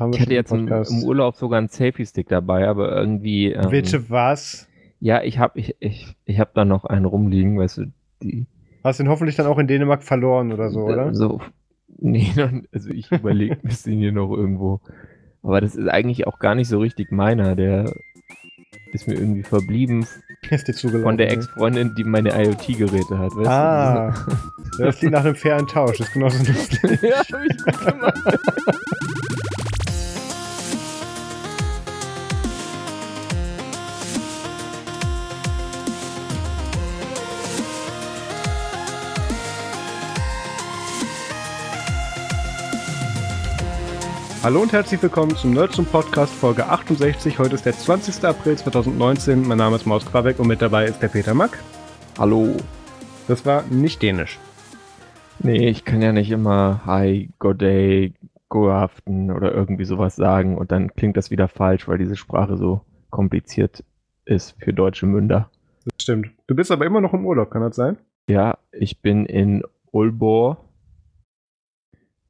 Haben Ich hatte jetzt im, im Urlaub sogar einen Selfie-Stick dabei, aber irgendwie. Ähm, Bitte was? Ja, ich habe ich, ich, ich hab da noch einen rumliegen, weißt du, die. Hast den hoffentlich dann auch in Dänemark verloren oder so, oder? So, nee, also ich überlege, ist den hier noch irgendwo. Aber das ist eigentlich auch gar nicht so richtig meiner. Der ist mir irgendwie verblieben von der ne? Ex-Freundin, die meine IoT-Geräte hat, weißt Ah. Ja, das klingt nach einem fairen Tausch. Das ist genauso lustig. du? ja, hab ich gut gemacht. Hallo und herzlich willkommen zum Nerd zum Podcast Folge 68. Heute ist der 20. April 2019. Mein Name ist Maus Quabeck und mit dabei ist der Peter Mack. Hallo. Das war nicht dänisch. Nee, ich kann ja nicht immer Hi, Good Day, Go Aften oder irgendwie sowas sagen und dann klingt das wieder falsch, weil diese Sprache so kompliziert ist für deutsche Münder. Das stimmt. Du bist aber immer noch im Urlaub, kann das sein? Ja, ich bin in Ulbor,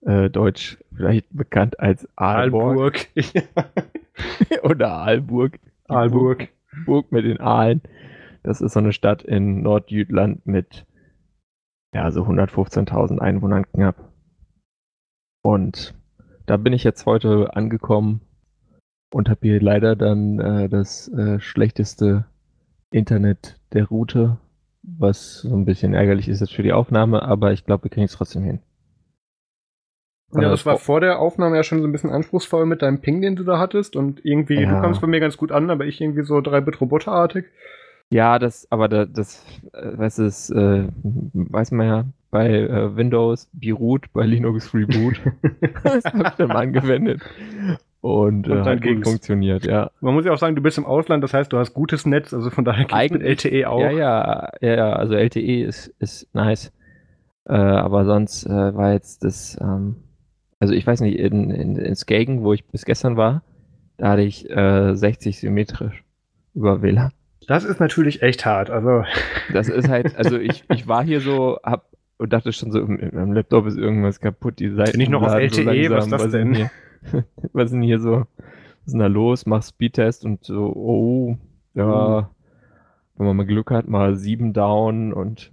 äh, deutsch vielleicht bekannt als Aalborg oder Aalburg. Aalburg. Burg mit den Aalen. Das ist so eine Stadt in Nordjütland mit ja, so 115.000 Einwohnern knapp. Und da bin ich jetzt heute angekommen und habe hier leider dann äh, das äh, schlechteste Internet der Route, was so ein bisschen ärgerlich ist jetzt für die Aufnahme, aber ich glaube, wir kriegen es trotzdem hin. Ja, Äh, das war vor- der Aufnahme ja schon so ein bisschen anspruchsvoll mit deinem Ping, den du da hattest. Und irgendwie, Ja. du kamst bei mir ganz gut an, aber ich irgendwie so drei Bit Roboterartig. Ja, das, aber da, das, äh, weißt du, das, äh, weiß man ja, bei äh, Windows Beroot, bei Linux Reboot. das habe ich dann mal angewendet. Und, äh, Und dann hat gut funktioniert, ja. Man muss ja auch sagen, du bist im Ausland, das heißt, du hast gutes Netz, also von daher geht's mit LTE auch. Ja, ja, ja, ja, also LTE ist, ist nice. Äh, aber sonst äh, war jetzt das, ähm, also ich weiß nicht, in, in, in Skagen, wo ich bis gestern war, da hatte ich äh, 60 symmetrisch über WLAN. Das ist natürlich echt hart. Also, Das ist halt, also ich, ich war hier so, hab und dachte schon so, im, Laptop ist irgendwas kaputt, die Seiten Bin ich noch auf laden so LTE? Was ist das ist denn? Hier, was ist denn hier so, was ist denn da los? Mach Speedtest und so, oh, ja, wenn man mal Glück hat, mal sieben down und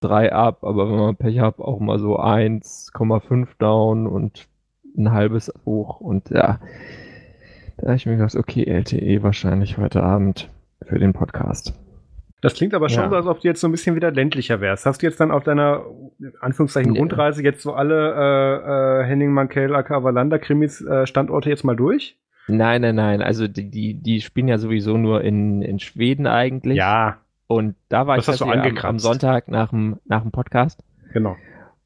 drei up, aber wenn man Pech hat, auch mal so 1,5 down und ein halbes hoch und ja, da habe ich mir gedacht, okay, LTE wahrscheinlich heute Abend für den Podcast. das klingt aber schon Ja. so, als ob du jetzt so ein bisschen wieder ländlicher wärst. Hast du jetzt dann auf deiner, in Anführungszeichen, Nee. Rundreise jetzt so alle äh, äh, Henning Mankell, aka Valanda Krimis äh, Standorte jetzt mal durch? Nein, nein, nein. Also die, die, die spielen ja sowieso nur in, in Schweden eigentlich. Ja, Und da war Das ich am, am. Sonntag nach dem, nach dem Podcast. genau.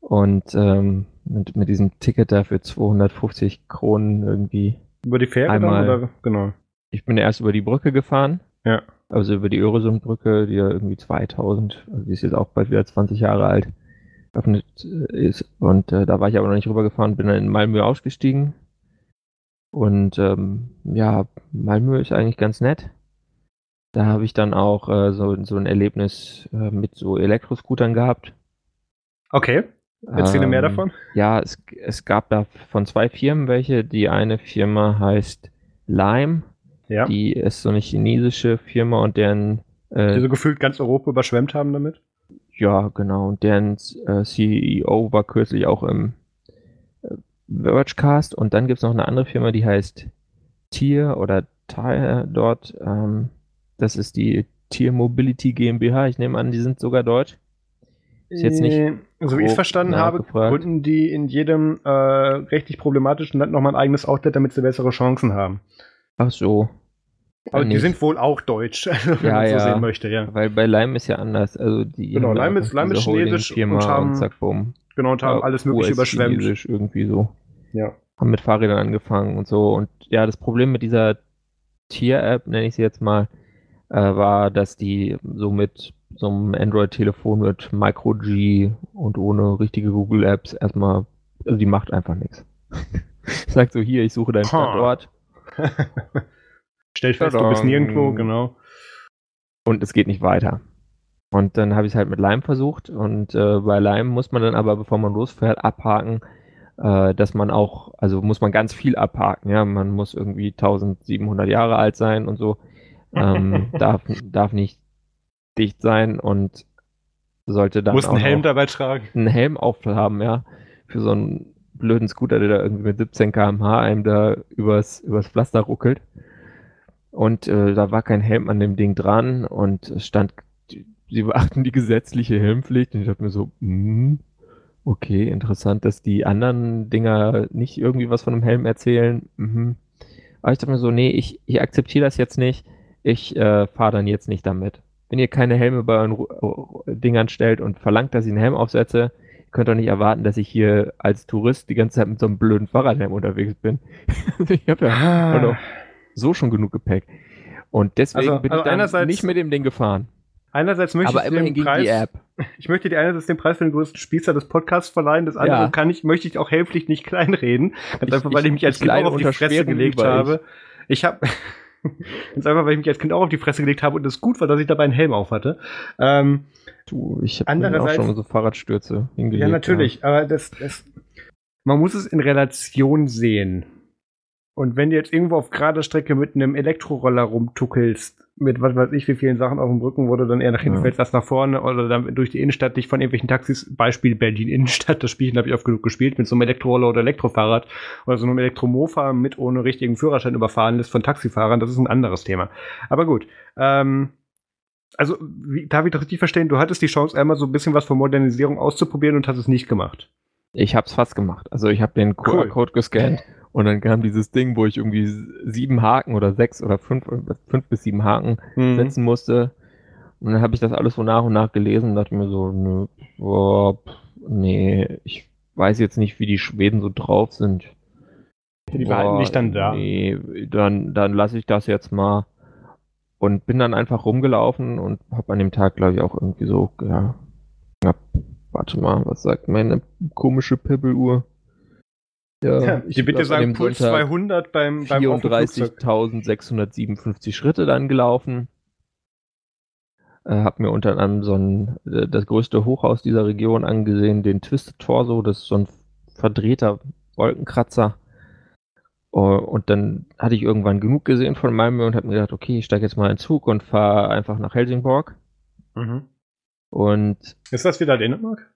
Und ähm, mit, mit diesem Ticket da für 250 Kronen irgendwie. Über die Fähre Einmal- dann, oder? Genau. Ich bin erst über die Brücke gefahren. Ja. Also über die Öresundbrücke, die ja irgendwie 2000, also die ist jetzt auch bald wieder 20 Jahre alt, öffnet äh, ist. Und äh, da war ich aber noch nicht rübergefahren, bin dann in Malmö ausgestiegen. Und ähm, ja, Malmö ist eigentlich ganz nett. Da habe ich dann auch äh, so, so ein Erlebnis äh, mit so Elektroscootern gehabt. Okay, erzähle mehr Ähm, davon. Ja, es, es gab da von zwei Firmen welche. Die eine Firma heißt Lime. Ja. Die, Die ist so eine chinesische Firma und deren äh, so gefühlt ganz Europa überschwemmt haben damit. Ja, genau. Und deren äh, CEO war kürzlich auch im äh, Vergecast. Und dann gibt es noch eine andere Firma, die heißt Tier oder Tier dort. Ähm, das ist die Tier Mobility GmbH. Ich nehme an, die sind sogar deutsch. Ist jetzt nicht Äh, so wie ich grob verstanden habe, gründen die in jedem äh, rechtlich problematischen Land nochmal ein eigenes Outlet, damit sie bessere Chancen haben. Ach so. Aber die sind wohl auch deutsch, wenn Ja, man so ja. sehen möchte, ja. Weil bei Lime ist ja anders. Also die Genau, Lime ist- Lime ist chinesisch und haben- zack, bumm. Genau, und haben Ja, alles mögliche überschwemmt. Irgendwie so. Ja. haben mit Fahrrädern angefangen und so. Und ja, das Problem mit dieser Tier-App, nenne ich sie jetzt mal, äh, war, dass die so mit so einem Android-Telefon mit Micro-G und ohne richtige Google-Apps erstmal, also die macht einfach nichts. Sagt so, hier, ich suche deinen. Standort Stell fest, du bist nirgendwo, genau. und es geht nicht weiter. Und dann habe ich es halt mit Lime versucht und äh, bei Lime muss man dann aber, bevor man losfährt, abhaken, äh, dass man auch, also muss man ganz viel abhaken, ja, man muss irgendwie 1700 Jahre alt sein und so, ähm, darf, darf nicht dicht sein und sollte dann Muss auch einen Helm dabei tragen. einen Helm aufhaben, ja, für so einen blöden Scooter, der da irgendwie mit 17 km/h einem da übers, übers Pflaster ruckelt. Und äh, da war kein Helm an dem Ding dran und es stand, sie beachten die gesetzliche Helmpflicht und ich dachte mir so, hm, okay, interessant, dass die anderen Dinger nicht irgendwie was von einem Helm erzählen. Mhm. Aber ich dachte mir so, nee, ich, ich akzeptiere das jetzt nicht. Ich äh, fahre dann jetzt nicht damit. Wenn ihr keine Helme bei euren Ru- Dingern stellt und verlangt, dass ich einen Helm aufsetze, könnt ihr nicht erwarten, dass ich hier als Tourist die ganze Zeit mit so einem blöden Fahrradhelm unterwegs bin. ich habe ja noch so schon genug Gepäck. Und deswegen Also- bin also ich dann nicht mit dem Ding gefahren. Einerseits möchte Aber ich immerhin den Preis, die App. ich möchte dir einerseits den Preis für den größten Spießer des Podcasts verleihen, das andere Ja. kann ich, möchte ich auch helflich nicht kleinreden. Ganz Ich- einfach, weil ich, ich- mich als Kind auf die Fresse gelegt habe. Ich habe Ganz einfach, weil ich mich als Kind auch auf die Fresse gelegt habe und es gut war, dass ich dabei einen Helm auf hatte. Ähm, Du, ich habe auch schon so Fahrradstürze hingelegt. ja, natürlich, aber das, das, man muss es in Relation sehen. Und wenn du jetzt irgendwo auf gerader Strecke mit einem Elektroroller rumtuckelst, mit was weiß ich, wie vielen Sachen auf dem Rücken, wo du dann eher nach hinten Ja. fällst als nach vorne oder dann durch die Innenstadt dich von irgendwelchen Taxis, Beispiel Berlin Innenstadt, das Spielchen habe ich oft genug gespielt, mit so einem Elektroroller oder Elektrofahrrad oder so einem Elektromofa mit ohne richtigen Führerschein überfahren lässt von Taxifahrern, das ist ein anderes Thema. Aber gut, ähm, also, wie, darf ich das richtig verstehen? Du hattest die Chance, einmal so ein bisschen was von Modernisierung auszuprobieren und hast es nicht gemacht. Ich hab's fast gemacht. Also ich habe den Cool. QR-Code gescannt und dann kam dieses Ding, wo ich irgendwie sieben Haken oder sechs oder fünf, fünf bis sieben Haken Mhm. setzen musste. Und dann habe ich das alles so nach und nach gelesen und dachte mir so, nö, boah, pff, nee, ich weiß jetzt nicht, wie die Schweden so drauf sind. Die Boah, nicht dann da. Nee, dann, dann lasse ich das jetzt mal. Und bin dann einfach rumgelaufen und habe an dem Tag, glaube ich, auch irgendwie so, ja, ja, warte mal, was sagt meine komische Pebble-Uhr? Ja, ich bitte glaub, an sagen, dem Puls Sonntag 200 beim, beim Auf dem Flugzeug. 34.657 Schritte dann gelaufen. Äh, hab mir unter anderem so ein, äh, das größte Hochhaus dieser Region angesehen, den Twisted Torso, das ist so ein verdrehter Wolkenkratzer. Oh, und dann hatte ich irgendwann genug gesehen von Malmö und habe mir gedacht, okay, ich steige jetzt mal in den Zug und fahre einfach nach Helsingborg. Mhm. Und Ist das wieder Dänemark?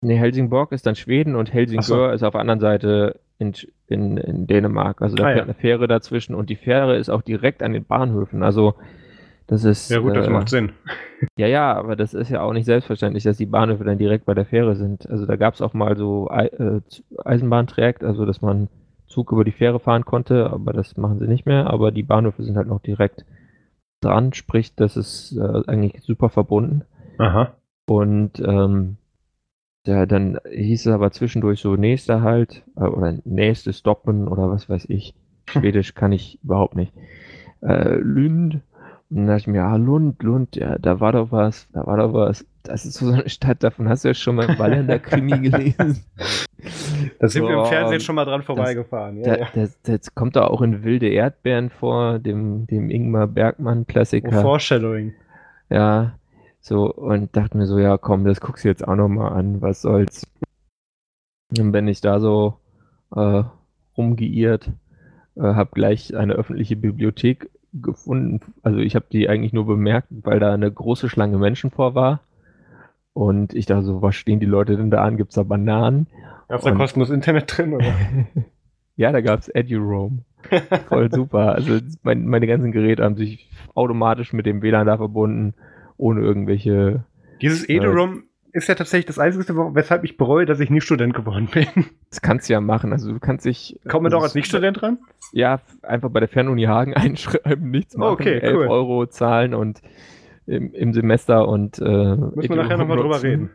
Nee, Helsingborg ist dann Schweden und Helsingør Ach ist auf der anderen Seite in, in, in Dänemark. Also da Ah, fährt ja. eine Fähre dazwischen und die Fähre ist auch direkt an den Bahnhöfen. Also das ist. Ja gut, das äh, macht Sinn. Ja, ja, aber das ist ja auch nicht selbstverständlich, dass die Bahnhöfe dann direkt bei der Fähre sind. Also da gab es auch mal so äh, Eisenbahntrajekt, also dass man Zug über die Fähre fahren konnte, aber das machen sie nicht mehr. Aber die Bahnhöfe sind halt noch direkt dran, sprich, das ist äh, eigentlich super verbunden. Aha. Und ähm, ja, dann hieß es aber zwischendurch so nächster halt äh, oder nächste Stoppen oder was weiß ich. Schwedisch kann ich überhaupt nicht. Äh, Lund. Und dann dachte ich mir, ah, Lund, Lund, ja, da war doch was, da war doch was. Das ist so eine Stadt, davon hast du ja schon mal im Walländer Krimi gelesen. Da sind wir im Fernsehen schon mal dran vorbeigefahren. Ja, Da, das, das kommt da auch in Wilde Erdbeeren vor, dem, dem Ingmar Bergmann Oh, Klassiker. Foreshadowing. Ja, so, und dachte mir so, ja, komm, das guckst du jetzt auch nochmal an, was soll's. Und bin ich da so äh, rumgeirrt, äh, habe gleich eine öffentliche Bibliothek gefunden. Also ich habe die eigentlich nur bemerkt, weil da eine große Schlange Menschen vor war. Und ich dachte so, was stehen die Leute denn da an? Gibt's da Bananen? Der Und- kostenlos Internet drin, oder? ja, da gab's EduRoam. Voll super. Also mein, meine ganzen Geräte haben sich automatisch mit dem WLAN da verbunden, ohne irgendwelche Dieses Edurom ist ja tatsächlich das Einzige, weshalb ich bereue, dass ich nicht Student geworden bin. Das kannst du ja machen. Also du kannst dich. Kommt man doch also als Nicht-Student dran? Ja, einfach bei der Fernuni Hagen einschreiben, nichts machen, Okay, 11 cool. Euro zahlen und im, im Semester und äh, Müssen wir nachher nochmal drüber reden.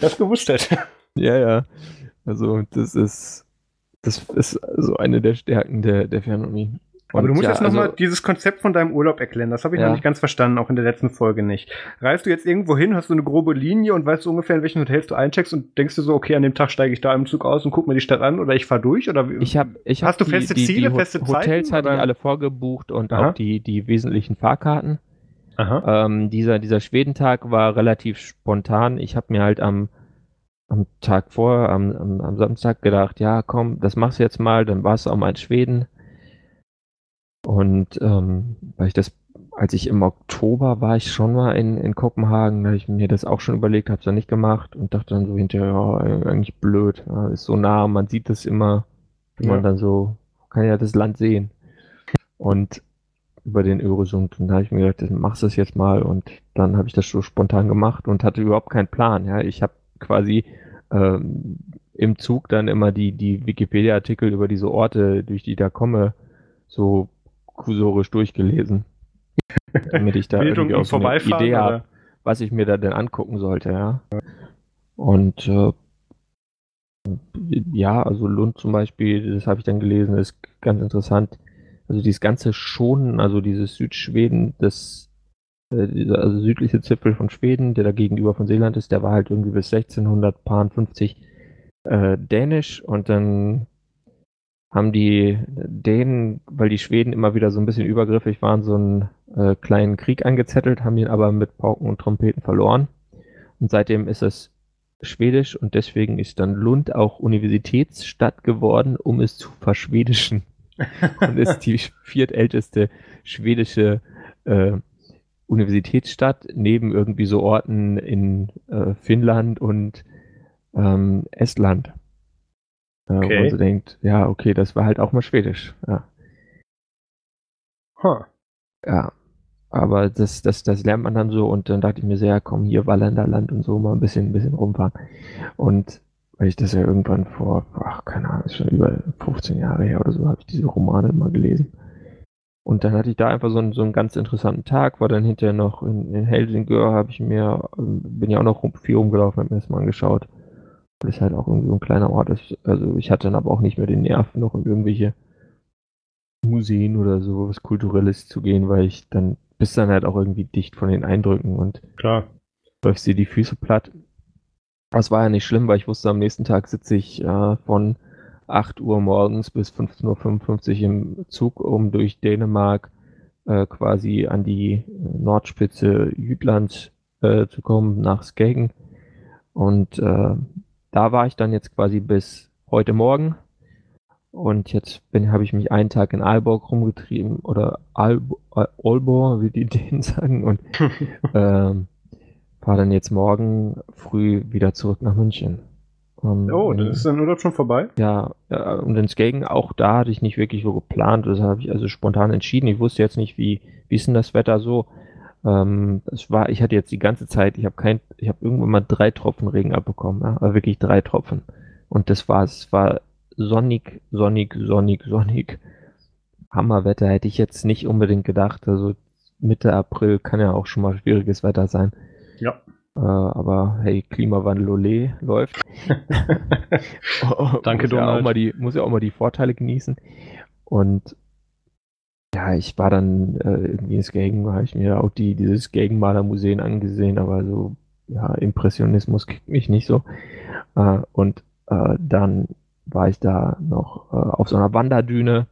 das gewusst hätte. Ja, ja. Also das ist das ist so eine der Stärken der, der Fernuni. Aber du Und musst ja, jetzt nochmal also- dieses Konzept von deinem Urlaub erklären. Das habe ich Ja. noch nicht ganz verstanden, auch in der letzten Folge nicht. Reist du jetzt irgendwo hin, hast du eine grobe Linie und weißt du ungefähr, in welchen Hotels du eincheckst und denkst du so, okay, an dem Tag steige ich da im Zug aus und guck mir die Stadt an oder ich fahre durch? Oder wie? Ich hab, ich hab Hast du feste Ziele, Ho- feste Hotels Zeiten, hatte ich alle vorgebucht und Aha. auch die, die wesentlichen Fahrkarten. Aha. Ähm, dieser, dieser Schwedentag war relativ spontan. Ich habe mir halt am am Tag vorher, am, am, am Samstag gedacht, ja, komm, das machst du jetzt mal, dann warst du auch mal in Schweden. Und ähm, weil ich das, als ich im Oktober war ich schon mal in, in Kopenhagen, da habe ich mir das auch schon überlegt, habe es dann nicht gemacht und dachte dann so hinterher, ja, eigentlich blöd, ja, ist so nah, man sieht das immer, wenn ja. man dann so, kann ja das Land sehen. Und über den Öresund. Und da habe ich mir gedacht, dann machst du es jetzt mal. Und dann habe ich das so spontan gemacht und hatte überhaupt keinen Plan. Ja, ich habe quasi ähm, im Zug dann immer die, die Wikipedia-Artikel über diese Orte, durch die ich da komme, so kursorisch durchgelesen. damit ich da irgendwie auch eine Idee habe, was ich mir da denn angucken sollte, ja. Und äh, ja, also Lund zum Beispiel, das habe ich dann gelesen, ist ganz interessant. Also dieses ganze Schonen, also dieses Südschweden, das äh, dieser also südliche Zipfel von Schweden, der da gegenüber von Seeland ist, der war halt irgendwie bis 1650 äh, dänisch und dann haben die Dänen, weil die Schweden immer wieder so ein bisschen übergriffig waren, so einen äh, kleinen Krieg angezettelt, haben ihn aber mit Pauken und Trompeten verloren. Und seitdem ist es schwedisch und deswegen ist dann Lund auch Universitätsstadt geworden, um es zu verschwedischen. und ist die viertälteste schwedische äh, Universitätsstadt neben irgendwie so Orten in äh, Finnland und ähm, Estland. Äh, okay. Wo man so denkt, ja, okay, das war halt auch mal Schwedisch. Ja. Huh. Ja. Aber das, das, das lernt man dann so und dann dachte ich mir sehr, komm, hier Walländerland und so mal ein bisschen, ein bisschen rumfahren. Und weil ich das ja irgendwann vor, ach, keine Ahnung, ist schon über 15 Jahre her oder so, habe ich diese Romane mal gelesen. Und dann hatte ich da einfach so einen, so einen ganz interessanten Tag, war dann hinterher noch in, in Helsingör, habe ich mir, ähm, bin ja auch noch viel rumgelaufen, habe mir das mal angeschaut. Weil es halt auch irgendwie so ein kleiner Ort ist. Also ich hatte dann aber auch nicht mehr den Nerv, noch in irgendwelche Museen oder so was Kulturelles zu gehen, weil ich dann bist dann halt auch irgendwie dicht von den Eindrücken und klar läufst dir die Füße platt. Das war ja nicht schlimm, weil ich wusste, am nächsten Tag sitze ich äh, von 8 Uhr morgens bis 15.55 Uhr im Zug, um durch Dänemark äh, quasi an die Nordspitze Jütlands äh, zu kommen, nach Skagen. Und äh, da war ich dann jetzt quasi bis heute Morgen. Und jetzt habe ich mich einen Tag in Aalborg rumgetrieben oder Aalborg, wie die Dänen sagen. Und ähm, fahre dann jetzt morgen früh wieder zurück nach München. Um, oh, dann ist dein Urlaub schon vorbei? Ja, und in Skagen, auch da hatte ich nicht wirklich so geplant. Das habe ich also spontan entschieden. Ich wusste jetzt nicht, wie, wie ist denn das Wetter so. Ähm, es war, ich hatte jetzt die ganze Zeit, ich habe kein, ich habe irgendwann mal drei Tropfen Regen abbekommen, ja, aber wirklich drei Tropfen. Und das war, es war sonnig, sonnig, sonnig, sonnig. Hammerwetter hätte ich jetzt nicht unbedingt gedacht. Also Mitte April kann ja auch schon mal schwieriges Wetter sein. Ja. Äh, aber hey, Klimawandel Olé läuft. Danke, muss Donald. Ja auch mal die, muss ja auch mal die Vorteile genießen. Und ja, ich war dann äh, irgendwie in Skagen, habe ich mir auch die, diese Skagenmaler-Museen angesehen, aber so, ja, Impressionismus kriegt mich nicht so. Äh, und äh, dann war ich da noch äh, auf so einer Wanderdüne.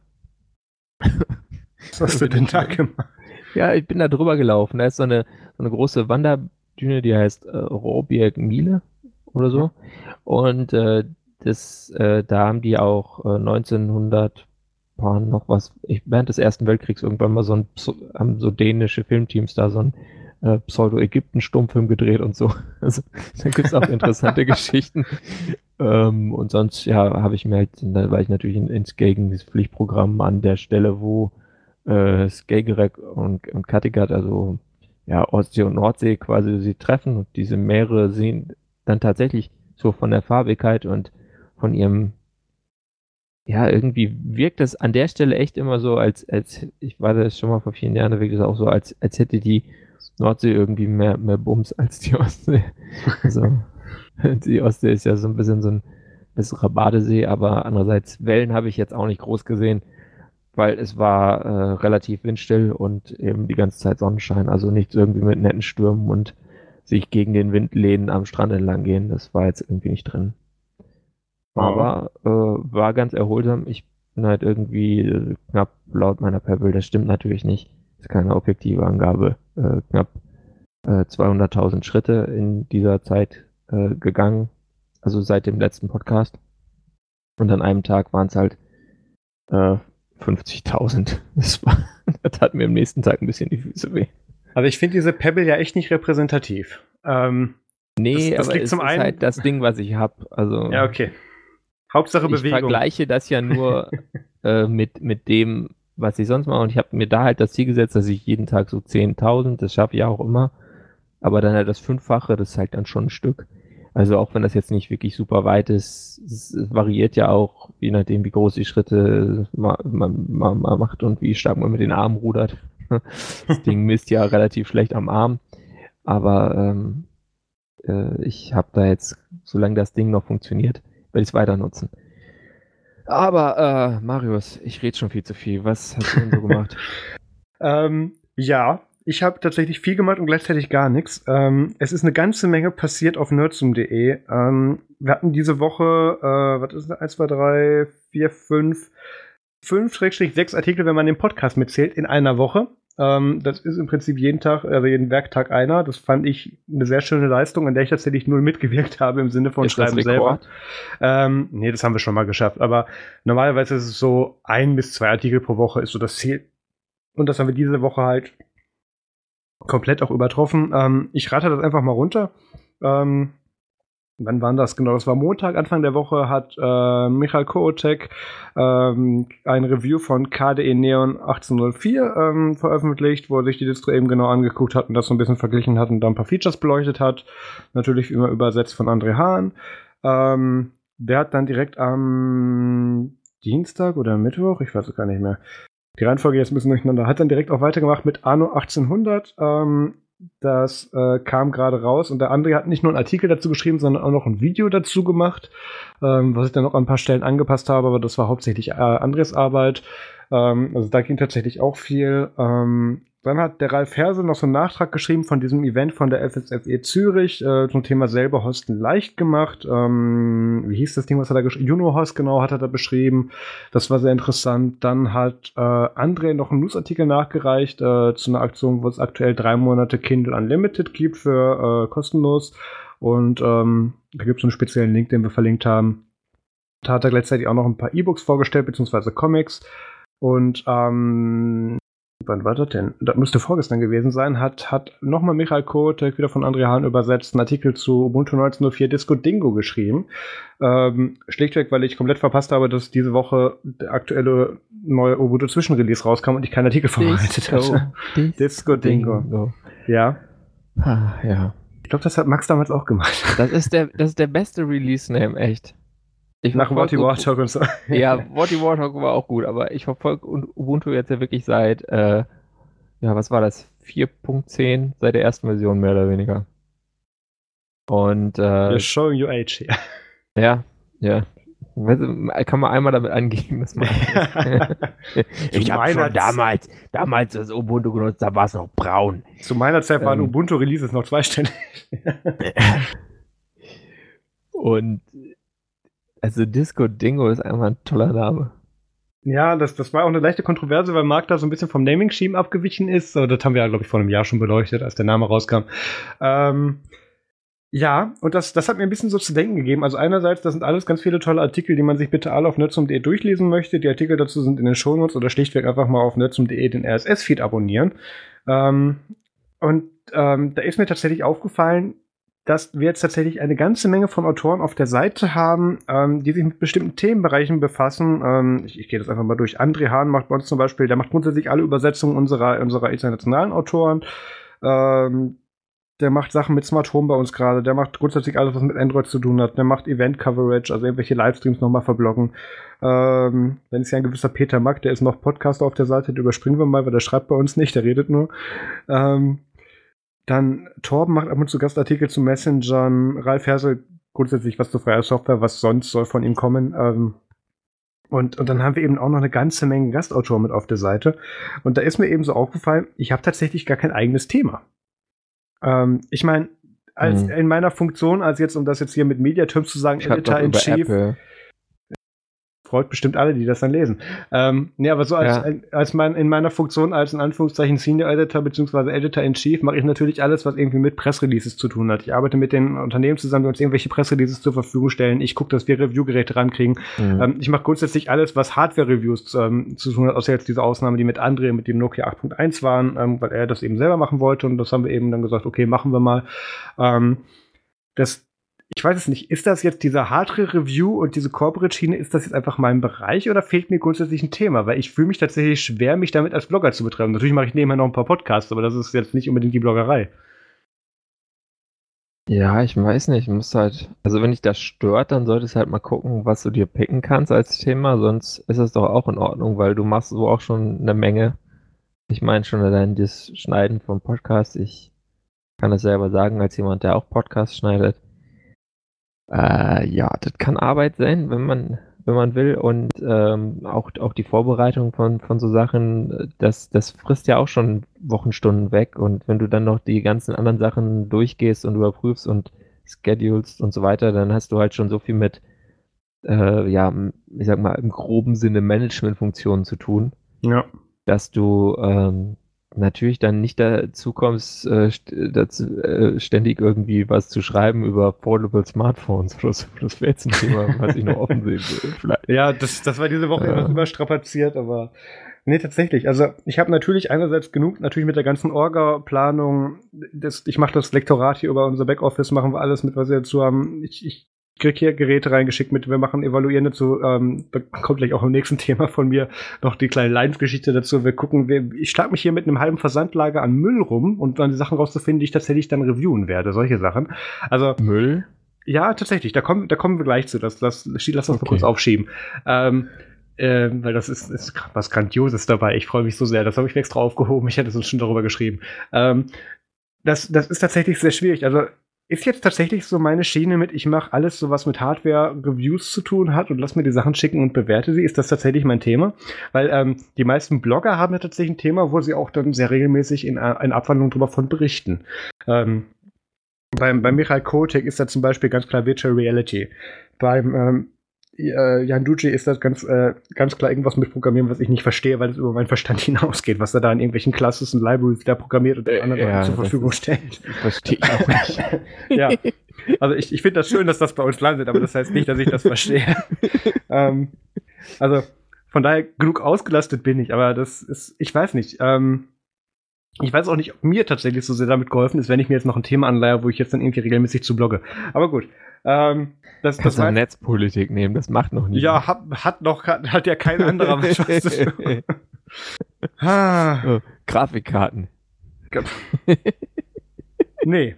Was hast du denn da gemacht? Ja, ich bin da drüber gelaufen. Da ist so eine, so eine große Wanderdüne Düne, die heißt äh, Rohrberg Miele oder so. Und äh, das, äh, da haben die auch äh, 1900 paar noch was, ich, während des Ersten Weltkriegs irgendwann mal so ein, haben so dänische Filmteams da so ein äh, Pseudo-Ägypten-Stummfilm gedreht und so. Also da gibt es auch interessante Geschichten. Ähm, und sonst, ja, habe ich mir halt, da war ich natürlich in, ins Gegen, das Pflichtprogramm an der Stelle, wo äh, Skagerrak und, und Kattegat, also ja, Ostsee und Nordsee quasi sie treffen und diese Meere sehen dann tatsächlich so von der Farbigkeit und von ihrem ja, irgendwie wirkt das an der Stelle echt immer so, als, als, ich war das schon mal vor vielen Jahren, da wirkt es auch so, als, als hätte die Nordsee irgendwie mehr, mehr Bums als die Ostsee. Also, die Ostsee ist ja so ein bisschen so ein besserer Badesee, aber andererseits Wellen habe ich jetzt auch nicht groß gesehen weil es war äh, relativ windstill und eben die ganze Zeit Sonnenschein, also nichts irgendwie mit netten Stürmen und sich gegen den Wind lehnen am Strand entlang gehen, das war jetzt irgendwie nicht drin. Aber äh, war ganz erholsam. Ich bin halt irgendwie äh, knapp laut meiner Pebble, das stimmt natürlich nicht, ist keine objektive Angabe, äh, knapp 200.000 äh, Schritte in dieser Zeit äh, gegangen. Also seit dem letzten Podcast. Und an einem Tag waren es halt äh, 50.000. Das, das tat mir am nächsten Tag ein bisschen die Füße weh. Also ich finde diese Pebble ja echt nicht repräsentativ. Ähm, nee, das, das aber es ist einen... halt das Ding, was ich habe. Also, ja, okay. Hauptsache Bewegung. Ich vergleiche das ja nur äh, mit, mit dem, was ich sonst mache. Und ich habe mir da halt das Ziel gesetzt, dass ich jeden Tag so 10.000, das schaffe ich auch immer. Aber dann halt das Fünffache, das ist halt dann schon ein Stück. Also auch wenn das jetzt nicht wirklich super weit ist, es variiert ja auch, je nachdem, wie groß die Schritte man, man, man macht und wie stark man mit den Armen rudert. Das Ding misst ja relativ schlecht am Arm. Aber ähm, äh, ich habe da jetzt, solange das Ding noch funktioniert, werde ich es weiter nutzen. Aber äh, Marius, ich rede schon viel zu viel. Was hast du denn so gemacht? ähm, ja, ich habe tatsächlich viel gemacht und gleichzeitig gar nichts. Ähm, es ist eine ganze Menge passiert auf nerdsum.de. Ähm, wir hatten diese Woche, äh, was ist das? 1, 2, 3, 4, 5, 5, 6 Artikel, wenn man den Podcast mitzählt, in einer Woche. Ähm, das ist im Prinzip jeden Tag, also jeden Werktag einer. Das fand ich eine sehr schöne Leistung, an der ich tatsächlich null mitgewirkt habe im Sinne von ist Schreiben selber. Ähm, nee, das haben wir schon mal geschafft. Aber normalerweise ist es so ein bis zwei Artikel pro Woche ist so das Ziel. Und das haben wir diese Woche halt komplett auch übertroffen. Ähm, ich rate das einfach mal runter. Ähm, wann war das genau? Das war Montag, Anfang der Woche, hat äh, Michael Kootek ähm, ein Review von KDE Neon 1804 ähm, veröffentlicht, wo er sich die Distro eben genau angeguckt hat und das so ein bisschen verglichen hat und da ein paar Features beleuchtet hat. Natürlich immer übersetzt von André Hahn. Ähm, der hat dann direkt am Dienstag oder Mittwoch, ich weiß es gar nicht mehr, die Reihenfolge jetzt ein bisschen durcheinander. Hat dann direkt auch weitergemacht mit Anno 1800. Ähm, das äh, kam gerade raus und der andere hat nicht nur einen Artikel dazu geschrieben, sondern auch noch ein Video dazu gemacht, ähm, was ich dann noch an ein paar Stellen angepasst habe, aber das war hauptsächlich äh, Andres Arbeit. Ähm, also da ging tatsächlich auch viel. Ähm, dann hat der Ralf Herse noch so einen Nachtrag geschrieben von diesem Event von der FSFE Zürich äh, zum Thema selber Hosten leicht gemacht. Ähm, wie hieß das Ding, was er da geschrieben Juno-Host, genau, hat er da beschrieben. Das war sehr interessant. Dann hat äh, André noch einen Newsartikel nachgereicht äh, zu einer Aktion, wo es aktuell drei Monate Kindle Unlimited gibt für äh, kostenlos. Und ähm, da gibt es einen speziellen Link, den wir verlinkt haben. Da hat er gleichzeitig auch noch ein paar E-Books vorgestellt, beziehungsweise Comics. Und ähm, wann war das denn? Das müsste vorgestern gewesen sein, hat, hat nochmal Michael Kotek wieder von André Hahn übersetzt, einen Artikel zu Ubuntu 19.04 Disco Dingo geschrieben. Ähm, schlichtweg, weil ich komplett verpasst habe, dass diese Woche der aktuelle neue Ubuntu Zwischenrelease rauskam und ich keinen Artikel vorbereitet hatte. Disco, Dingo. Dingo. Ja. Ah, ja. Ich glaube, das hat Max damals auch gemacht. Das ist der, das ist der beste Release-Name, echt. Ich Nach Watty Warthog und so. Ja, Watty Warthog war auch gut, aber ich verfolge Ubuntu jetzt ja wirklich seit, äh, ja, was war das? 4.10, seit der ersten Version mehr oder weniger. Und, äh. You're showing your age here. Ja, ja. Kann man einmal damit angeben, dass man. ich habe schon damals, damals das Ubuntu genutzt, da war es noch braun. Zu meiner Zeit waren ähm, Ubuntu-Releases noch zweistellig. und also Disco Dingo ist einfach ein toller Name. Ja, das, das war auch eine leichte Kontroverse, weil Mark da so ein bisschen vom Naming-Scheme abgewichen ist. Das haben wir ja, glaube ich, vor einem Jahr schon beleuchtet, als der Name rauskam. Ähm, ja, und das, das hat mir ein bisschen so zu denken gegeben. Also einerseits, das sind alles ganz viele tolle Artikel, die man sich bitte alle auf nerdsum.de durchlesen möchte. Die Artikel dazu sind in den Shownotes oder schlichtweg einfach mal auf nerdsum.de den RSS-Feed abonnieren. Ähm, und ähm, da ist mir tatsächlich aufgefallen, dass wir jetzt tatsächlich eine ganze Menge von Autoren auf der Seite haben, ähm, die sich mit bestimmten Themenbereichen befassen. Ähm, ich, ich gehe das einfach mal durch. André Hahn macht bei uns zum Beispiel, der macht grundsätzlich alle Übersetzungen unserer, unserer internationalen Autoren. Ähm, der macht Sachen mit Smart Home bei uns gerade. Der macht grundsätzlich alles, was mit Android zu tun hat. Der macht Event Coverage, also irgendwelche Livestreams nochmal verbloggen. Ähm, dann ist ja ein gewisser Peter Mack, der ist noch Podcaster auf der Seite, den überspringen wir mal, weil der schreibt bei uns nicht, der redet nur. Ähm, dann Torben macht ab und zu Gastartikel zu Messengern, Ralf Hersel grundsätzlich was zu freier Software, was sonst soll von ihm kommen. Ähm, und, und dann haben wir eben auch noch eine ganze Menge Gastautoren mit auf der Seite. Und da ist mir eben so aufgefallen, ich habe tatsächlich gar kein eigenes Thema. Ähm, ich meine, als hm. in meiner Funktion, als jetzt, um das jetzt hier mit Mediaterms zu sagen, Editor in Chief. Apple. Freut bestimmt alle, die das dann lesen. Ähm, nee, aber so als, Ja. als mein, in meiner Funktion als in Anführungszeichen Senior Editor bzw. Editor in Chief mache ich natürlich alles, was irgendwie mit Pressreleases zu tun hat. Ich arbeite mit den Unternehmen zusammen, die uns irgendwelche Pressreleases zur Verfügung stellen. Ich gucke, dass wir Reviewgeräte rankriegen. Mhm. Ähm, ich mache grundsätzlich alles, was Hardware-Reviews ähm, zu tun hat, außer jetzt diese Ausnahme, die mit André mit dem Nokia 8.1 waren, ähm, weil er das eben selber machen wollte und das haben wir eben dann gesagt, okay, machen wir mal. Ähm, das, ich weiß es nicht, ist das jetzt dieser Hardware-Review und diese Corporate-Schiene, ist das jetzt einfach mein Bereich oder fehlt mir grundsätzlich ein Thema? Weil ich fühle mich tatsächlich schwer, mich damit als Blogger zu betreiben. Natürlich mache ich nebenher noch ein paar Podcasts, aber das ist jetzt nicht unbedingt die Bloggerei. Ja, ich weiß nicht, muss halt, also wenn dich das stört, dann solltest du halt mal gucken, was du dir picken kannst als Thema, sonst ist es doch auch in Ordnung, weil du machst so auch schon eine Menge. Ich meine schon allein das Schneiden vom Podcast, ich kann das selber sagen, als jemand, der auch Podcast schneidet. Äh, ja, das kann Arbeit sein, wenn man, wenn man will und ähm, auch, auch die Vorbereitung von, von so Sachen, das, das frisst ja auch schon Wochenstunden weg und wenn du dann noch die ganzen anderen Sachen durchgehst und überprüfst und schedulst und so weiter, dann hast du halt schon so viel mit, äh, ja, ich sag mal, im groben Sinne Managementfunktionen zu tun, Ja. dass du ähm, natürlich dann nicht dazu kommst, äh, dazu, äh, ständig irgendwie was zu schreiben über Portable Smartphones. Das, das wäre jetzt ein Thema, was ich noch offen sehen würde. Vielleicht. Ja, das, das war diese Woche Ja. immer überstrapaziert, aber nee, tatsächlich. Also ich habe natürlich einerseits genug, natürlich mit der ganzen Orga-Planung, das, ich mache das Lektorat hier über unser Backoffice, machen wir alles mit, was wir dazu haben. Ich, ich krieg hier Geräte reingeschickt mit, wir machen Evaluieren dazu, ähm, da kommt gleich auch im nächsten Thema von mir noch die kleine Leidensgeschichte dazu. Wir gucken, wir, ich schlag mich hier mit einem halben Versandlager an Müll rum und dann die Sachen rauszufinden, die ich tatsächlich dann reviewen werde, solche Sachen. Also Müll? ja, tatsächlich, da kommen, da kommen wir gleich zu. Das, das, lass uns mal Okay. kurz aufschieben. Ähm, ähm, weil das ist, ist was Grandioses dabei. Ich freue mich so sehr. Das habe ich mir extra aufgehoben. Ich hätte sonst schon darüber geschrieben. Ähm, das, das ist tatsächlich sehr schwierig. Also ist jetzt tatsächlich so meine Schiene mit, ich mache alles so, was mit Hardware-Reviews zu tun hat und lass mir die Sachen schicken und bewerte sie. Ist das tatsächlich mein Thema? Weil ähm, die meisten Blogger haben ja tatsächlich ein Thema, wo sie auch dann sehr regelmäßig in, äh, in Abwandlung drüber von berichten. Ähm, beim, bei Michael Kotek ist das zum Beispiel ganz klar Virtual Reality. Beim ähm, äh, Jan Duce ist das ganz, äh, ganz klar irgendwas mit Programmieren, was ich nicht verstehe, weil es über meinen Verstand hinausgeht, was er da in irgendwelchen Classes und Libraries da programmiert und Äh, anderen ja, zur Verfügung ist- stellt. Verstehe ich auch nicht. ja. Also ich, ich finde das schön, dass das bei uns landet, aber das heißt nicht, dass ich das verstehe. ähm, also von daher genug ausgelastet bin ich, aber das ist, ich weiß nicht. Ähm, ich weiß auch nicht, ob mir tatsächlich so sehr damit geholfen ist, wenn ich mir jetzt noch ein Thema anleihe, wo ich jetzt dann irgendwie regelmäßig zu blogge. Aber gut. Ähm, das, das Kannst du war, Netzpolitik nehmen, das macht noch niemand. ja, hat, hat noch, hat, hat ja kein anderer tun. Ah. Oh, Grafikkarten. Nee.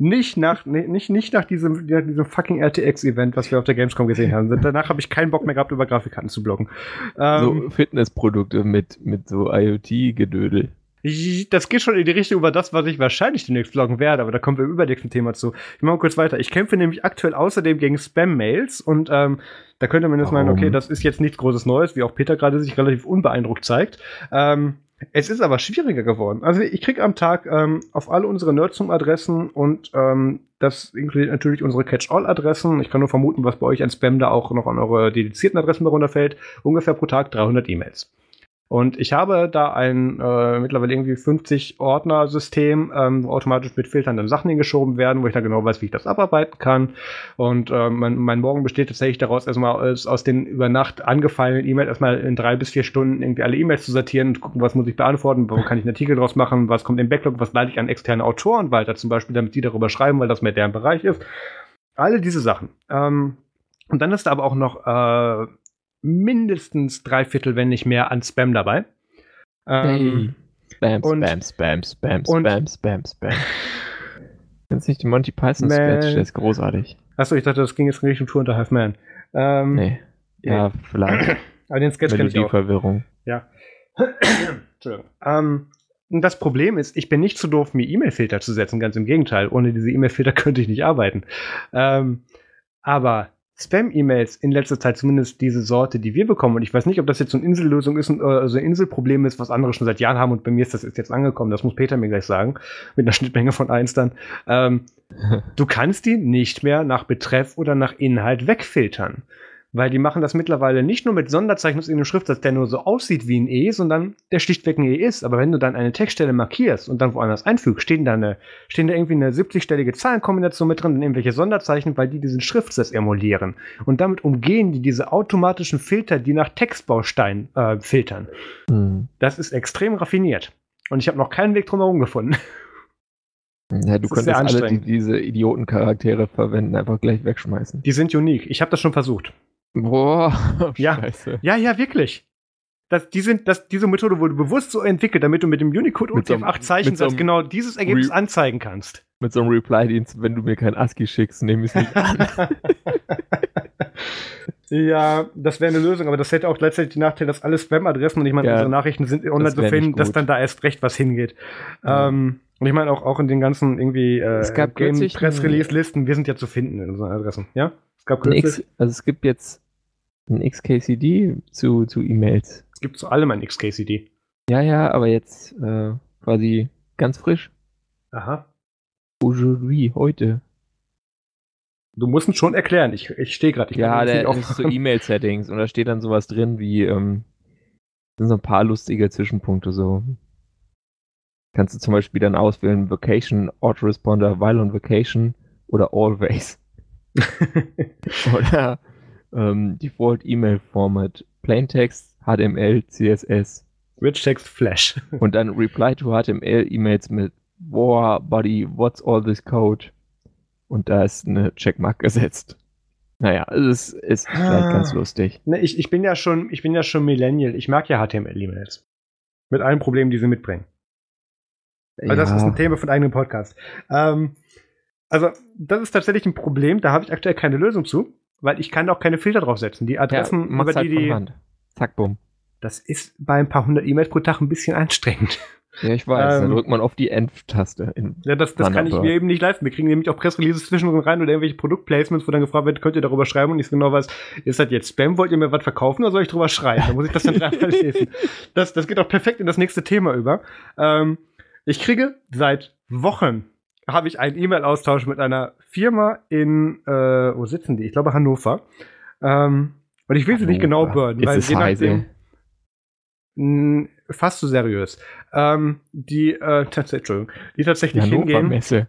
Nicht nach, nee, nicht, nicht nach diesem, nach diesem fucking RTX-Event, was wir auf der Gamescom gesehen haben. Danach habe ich keinen Bock mehr gehabt, über Grafikkarten zu bloggen. Ähm, So Fitnessprodukte mit, mit so IoT-Gedödel. Das geht schon in die Richtung über das, was ich wahrscheinlich demnächst bloggen werde, aber da kommen wir im übernächsten Thema zu. Ich mache mal kurz weiter. Ich kämpfe nämlich aktuell außerdem gegen Spam-Mails und ähm, da könnte man jetzt meinen, Warum? okay, das ist jetzt nichts Großes Neues, wie auch Peter gerade sich relativ unbeeindruckt zeigt. Ähm, es ist aber schwieriger geworden. Also ich kriege am Tag ähm, auf alle unsere Nerdzoom-Adressen und ähm, das inkludiert natürlich unsere Catch-all-Adressen. Ich kann nur vermuten, was bei euch an Spam da auch noch an eure dedizierten Adressen darunter fällt. Ungefähr pro Tag 300 E-Mails. Und ich habe da ein äh, mittlerweile irgendwie 50 Ordner-System, ähm, wo automatisch mit Filtern dann Sachen hingeschoben werden, wo ich dann genau weiß, wie ich das abarbeiten kann. Und ähm, mein, mein Morgen besteht tatsächlich daraus, erstmal aus, aus den über Nacht angefallenen E-Mails erstmal in drei bis vier Stunden irgendwie alle E-Mails zu sortieren und gucken, was muss ich beantworten, wo kann ich einen Artikel draus machen, was kommt im Backlog, was leite ich an externe Autoren weiter, zum Beispiel, damit die darüber schreiben, weil das mehr deren Bereich ist. Alle diese Sachen. Ähm, und dann ist da aber auch noch äh, mindestens drei Viertel, wenn nicht mehr, an Spam dabei. Ähm, Spam, und- Spam, Spam, Spam, und- Spam, Spam, Spam. Kennst du nicht die Monty Python. Sketch? Der ist großartig. Achso, ich dachte, das ging jetzt in Richtung Tour unter Half Man. Ähm, Nee. Ja, vielleicht. Aber den Sketch kenne ich auch. Melodieverwirrung. Entschuldigung. Ähm, das Problem ist, ich bin nicht zu doof, mir E-Mail-Filter zu setzen. Ganz im Gegenteil. Ohne diese E-Mail-Filter könnte ich nicht arbeiten. Ähm, aber Spam-E-Mails in letzter Zeit, zumindest diese Sorte, die wir bekommen, und ich weiß nicht, ob das jetzt so eine Insellösung ist, also ein Inselproblem ist, was andere schon seit Jahren haben, und bei mir ist das jetzt angekommen, das muss Peter mir gleich sagen, mit einer Schnittmenge von eins dann. Ähm, du kannst die nicht mehr nach Betreff oder nach Inhalt wegfiltern. Weil die machen das mittlerweile nicht nur mit Sonderzeichen aus irgendeinem Schriftsatz, der nur so aussieht wie ein E, sondern der schlichtweg ein E ist. Aber wenn du dann eine Textstelle markierst und dann woanders einfügst, stehen da, eine, stehen da irgendwie eine 70-stellige Zahlenkombination mit drin und irgendwelche Sonderzeichen, weil die diesen Schriftsatz emulieren. Und damit umgehen die diese automatischen Filter, die nach Textbaustein äh, filtern. Mhm. Das ist extrem raffiniert. Und ich habe noch keinen Weg drumherum gefunden. Ja, du das könntest alle, die diese Idiotencharaktere verwenden, einfach gleich wegschmeißen. Die sind unique. Ich habe das schon versucht. Boah, ja. Scheiße. Ja, ja, wirklich. Das, die sind, das, diese Methode wurde bewusst so entwickelt, damit du mit dem Unicode und dem 8 Zeichen so genau dieses Ergebnis Re anzeigen kannst. Mit so einem Reply-Dienst, wenn du mir kein ASCII schickst, nehme ich es nicht an. ja, das wäre eine Lösung, aber das hätte auch gleichzeitig die Nachteil, dass alle Spam-Adressen und ich meine, ja, unsere Nachrichten sind online zu finden, dass dann da erst recht was hingeht. Ja. Ähm, und ich meine auch, auch in den ganzen irgendwie äh, Game Press Release Listen, wir sind ja zu finden in unseren Adressen, ja? Es gab X, also es gibt jetzt ein XKCD zu, zu E-Mails. Es gibt zu allem ein XKCD. Ja, ja, aber jetzt äh, quasi ganz frisch. Aha. Aujourd'hui, heute. Du musst es schon erklären. Ich, ich stehe gerade. Ja, der ist so E-Mail-Settings und da steht dann sowas drin wie, ähm, sind so ein paar lustige Zwischenpunkte so. Kannst du zum Beispiel dann auswählen Vacation, Autoresponder, While on Vacation oder Always. oder ähm, Default Email Format, Plaintext, HTML, CSS. Rich Text Flash. und dann Reply to HTML E-Mails mit Boah, Buddy, what's all this code? Und da ist eine Checkmark gesetzt. Naja, es ist, ist ah. vielleicht ganz lustig. Ne, ich, ich bin ja schon, ich bin ja schon Millennial. Ich mag ja HTML-E-Mails. Mit allen Problemen, die sie mitbringen. Also ja. das ist ein Thema von einem Podcast. Ähm, also, das ist tatsächlich ein Problem, da habe ich aktuell keine Lösung zu, weil ich kann auch keine Filter draufsetzen. Die Adressen, ja, über die halt die. Hand. Zack, bumm. Das ist bei ein paar hundert E-Mails pro Tag ein bisschen anstrengend. Ja, ich weiß, ähm, da drückt man auf die End-Taste. Ja, das, das kann ich mir eben nicht leisten. Wir kriegen nämlich auch Pressreleases zwischendrin rein oder irgendwelche Produktplacements, wo dann gefragt wird, könnt ihr darüber schreiben und ich so genau weiß, ist das jetzt Spam, wollt ihr mir was verkaufen oder soll ich drüber schreiben? Da muss ich das dann dreimal lesen. Das, das geht auch perfekt in das nächste Thema über. Ähm, ich kriege seit Wochen habe ich einen E-Mail-Austausch mit einer Firma in, äh, wo sitzen die? Ich glaube Hannover. Ähm, und ich will Hannover. sie nicht genau burnen, weil je nachdem. Mh, fast so seriös. Ähm, die, äh, Entschuldigung, die tatsächlich hingehen. Messe.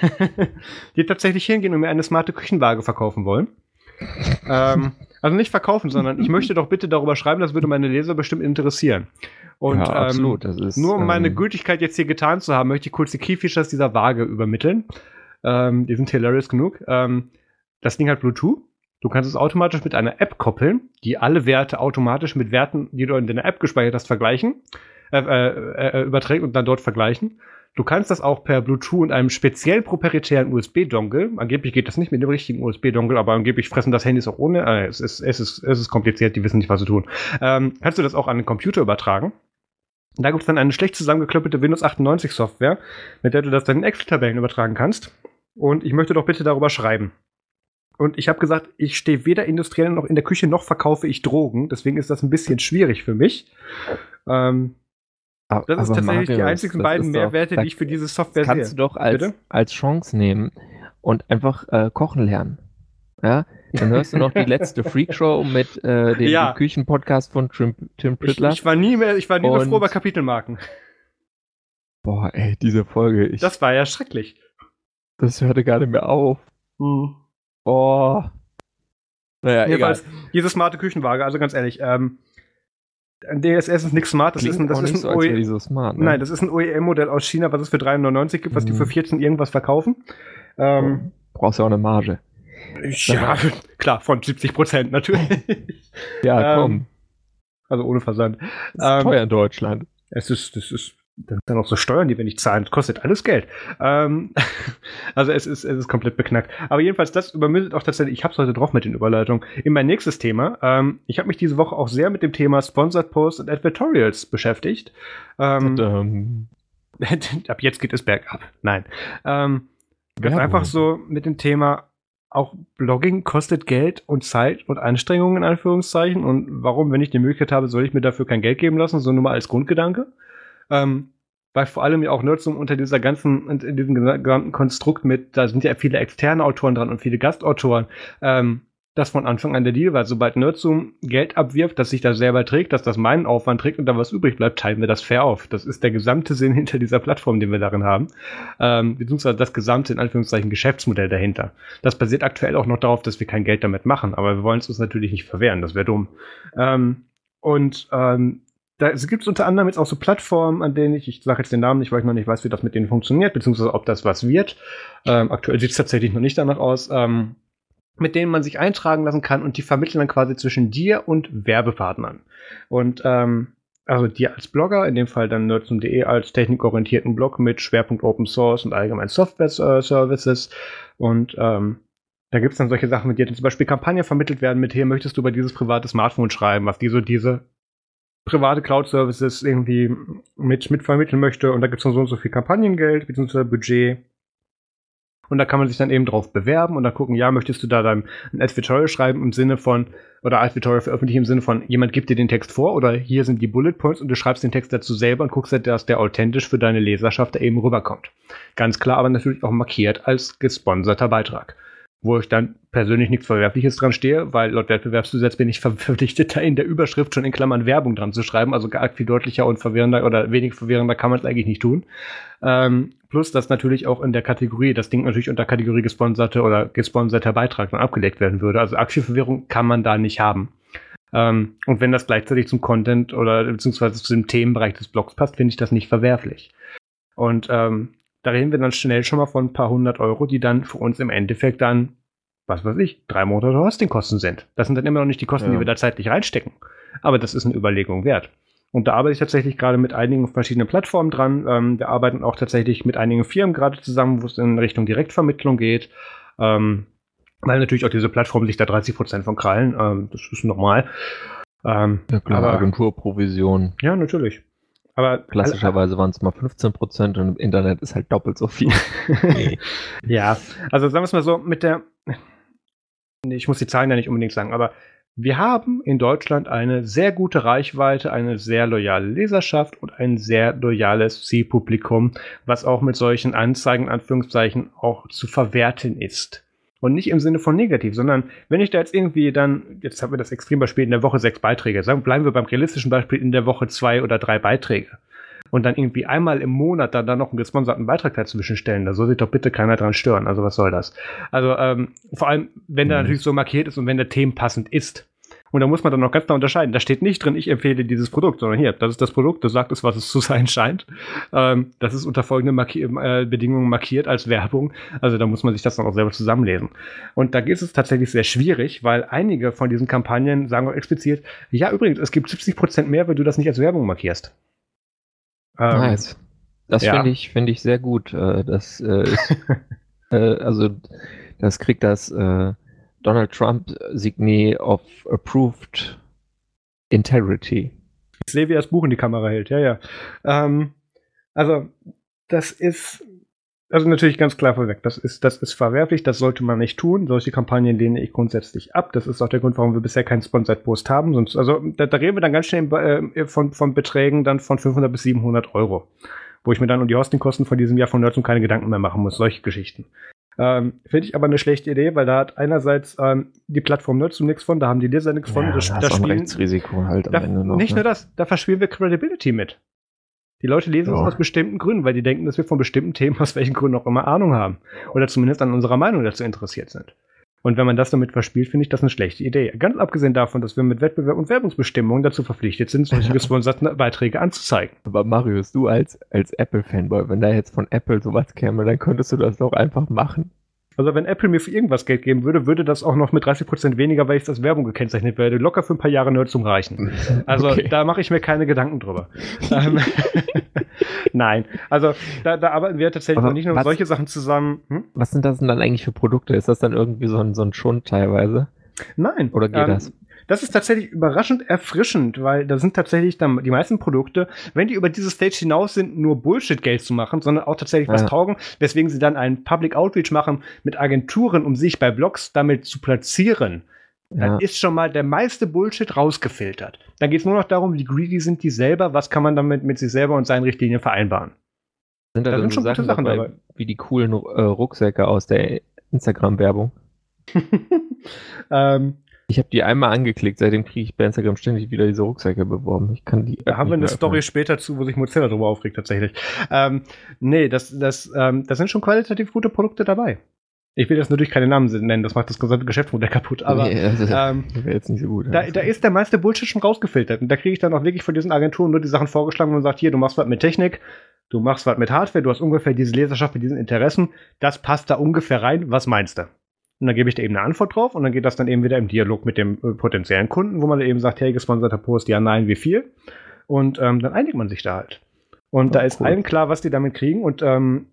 die tatsächlich hingehen und mir eine smarte Küchenwaage verkaufen wollen. ähm, also nicht verkaufen, sondern ich möchte doch bitte darüber schreiben, das würde meine Leser bestimmt interessieren. Und ja, absolut, ähm, ist, nur um meine ähm, Gültigkeit jetzt hier getan zu haben, möchte ich kurz die Key-Features dieser Waage übermitteln. Ähm, die sind hilarious genug. Ähm, das Ding hat Bluetooth. Du kannst es automatisch mit einer App koppeln, die alle Werte automatisch mit Werten, die du in deiner App gespeichert hast, vergleichen, äh, äh, äh, überträgt und dann dort vergleichen. Du kannst das auch per Bluetooth und einem speziell proprietären USB-Dongle. Angeblich geht das nicht mit dem richtigen USB-Dongle, aber angeblich fressen das Handys auch ohne. Äh, es, ist, es, ist, es ist kompliziert, die wissen nicht, was sie tun. Ähm, kannst du das auch an den Computer übertragen? Da gibt es dann eine schlecht zusammengeklöppelte Windows 98 Software, mit der du das dann in Excel-Tabellen übertragen kannst. Und ich möchte doch bitte darüber schreiben. Und ich habe gesagt, ich stehe weder industriell noch in der Küche noch verkaufe ich Drogen. Deswegen ist das ein bisschen schwierig für mich. Ähm, das aber ist tatsächlich Marius, die einzigen beiden Mehrwerte, die ich für diese Software kannst sehe. Kannst du doch als, als Chance nehmen und einfach äh, kochen lernen. Ja, dann hörst du noch die letzte Freakshow mit äh, dem ja. Küchenpodcast von Tim, Tim Prittler. Ich, ich, war nie mehr, ich war nie mehr froh bei Kapitelmarken. Boah, ey, diese Folge. Ich, das war ja schrecklich. Das hörte gar nicht mehr auf. Hm. Oh. Naja, Jedenfalls, egal. Diese smarte Küchenwaage, also ganz ehrlich, ähm, DSS ist nichts smart, das Klingt ist ein, das ist ein so, OE so smart, ne? Nein, das ist ein OEM-Modell aus China, was es für 3,99 gibt, was mhm. die für 14 irgendwas verkaufen. Ähm, Brauchst ja auch eine Marge. Ja, klar, von 70 Prozent natürlich. ja, komm. Ähm, also ohne Versand. Das ist ähm, teuer in Deutschland. Es ist, das ist dann sind auch so Steuern, die wir nicht zahlen. Das kostet alles Geld. Ähm, also es ist, es ist komplett beknackt. Aber jedenfalls, das übermündet auch tatsächlich, ich habe es heute drauf mit den Überleitungen, in mein nächstes Thema. Ähm, ich habe mich diese Woche auch sehr mit dem Thema Sponsored Posts und Advertorials beschäftigt. Ähm, ab jetzt geht es bergab. Nein. Ähm, ganz einfach so mit dem Thema auch Blogging kostet Geld und Zeit und Anstrengungen in Anführungszeichen. Und warum, wenn ich die Möglichkeit habe, soll ich mir dafür kein Geld geben lassen, so nur mal als Grundgedanke? Ähm, weil vor allem ja auch Nerdsum unter dieser ganzen, in diesem gesamten Konstrukt mit, da sind ja viele externe Autoren dran und viele Gastautoren, ähm, das von Anfang an der Deal war. Sobald Nerdzoom Geld abwirft, dass sich das selber trägt, dass das meinen Aufwand trägt und da was übrig bleibt, teilen wir das fair auf. Das ist der gesamte Sinn hinter dieser Plattform, den wir darin haben. Ähm, beziehungsweise das gesamte, in Anführungszeichen, Geschäftsmodell dahinter. Das basiert aktuell auch noch darauf, dass wir kein Geld damit machen, aber wir wollen es uns natürlich nicht verwehren, das wäre dumm. Ähm, und ähm, da gibt es unter anderem jetzt auch so Plattformen, an denen ich, ich sage jetzt den Namen nicht, weil ich noch nicht weiß, wie das mit denen funktioniert, beziehungsweise ob das was wird. Ähm, aktuell sieht es tatsächlich noch nicht danach aus. Ähm, mit denen man sich eintragen lassen kann und die vermitteln dann quasi zwischen dir und Werbepartnern. Und ähm, also dir als Blogger, in dem Fall dann nerdsum.de als technikorientierten Blog mit Schwerpunkt Open Source und allgemein Software Services. Und ähm, da gibt es dann solche Sachen, mit dir zum Beispiel Kampagnen vermittelt werden, mit hier möchtest du über dieses private Smartphone schreiben, was die so diese private Cloud-Services irgendwie mit, mit vermitteln möchte. Und da gibt es dann so und so viel Kampagnengeld bzw. Budget. Und da kann man sich dann eben drauf bewerben und dann gucken, ja, möchtest du da dann ein Advertorial schreiben im Sinne von, oder Advertorial veröffentlichen im Sinne von, jemand gibt dir den Text vor oder hier sind die Bullet Points und du schreibst den Text dazu selber und guckst, dass der authentisch für deine Leserschaft da eben rüberkommt. Ganz klar, aber natürlich auch markiert als gesponserter Beitrag wo ich dann persönlich nichts Verwerfliches dran stehe, weil laut Wettbewerbsgesetz bin ich verpflichtet, da in der Überschrift schon in Klammern Werbung dran zu schreiben. Also gar viel deutlicher und verwirrender oder wenig verwirrender kann man es eigentlich nicht tun. Ähm, plus, dass natürlich auch in der Kategorie, das Ding natürlich unter Kategorie gesponserte oder gesponserter Beitrag dann abgelegt werden würde. Also Aktienverwirrung kann man da nicht haben. Ähm, und wenn das gleichzeitig zum Content oder beziehungsweise zu dem Themenbereich des Blogs passt, finde ich das nicht verwerflich. Und ähm, da reden wir dann schnell schon mal von ein paar hundert Euro, die dann für uns im Endeffekt dann, was weiß ich, drei Monate Hostingkosten sind. Das sind dann immer noch nicht die Kosten, ja. die wir da zeitlich reinstecken. Aber das ist eine Überlegung wert. Und da arbeite ich tatsächlich gerade mit einigen verschiedenen Plattformen dran. Ähm, wir arbeiten auch tatsächlich mit einigen Firmen gerade zusammen, wo es in Richtung Direktvermittlung geht. Ähm, weil natürlich auch diese Plattformen sich da 30 Prozent von krallen. Ähm, das ist normal. Ähm, ja, klar, Agenturprovision. Ja, natürlich. Aber klassischerweise waren es mal 15 Prozent und im Internet ist halt doppelt so viel. ja, also sagen wir es mal so, mit der, ich muss die Zahlen ja nicht unbedingt sagen, aber wir haben in Deutschland eine sehr gute Reichweite, eine sehr loyale Leserschaft und ein sehr loyales Zielpublikum, was auch mit solchen Anzeigen, Anführungszeichen, auch zu verwerten ist. Und nicht im Sinne von negativ, sondern wenn ich da jetzt irgendwie dann, jetzt haben wir das Extrembeispiel in der Woche sechs Beiträge, sagen, bleiben wir beim realistischen Beispiel in der Woche zwei oder drei Beiträge. Und dann irgendwie einmal im Monat dann, dann noch einen gesponserten Beitrag dazwischen stellen. Da soll sich doch bitte keiner dran stören. Also was soll das? Also ähm, vor allem, wenn der mhm. natürlich so markiert ist und wenn der themenpassend ist. Und da muss man dann noch ganz klar unterscheiden. Da steht nicht drin, ich empfehle dieses Produkt, sondern hier, das ist das Produkt, das sagt es, was es zu sein scheint. Ähm, das ist unter folgenden Marki äh, Bedingungen markiert als Werbung. Also da muss man sich das dann auch selber zusammenlesen. Und da ist es tatsächlich sehr schwierig, weil einige von diesen Kampagnen sagen auch explizit, ja, übrigens, es gibt 70 Prozent mehr, wenn du das nicht als Werbung markierst. Ähm, nice. Das ja. finde ich, finde ich sehr gut. Äh, das äh, ist, äh, also das kriegt das Donald Trump Signet of Approved Integrity. Ich sehe, wie er das Buch in die Kamera hält, ja, ja. Ähm, also, das ist, also natürlich ganz klar vorweg, das ist, das ist verwerflich, das sollte man nicht tun. Solche Kampagnen lehne ich grundsätzlich ab. Das ist auch der Grund, warum wir bisher keinen Sponsored Post haben. Sonst, also, da, da reden wir dann ganz schnell äh, von, von Beträgen dann von 500 bis 700 Euro wo ich mir dann um die Hostingkosten von diesem Jahr von Nerds keine Gedanken mehr machen muss, solche Geschichten. Ähm, Finde ich aber eine schlechte Idee, weil da hat einerseits ähm, die Plattform Nutzung nichts von, da haben die Leser nichts von. Ja, das, das, das Rechtsrisiko halt am da, Ende noch. Nicht ne? nur das, da verspielen wir Credibility mit. Die Leute lesen ja. es aus bestimmten Gründen, weil die denken, dass wir von bestimmten Themen aus welchen Gründen auch immer Ahnung haben. Oder zumindest an unserer Meinung dazu interessiert sind. Und wenn man das damit verspielt, finde ich das eine schlechte Idee. Ganz abgesehen davon, dass wir mit Wettbewerb und Werbungsbestimmungen dazu verpflichtet sind, solche gesponserten Beiträge anzuzeigen. Aber Marius, du als, als Apple-Fanboy, wenn da jetzt von Apple sowas käme, dann könntest du das doch einfach machen. Also wenn Apple mir für irgendwas Geld geben würde, würde das auch noch mit 30% weniger, weil ich das Werbung gekennzeichnet werde, locker für ein paar Jahre Nerd zum Reichen. Also okay. da mache ich mir keine Gedanken drüber. Ähm, Nein, also da, da arbeiten wir tatsächlich noch nicht nur was, solche Sachen zusammen. Hm? Was sind das denn dann eigentlich für Produkte? Ist das dann irgendwie so ein, so ein Schund teilweise? Nein. Oder geht ähm, das? Das ist tatsächlich überraschend erfrischend, weil da sind tatsächlich dann die meisten Produkte, wenn die über diese Stage hinaus sind, nur Bullshit-Geld zu machen, sondern auch tatsächlich ja. was taugen, weswegen sie dann einen Public Outreach machen mit Agenturen, um sich bei Blogs damit zu platzieren. Ja. Dann ist schon mal der meiste Bullshit rausgefiltert. Dann geht es nur noch darum, wie greedy sind die selber, was kann man damit mit sich selber und seinen Richtlinien vereinbaren. Sind da, da sind schon Sachen, gute Sachen dabei, dabei, wie die coolen äh, Rucksäcke aus der Instagram-Werbung? ähm, ich habe die einmal angeklickt, seitdem kriege ich bei Instagram ständig wieder diese Rucksäcke beworben. Ich kann die. Da haben wir eine Story später zu, wo sich Mozilla drüber aufregt, tatsächlich. Ähm, nee, das, das, ähm, das sind schon qualitativ gute Produkte dabei. Ich will jetzt natürlich keine Namen nennen, das macht das gesamte Geschäftsmodell kaputt. Aber nee, das ähm, jetzt nicht so gut. Da, da ist der meiste Bullshit schon rausgefiltert. Und da kriege ich dann auch wirklich von diesen Agenturen nur die Sachen vorgeschlagen und sagt, hier, du machst was mit Technik, du machst was mit Hardware, du hast ungefähr diese Leserschaft mit diesen Interessen, das passt da ungefähr rein, was meinst du? Und dann gebe ich da eben eine Antwort drauf und dann geht das dann eben wieder im Dialog mit dem äh, potenziellen Kunden, wo man eben sagt, hey, gesponserter Post, ja, nein, wie viel? Und ähm, dann einigt man sich da halt. Und oh, da ist cool. allen klar, was die damit kriegen. Und ähm,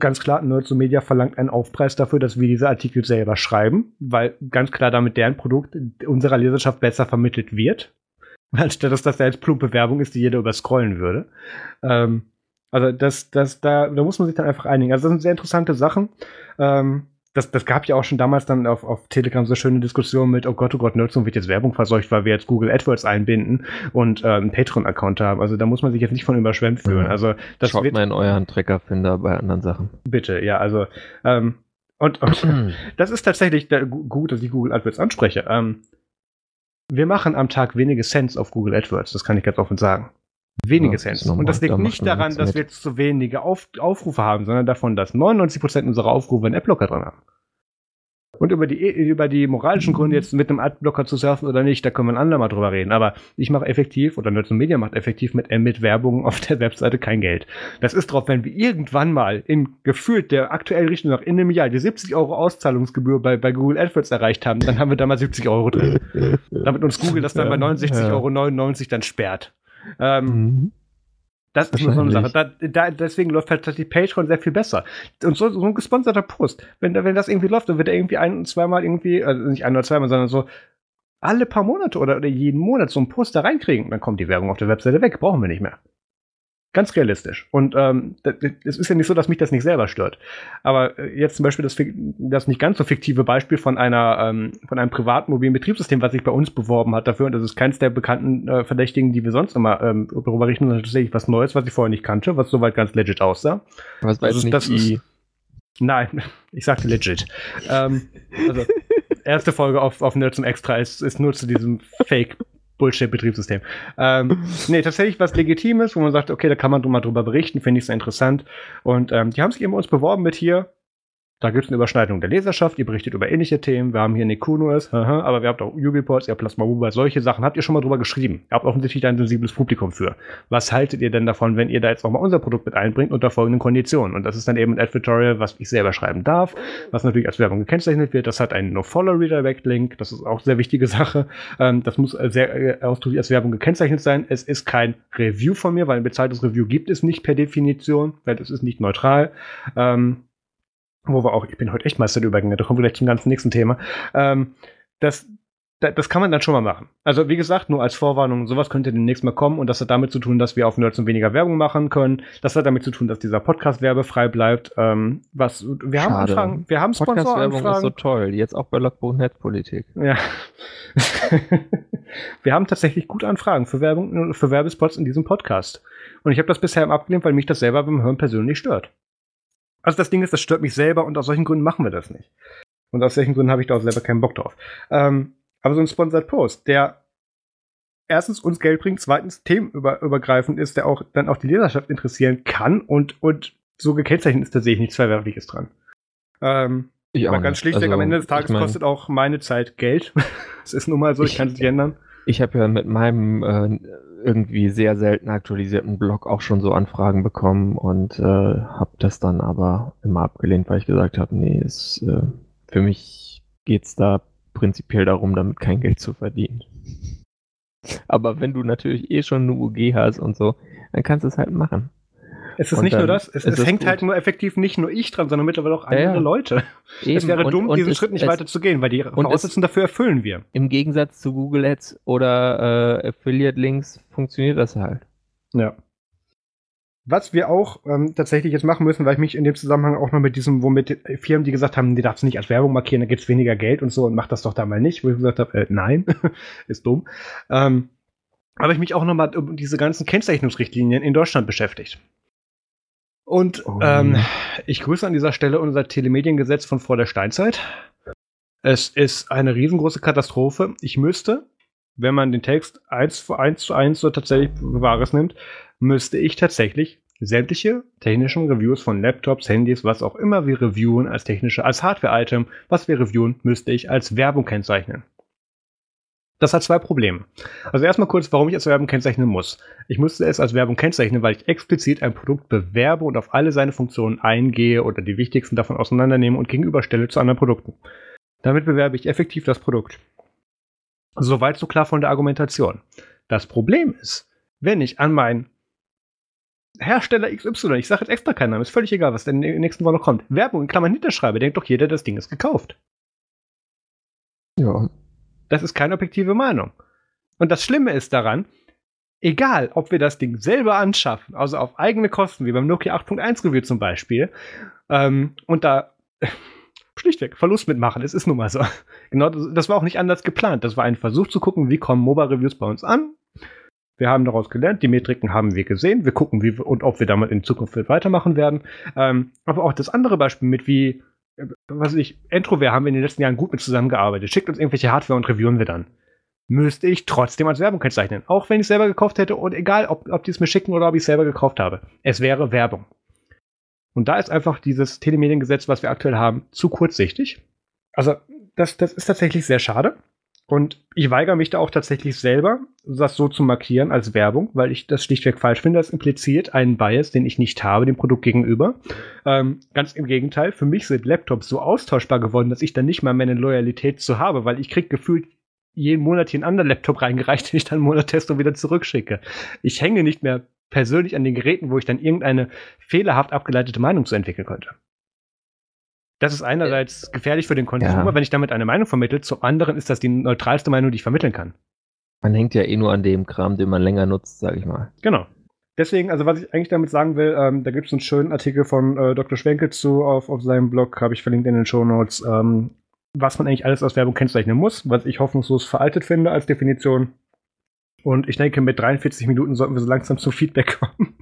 ganz klar, Nerds Media verlangt einen Aufpreis dafür, dass wir diese Artikel selber schreiben, weil ganz klar damit deren Produkt unserer Leserschaft besser vermittelt wird, anstatt dass das ja jetzt plumpe Werbung ist, die jeder überscrollen würde. Ähm, also das, das, da, da muss man sich dann einfach einigen. Also das sind sehr interessante Sachen. Ähm, das, das gab ja auch schon damals dann auf, auf Telegram so schöne Diskussionen mit, oh Gott, oh Gott, Nutzung wird jetzt Werbung verseucht, weil wir jetzt Google AdWords einbinden und äh, einen Patreon-Account haben. Also da muss man sich jetzt nicht von überschwemmt fühlen. Mhm. Also das Schaut wird, mal in euren Trackerfinder bei anderen Sachen. Bitte, ja, also ähm, und, und das ist tatsächlich der, gut, dass ich Google AdWords anspreche. Ähm, wir machen am Tag wenige Cents auf Google AdWords, das kann ich ganz offen sagen. Wenige ja, Cents. Und das liegt da nicht daran, dass wir jetzt zu wenige Auf Aufrufe haben, sondern davon, dass 99% unserer Aufrufe einen Adblocker dran haben. Und über die, über die moralischen Gründe, jetzt mit einem Adblocker zu surfen oder nicht, da können wir ein andermal drüber reden. Aber ich mache effektiv, oder Nerds Media macht effektiv mit, äh, mit Werbung auf der Webseite kein Geld. Das ist drauf, wenn wir irgendwann mal in gefühlt der aktuellen Richtung nach in einem Jahr die 70 Euro Auszahlungsgebühr bei, bei Google AdWords erreicht haben, dann haben wir da mal 70 Euro drin. Damit uns Google das dann bei 69,99 Euro dann sperrt. Ähm, mhm. Das ist nur so eine Sache. Da, da, deswegen läuft halt die Patreon sehr viel besser. Und so, so ein gesponserter Post, wenn, wenn das irgendwie läuft, dann wird er irgendwie ein- und zweimal irgendwie, also nicht ein oder zweimal, sondern so alle paar Monate oder, oder jeden Monat so einen Post da reinkriegen. Dann kommt die Werbung auf der Webseite weg. Brauchen wir nicht mehr. Ganz realistisch. Und ähm, es ist ja nicht so, dass mich das nicht selber stört. Aber äh, jetzt zum Beispiel das, das nicht ganz so fiktive Beispiel von einer ähm, von einem privaten mobilen Betriebssystem, was sich bei uns beworben hat dafür, und das ist keins der bekannten äh, Verdächtigen, die wir sonst immer ähm, darüber richten, sondern tatsächlich was Neues, was ich vorher nicht kannte, was soweit ganz legit aussah. Was weiß nicht das ist, Nein, ich sagte legit. ähm, also erste Folge auf, auf Nerds zum Extra ist, ist nur zu diesem Fake Bullshit-Betriebssystem. Ähm, nee, tatsächlich was Legitimes, wo man sagt, okay, da kann man mal drüber berichten, finde ich sehr interessant. Und ähm, die haben sich eben uns beworben mit hier, da gibt es eine Überschneidung der Leserschaft, ihr berichtet über ähnliche Themen. Wir haben hier Nekunues, aber wir habt auch Ubiports, ihr habt Plasma Uber, solche Sachen habt ihr schon mal drüber geschrieben. Ihr habt offensichtlich ein sensibles Publikum für. Was haltet ihr denn davon, wenn ihr da jetzt auch mal unser Produkt mit einbringt unter folgenden Konditionen? Und das ist dann eben ein Advertorial, was ich selber schreiben darf, was natürlich als Werbung gekennzeichnet wird. Das hat einen No-Follow-Redirect-Link, das ist auch sehr wichtige Sache. Ähm, das muss sehr äh, ausdrücklich als Werbung gekennzeichnet sein. Es ist kein Review von mir, weil ein bezahltes Review gibt es nicht per Definition, weil es ist nicht neutral. Ähm, wo wir auch, ich bin heute echt Meister der Übergänge, da kommen wir gleich zum ganzen nächsten Thema. Ähm, das, das kann man dann schon mal machen. Also wie gesagt, nur als Vorwarnung, sowas könnte demnächst mal kommen und das hat damit zu tun, dass wir auf Nerds und weniger Werbung machen können. Das hat damit zu tun, dass dieser Podcast werbefrei bleibt. Ähm, was wir haben Anfragen, wir haben Sponsoranfragen. Podcast-Werbung ist so toll, jetzt auch bei Logbuch.net Politik. Ja. wir haben tatsächlich gut Anfragen für Werbung, für Werbespots in diesem Podcast. Und ich habe das bisher abgelehnt, weil mich das selber beim Hören persönlich stört. Also das Ding ist, das stört mich selber und aus solchen Gründen machen wir das nicht. Und aus welchen Gründen habe ich da auch selber keinen Bock drauf. Ähm, aber so ein Sponsored Post, der erstens uns Geld bringt, zweitens themenübergreifend ist, der auch dann auch die Leserschaft interessieren kann und, und so gekennzeichnet ist, da sehe ich nichts Verwerfliches dran. Ähm, ich aber ganz schlichtweg, also, am Ende des Tages ich mein, kostet auch meine Zeit Geld. Es ist nun mal so, ich, ich kann es nicht ändern. Ich habe ja mit meinem äh, irgendwie sehr selten aktualisierten Blog auch schon so Anfragen bekommen und äh, habe das dann aber immer abgelehnt, weil ich gesagt habe, nee, es, äh, für mich geht's da prinzipiell darum, damit kein Geld zu verdienen. Aber wenn du natürlich eh schon eine UG hast und so, dann kannst du es halt machen. Es ist und nicht nur das, es, es hängt halt nur effektiv nicht nur ich dran, sondern mittlerweile auch andere ja, ja. Leute. Eben. Es wäre und, dumm, und diesen es, Schritt nicht weiter zu gehen, weil die Voraussetzungen dafür erfüllen wir. Im Gegensatz zu Google Ads oder äh, Affiliate Links funktioniert das halt. Ja. Was wir auch ähm, tatsächlich jetzt machen müssen, weil ich mich in dem Zusammenhang auch noch mit diesem, womit Firmen, die gesagt haben, die darfst du nicht als Werbung markieren, da gibt's weniger Geld und so und mach das doch da mal nicht, wo ich gesagt habe, äh, nein, ist dumm. Ähm, habe ich mich auch noch mal um diese ganzen Kennzeichnungsrichtlinien in Deutschland beschäftigt. Und oh. ähm, ich grüße an dieser Stelle unser Telemediengesetz von vor der Steinzeit. Es ist eine riesengroße Katastrophe. Ich müsste, wenn man den Text eins, eins zu eins so tatsächlich Wahres nimmt, müsste ich tatsächlich sämtliche technischen Reviews von Laptops, Handys, was auch immer wir reviewen als technische, als Hardware-Item, was wir reviewen, müsste ich als Werbung kennzeichnen. Das hat zwei Probleme. Also erstmal kurz, warum ich als Werbung kennzeichnen muss. Ich musste es als Werbung kennzeichnen, weil ich explizit ein Produkt bewerbe und auf alle seine Funktionen eingehe oder die wichtigsten davon auseinandernehme und gegenüberstelle zu anderen Produkten. Damit bewerbe ich effektiv das Produkt. Soweit so klar von der Argumentation. Das Problem ist, wenn ich an meinen Hersteller XY, ich sage jetzt extra keinen Namen, ist völlig egal, was denn in der nächsten Woche noch kommt, Werbung in Klammern hinterschreibe, denkt doch jeder, das Ding ist gekauft. Ja. Das ist keine objektive Meinung. Und das Schlimme ist daran, egal, ob wir das Ding selber anschaffen, also auf eigene Kosten, wie beim Nokia 8.1 Review zum Beispiel, ähm, und da schlichtweg Verlust mitmachen. Es ist nun mal so. Genau, das, das, war auch nicht anders geplant. Das war ein Versuch zu gucken, wie kommen Mobile-Reviews bei uns an. Wir haben daraus gelernt, die Metriken haben wir gesehen. Wir gucken, wie und ob wir damit in Zukunft weitermachen werden. Ähm, aber auch das andere Beispiel mit wie, was weiß ich, Entrovert haben wir in den letzten Jahren gut mit zusammengearbeitet. Schickt uns irgendwelche Hardware und reviewen wir dann. Müsste ich trotzdem als Werbung kennzeichnen. Auch wenn ich es selber gekauft hätte und egal, ob, ob die es mir schicken oder ob ich es selber gekauft habe. Es wäre Werbung. Und da ist einfach dieses Telemediengesetz, was wir aktuell haben, zu kurzsichtig. Also, das, das ist tatsächlich sehr schade. Und ich weigere mich da auch tatsächlich selber, das so zu markieren als Werbung, weil ich das schlichtweg falsch finde. Das impliziert einen Bias, den ich nicht habe dem Produkt gegenüber. Ähm, ganz im Gegenteil, für mich sind Laptops so austauschbar geworden, dass ich dann nicht mal mehr eine Loyalität zu habe, weil ich krieg gefühlt jeden Monat hier einen anderen Laptop reingereicht, den ich dann einen wieder zurückschicke. Ich hänge nicht mehr persönlich an den Geräten, wo ich dann irgendeine fehlerhaft abgeleitete Meinung zu entwickeln könnte. Das ist einerseits gefährlich für den Konsumer, ja. wenn ich damit eine Meinung vermittle, zum anderen ist das die neutralste Meinung, die ich vermitteln kann. Man hängt ja eh nur an dem Kram, den man länger nutzt, sag ich mal. Genau. Deswegen, also was ich eigentlich damit sagen will, ähm, da gibt es einen schönen Artikel von äh, Dr. Schwenke zu auf, auf seinem Blog, habe ich verlinkt in den Show Notes, ähm, was man eigentlich alles aus Werbung kennzeichnen muss, was ich hoffnungslos veraltet finde als Definition. Und ich denke, mit 43 Minuten sollten wir so langsam zum Feedback kommen.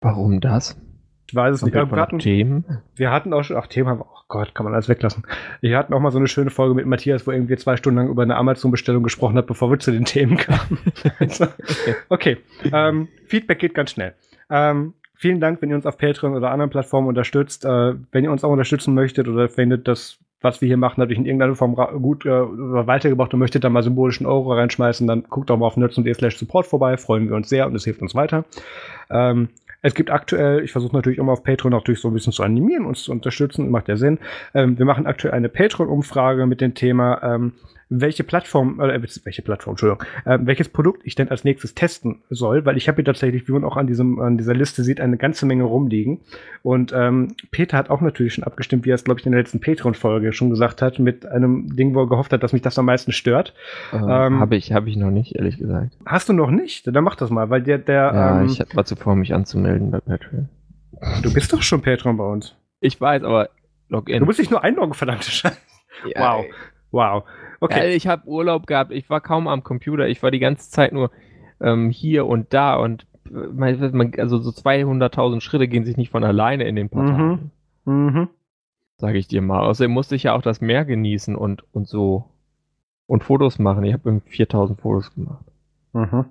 Warum das? Ich weiß es nicht. Wir hatten, Themen? wir hatten auch schon, ach, Themen haben wir, oh Gott, kann man alles weglassen. Wir hatten auch mal so eine schöne Folge mit Matthias, wo irgendwie zwei Stunden lang über eine Amazon-Bestellung gesprochen hat, bevor wir zu den Themen kamen. okay, ähm, Feedback geht ganz schnell. Ähm, vielen Dank, wenn ihr uns auf Patreon oder anderen Plattformen unterstützt. Äh, wenn ihr uns auch unterstützen möchtet oder findet, dass was wir hier machen, natürlich in irgendeiner Form gut äh, weitergebracht und möchtet da mal symbolischen Euro reinschmeißen, dann guckt doch mal auf nerds.de slash support vorbei, freuen wir uns sehr und es hilft uns weiter. Ähm, es gibt aktuell, ich versuche natürlich immer auf Patreon natürlich so ein bisschen zu animieren, uns zu unterstützen, macht ja Sinn. Ähm, wir machen aktuell eine Patreon-Umfrage mit dem Thema, ähm, welche Plattform, äh, welche Plattform, Entschuldigung, äh, welches Produkt ich denn als nächstes testen soll, weil ich habe hier tatsächlich, wie man auch an diesem, an dieser Liste sieht, eine ganze Menge rumliegen. Und ähm, Peter hat auch natürlich schon abgestimmt, wie er es, glaube ich, in der letzten Patreon-Folge schon gesagt hat, mit einem Ding, wo er gehofft hat, dass mich das am meisten stört. Äh, ähm, habe ich, habe ich noch nicht, ehrlich gesagt. Hast du noch nicht? Dann mach das mal, weil der, der. Ja, ähm, ich war zuvor, mich anzumelden bei Patreon. Du bist doch schon Patreon bei uns. Ich weiß, aber Login. Du musst dich nur einloggen, verdammte Scheiße. Ja, wow. Wow. Okay. Ja, ich habe Urlaub gehabt, ich war kaum am Computer, ich war die ganze Zeit nur ähm, hier und da und man, also so 200.000 Schritte gehen sich nicht von alleine in den Portal. Mhm. Mhm. Sage ich dir mal. Außerdem musste ich ja auch das Meer genießen und, und so und Fotos machen. Ich habe irgendwie 4000 Fotos gemacht. Mhm.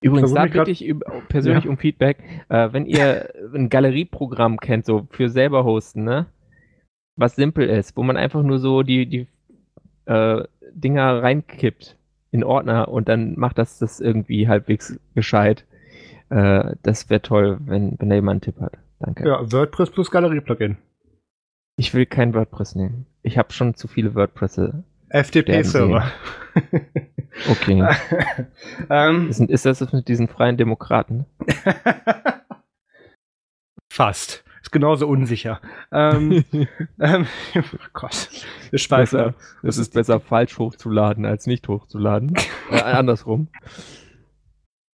Übrigens, da bitte ich persönlich ja. um Feedback. Äh, wenn ihr ein Galerieprogramm kennt, so für selber hosten, ne? Was simpel ist, wo man einfach nur so die, die äh, Dinger reinkippt in Ordner und dann macht das das irgendwie halbwegs gescheit. Äh, das wäre toll, wenn, wenn da jemand einen Tipp hat. Danke. Ja, WordPress plus Galerie-Plugin. Ich will kein WordPress nehmen. Ich habe schon zu viele WordPress. FTP-Server. okay. ähm, ist, ist das mit diesen freien Demokraten? Fast ist genauso unsicher. Ähm, ähm, oh Gott. Weiß, besser, es ist besser, falsch hochzuladen, als nicht hochzuladen. äh, andersrum.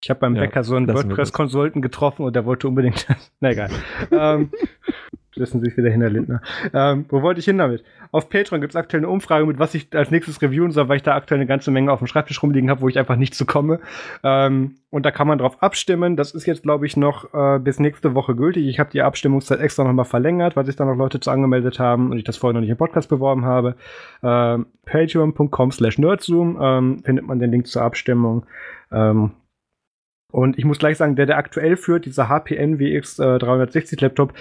Ich habe beim ja, Bäcker so einen WordPress-Konsulten getroffen und der wollte unbedingt das. Na egal. ähm, Wissen Sie sich wieder hin, Herr Lindner. Ähm, wo wollte ich hin damit? Auf Patreon gibt es aktuell eine Umfrage, mit was ich als nächstes reviewen soll, weil ich da aktuell eine ganze Menge auf dem Schreibtisch rumliegen habe, wo ich einfach nicht zu komme. Ähm, und da kann man drauf abstimmen. Das ist jetzt, glaube ich, noch äh, bis nächste Woche gültig. Ich habe die Abstimmungszeit extra nochmal verlängert, weil sich da noch Leute zu angemeldet haben und ich das vorher noch nicht im Podcast beworben habe. Ähm, Patreon.com slash Nerdzoom ähm, findet man den Link zur Abstimmung. Ähm, und ich muss gleich sagen, der, der aktuell führt, dieser HPN WX äh, 360 Laptop,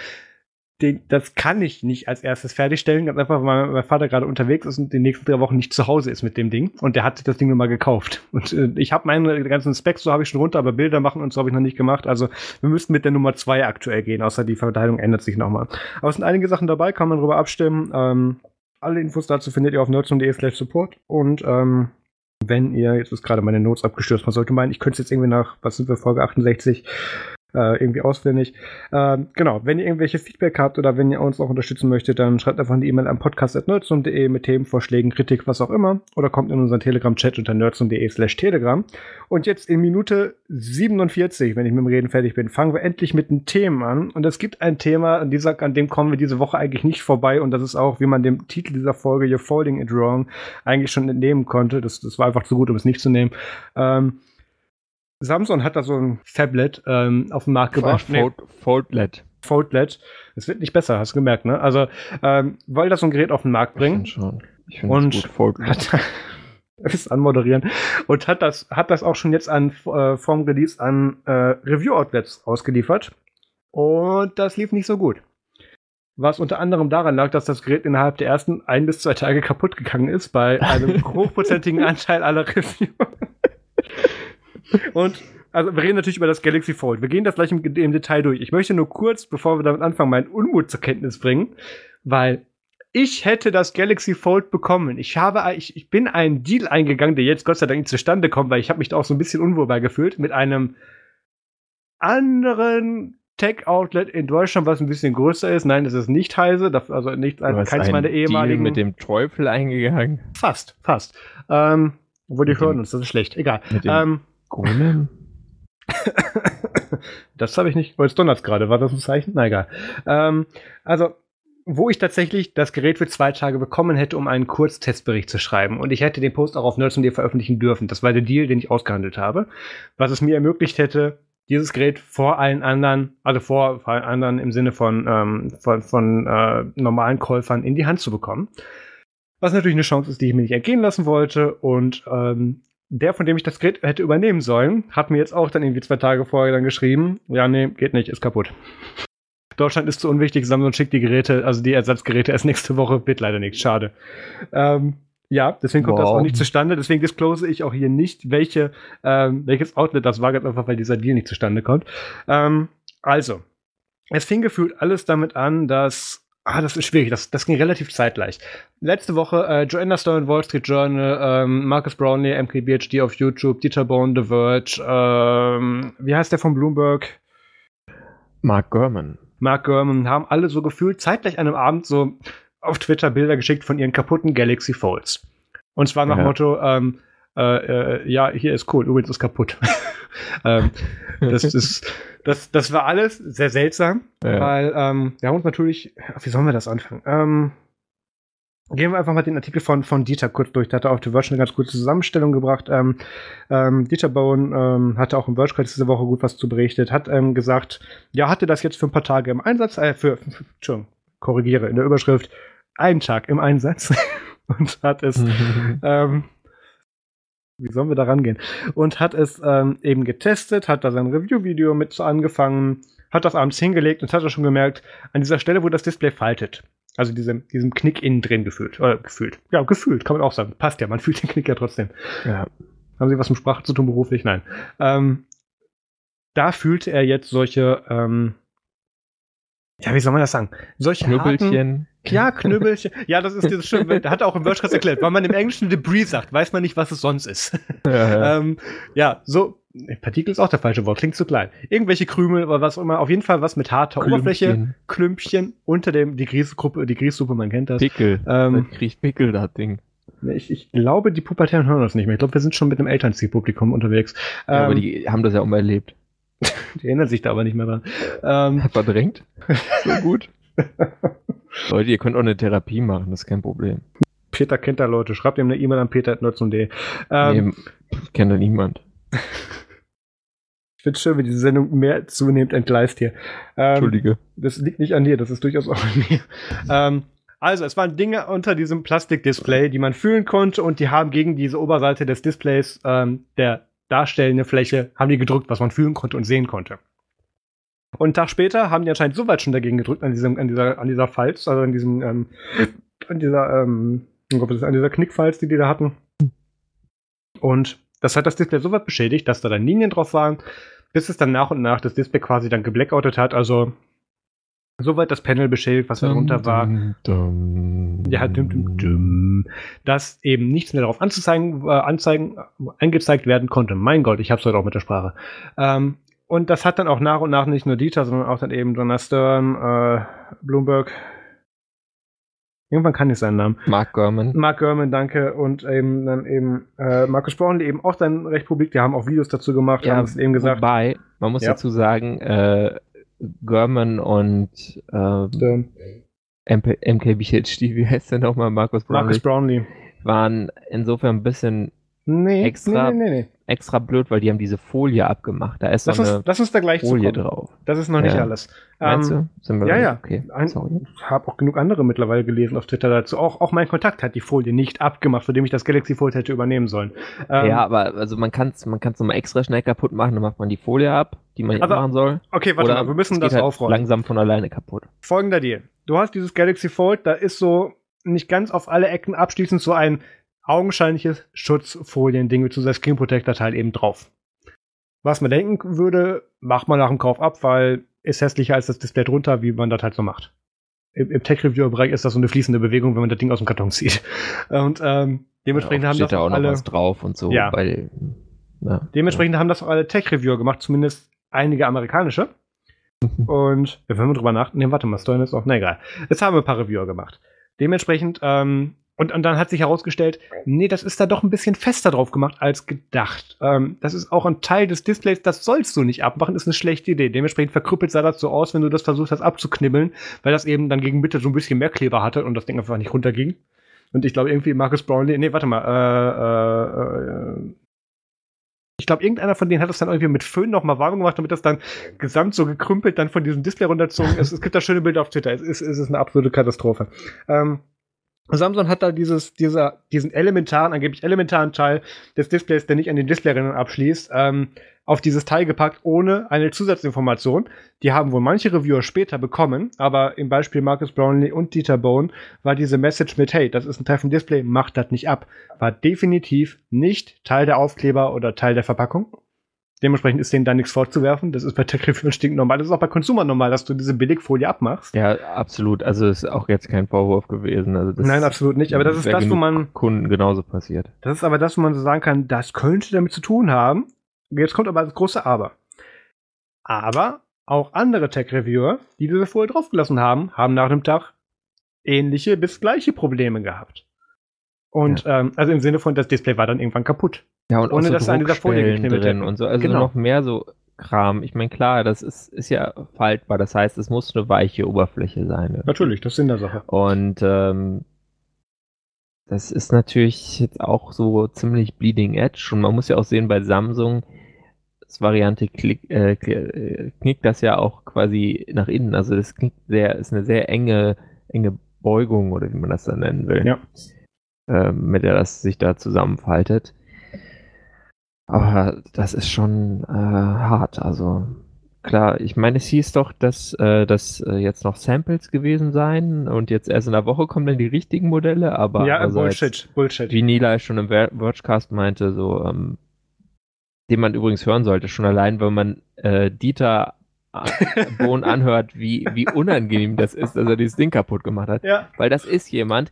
den, das kann ich nicht als erstes fertigstellen, ganz einfach, weil mein Vater gerade unterwegs ist und die nächsten drei Wochen nicht zu Hause ist mit dem Ding. Und der hat sich das Ding nur mal gekauft. Und äh, ich habe meine ganzen Specs, so habe ich schon runter, aber Bilder machen und so habe ich noch nicht gemacht. Also wir müssten mit der Nummer zwei aktuell gehen, außer die Verteilung ändert sich nochmal. Aber es sind einige Sachen dabei, kann man darüber abstimmen. Ähm, alle Infos dazu findet ihr auf nerdsum.de slash support. Und ähm, wenn ihr, jetzt ist gerade meine Notes abgestürzt, man sollte meinen, ich könnte es jetzt irgendwie nach, was sind wir, Folge 68, äh, irgendwie auswendig. Äh, genau, wenn ihr irgendwelche Feedback habt oder wenn ihr uns auch unterstützen möchtet, dann schreibt einfach eine E-Mail an podcast.nerdsum.de mit Themenvorschlägen, Kritik, was auch immer. Oder kommt in unseren Telegram-Chat unter nerdsum.de slash telegram. Und jetzt in Minute 47, wenn ich mit dem Reden fertig bin, fangen wir endlich mit den Themen an. Und es gibt ein Thema, an, dieser, an dem kommen wir diese Woche eigentlich nicht vorbei. Und das ist auch, wie man dem Titel dieser Folge, You're Folding It Wrong, eigentlich schon entnehmen konnte. Das, das war einfach zu gut, um es nicht zu nehmen. Ähm, Samsung hat da so ein Tablet ähm, auf den Markt gebracht. Fold, Foldlet. Foldlet. Es wird nicht besser, hast du gemerkt, ne? Also, ähm, wollte das so ein Gerät auf den Markt bringen. Ich finde schon. Ich es gut, Foldlet. Hat, ist anmoderieren. Und hat das, hat das auch schon jetzt an äh, Form Release an äh, Review-Outlets ausgeliefert. Und das lief nicht so gut. Was unter anderem daran lag, dass das Gerät innerhalb der ersten ein bis zwei Tage kaputt gegangen ist, bei einem hochprozentigen Anteil aller Reviews. Und also wir reden natürlich über das Galaxy Fold. Wir gehen das gleich im, im, Detail durch. Ich möchte nur kurz, bevor wir damit anfangen, meinen Unmut zur Kenntnis bringen, weil ich hätte das Galaxy Fold bekommen. Ich habe, ich, ich bin einen Deal eingegangen, der jetzt Gott sei Dank nicht zustande kommt, weil ich habe mich da auch so ein bisschen unwohl bei gefühlt, mit einem anderen Tech-Outlet in Deutschland, was ein bisschen größer ist. Nein, das ist nicht Heise, also nicht keins meiner ehemaligen. Deal mit dem Teufel eingegangen. Fast, fast. Ähm, obwohl die hören uns, das ist schlecht. Egal. Ähm, Golem? das habe ich nicht. Oh, jetzt donnert's gerade. War das ein Zeichen? Na egal. Ähm, also, wo ich tatsächlich das Gerät für zwei Tage bekommen hätte, um einen Kurztestbericht zu schreiben. Und ich hätte den Post auch auf Nerds.de veröffentlichen dürfen. Das war der Deal, den ich ausgehandelt habe. Was es mir ermöglicht hätte, dieses Gerät vor allen anderen, also vor, vor allen anderen im Sinne von, ähm, von, von äh, normalen Käufern in die Hand zu bekommen. Was natürlich eine Chance ist, die ich mir nicht entgehen lassen wollte. Und ähm, der, von dem ich das Gerät hätte übernehmen sollen, hat mir jetzt auch dann irgendwie zwei Tage vorher dann geschrieben, ja, nee, geht nicht, ist kaputt. Deutschland ist zu unwichtig, Samsung schickt die Geräte, also die Ersatzgeräte erst nächste Woche, wird leider nichts, schade. Ähm, ja, deswegen kommt wow. das auch nicht zustande. Deswegen disclose ich auch hier nicht, welche, ähm, welches Outlet das war, ganz einfach, weil dieser Deal nicht zustande kommt. Ähm, also, es fing gefühlt alles damit an, dass Ah, das ist schwierig. Das, das ging relativ zeitgleich. Letzte Woche äh, Joanna Stone, Wall Street Journal, ähm, Marcus Brownlee, MKBHD auf YouTube, Dieter Bohn, The Verge, ähm, wie heißt der von Bloomberg? Mark Gurman. Mark Gurman haben alle so gefühlt zeitgleich an einem Abend so auf Twitter Bilder geschickt von ihren kaputten Galaxy Folds. Und zwar nach ja. Motto, ähm, äh, äh, ja, hier ist cool, übrigens ist kaputt. ähm, das ist das, das war alles sehr seltsam, ja. weil ähm, wir haben uns natürlich, wie sollen wir das anfangen? Ähm, Gehen wir einfach mal den Artikel von, von Dieter kurz durch. Da hat er auf The Verge eine ganz gute Zusammenstellung gebracht. Ähm, ähm, Dieter Bowen ähm, hatte auch im Verge diese Woche gut was zu berichtet. Hat ähm, gesagt, ja, hatte das jetzt für ein paar Tage im Einsatz, äh, für, für Entschuldigung, korrigiere, in der Überschrift, einen Tag im Einsatz. und hat es ähm, wie sollen wir da rangehen? Und hat es ähm, eben getestet, hat da sein Review-Video mit angefangen, hat das abends hingelegt und hat er schon gemerkt, an dieser Stelle, wo das Display faltet, also diesem, diesem Knick innen drin gefühlt, oder gefühlt, ja, gefühlt, kann man auch sagen, passt ja, man fühlt den Knick ja trotzdem. Ja. Haben Sie was mit Sprache zu tun beruflich? Nein. Ähm, da fühlte er jetzt solche, ähm, ja, wie soll man das sagen? Solche Knüppelchen. Harten, ja, Knüppelchen. ja, das ist dieses schön. Da hat er auch im WordPress erklärt. Weil man im Englischen Debris sagt, weiß man nicht, was es sonst ist. Ja, ja. ähm, ja so. Partikel ist auch der falsche Wort, klingt zu klein. Irgendwelche Krümel oder was auch immer. Auf jeden Fall was mit harter Klümpchen. Oberfläche. Klümpchen unter dem, die Grießgruppe, die Grießsuppe, man kennt das. Pickel. Ähm, kriegt Pickel, das Ding. Ich, ich glaube, die Pubertären hören das nicht mehr. Ich glaube, wir sind schon mit einem Elternzielpublikum unterwegs. Ja, ähm, aber die haben das ja auch mal erlebt. Die erinnert sich da aber nicht mehr dran. Ähm, Verdrängt? So gut. Leute, ihr könnt auch eine Therapie machen, das ist kein Problem. Peter kennt da Leute. Schreibt ihm eine E-Mail an peter.nutzung.de. Ähm, nee, kennt da niemand. ich finde es schön, wie diese Sendung mehr zunehmend entgleist hier. Ähm, Entschuldige. Das liegt nicht an dir, das ist durchaus auch an mir. Ähm, also, es waren Dinge unter diesem Plastikdisplay, die man fühlen konnte und die haben gegen diese Oberseite des Displays ähm, der darstellenden Fläche, haben die gedrückt, was man fühlen konnte und sehen konnte. Und einen Tag später haben die anscheinend so weit schon dagegen gedrückt an diesem, an dieser, an dieser Falz, also an diesem, ähm, an dieser, ähm, an dieser Knickfalz, die die da hatten. Und das hat das Display so weit beschädigt, dass da dann Linien drauf waren, bis es dann nach und nach das Display quasi dann geblackoutet hat. Also soweit das Panel beschädigt, was darunter war. Dum, ja, dum, dum, dum, dass eben nichts mehr darauf anzuzeigen, äh, anzeigen, angezeigt werden konnte. Mein Gott, ich hab's heute auch mit der Sprache. Ähm, und das hat dann auch nach und nach nicht nur Dieter, sondern auch dann eben Donner Stern, äh, Bloomberg. Irgendwann kann ich seinen Namen. Mark Gurman. Mark Gurman, danke. Und eben dann eben äh, Markus Brownlee eben auch dann recht publik. Die haben auch Videos dazu gemacht, ja, haben es eben gesagt. Wobei, man muss ja. dazu sagen, äh, Gurman und ähm, MP, MKBHD, wie heißt der nochmal? Markus Brownlee. Marcus Brownlee. Waren insofern ein bisschen nee, extra, nee, nee, nee, extra blöd, weil die haben diese Folie abgemacht. Da ist das so eine ist, das da gleich Folie drauf. Das ist noch nicht ja. alles. Meinst ähm, du? Sind wir ja, ja. Okay. Ich habe auch genug andere mittlerweile gelesen auf Twitter dazu. Auch, auch mein Kontakt hat die Folie nicht abgemacht, für dem ich das Galaxy Fold hätte übernehmen sollen. Ähm, ja, aber also man kann es man kann's nochmal extra schnell kaputt machen, dann macht man die Folie ab, die man also, machen soll. Okay, warte Oder mal, wir müssen das halt aufrollen. langsam von alleine kaputt. Folgender Deal. Du hast dieses Galaxy Fold, da ist so nicht ganz auf alle Ecken abschließend so ein augenscheinliches Schutzfolien-Ding mit dieser Screen Protector-Teil eben drauf. Was man denken würde, macht man nach dem Kauf ab, weil ist hässlicher als das Display drunter, wie man das halt so macht. Im, im Tech-Reviewer-Bereich ist das so eine fließende Bewegung, wenn man das Ding aus dem Karton zieht. Und ähm, dementsprechend ja, haben das da auch alle, noch was drauf und so. Ja. Weil, ja. Dementsprechend haben das auch alle Tech-Reviewer gemacht, zumindest einige amerikanische. Und ja, wenn wir drüber nachdenken, nee, warte mal, Steuern ist auch, na egal. Jetzt haben wir ein paar Reviewer gemacht. Dementsprechend ähm, und, und dann hat sich herausgestellt, nee, das ist da doch ein bisschen fester drauf gemacht als gedacht. Ähm, das ist auch ein Teil des Displays, das sollst du nicht abmachen, ist eine schlechte Idee. Dementsprechend verkrüppelt sah das so aus, wenn du das versucht hast abzuknibbeln, weil das eben dann gegen Mitte so ein bisschen mehr Kleber hatte und das Ding einfach nicht runterging. Und ich glaube irgendwie Marcus Brownlee, nee, warte mal, äh, äh, äh, ich glaube, irgendeiner von denen hat das dann irgendwie mit Föhn nochmal warm gemacht, damit das dann gesamt so gekrümpelt dann von diesem Display runterzogen ist. es gibt da schöne Bilder auf Twitter. Es ist, es ist eine absolute Katastrophe. Ähm, Samsung hat da dieses, dieser, diesen elementaren, angeblich elementaren Teil des Displays, der nicht an den Displayrändern abschließt, ähm, auf dieses Teil gepackt, ohne eine Zusatzinformation. Die haben wohl manche Reviewer später bekommen, aber im Beispiel Marcus Brownlee und Dieter Bone war diese Message mit, hey, das ist ein vom Display, macht das nicht ab. War definitiv nicht Teil der Aufkleber oder Teil der Verpackung. Dementsprechend ist denen da nichts vorzuwerfen. Das ist bei Tech Review stinknormal. Das ist auch bei Consumer normal, dass du diese Billigfolie abmachst. Ja, absolut. Also ist auch jetzt kein Vorwurf gewesen. Also Nein, absolut nicht. Aber das ist das, wo man Kunden genauso passiert. Das ist aber das, wo man so sagen kann, das könnte damit zu tun haben. Jetzt kommt aber das große Aber. Aber auch andere Tech Reviewer, die diese Folie draufgelassen haben, haben nach dem Tag ähnliche bis gleiche Probleme gehabt. Und ja. ähm, also im Sinne von, das Display war dann irgendwann kaputt. Ja, und ohne so dass an dieser Folie geknibbelt drin und so. Also Genau. noch mehr so Kram. Ich meine, klar, das ist, ist ja faltbar. Das heißt, es muss eine weiche Oberfläche sein. ne? Natürlich, das ist in der Sache. Und ähm, das ist natürlich jetzt auch so ziemlich bleeding edge. Und man muss ja auch sehen, bei Samsung, das Variante klick, äh, äh, knickt das ja auch quasi nach innen. Also das knickt sehr, ist eine sehr enge, enge Beugung oder wie man das dann nennen will. Ja. Ähm, mit der das sich da zusammenfaltet. Aber das ist schon äh, hart. Also klar, ich meine, es hieß doch, dass äh, das äh, jetzt noch Samples gewesen seien und jetzt erst in der Woche kommen dann die richtigen Modelle, aber ja, also Bullshit, Bullshit. wie Nila schon im Vergecast meinte, so, ähm, den man übrigens hören sollte, schon allein, wenn man äh, Dieter äh, Bohn anhört, wie, wie unangenehm das ist, dass er dieses Ding kaputt gemacht hat. Ja, Weil das ist jemand,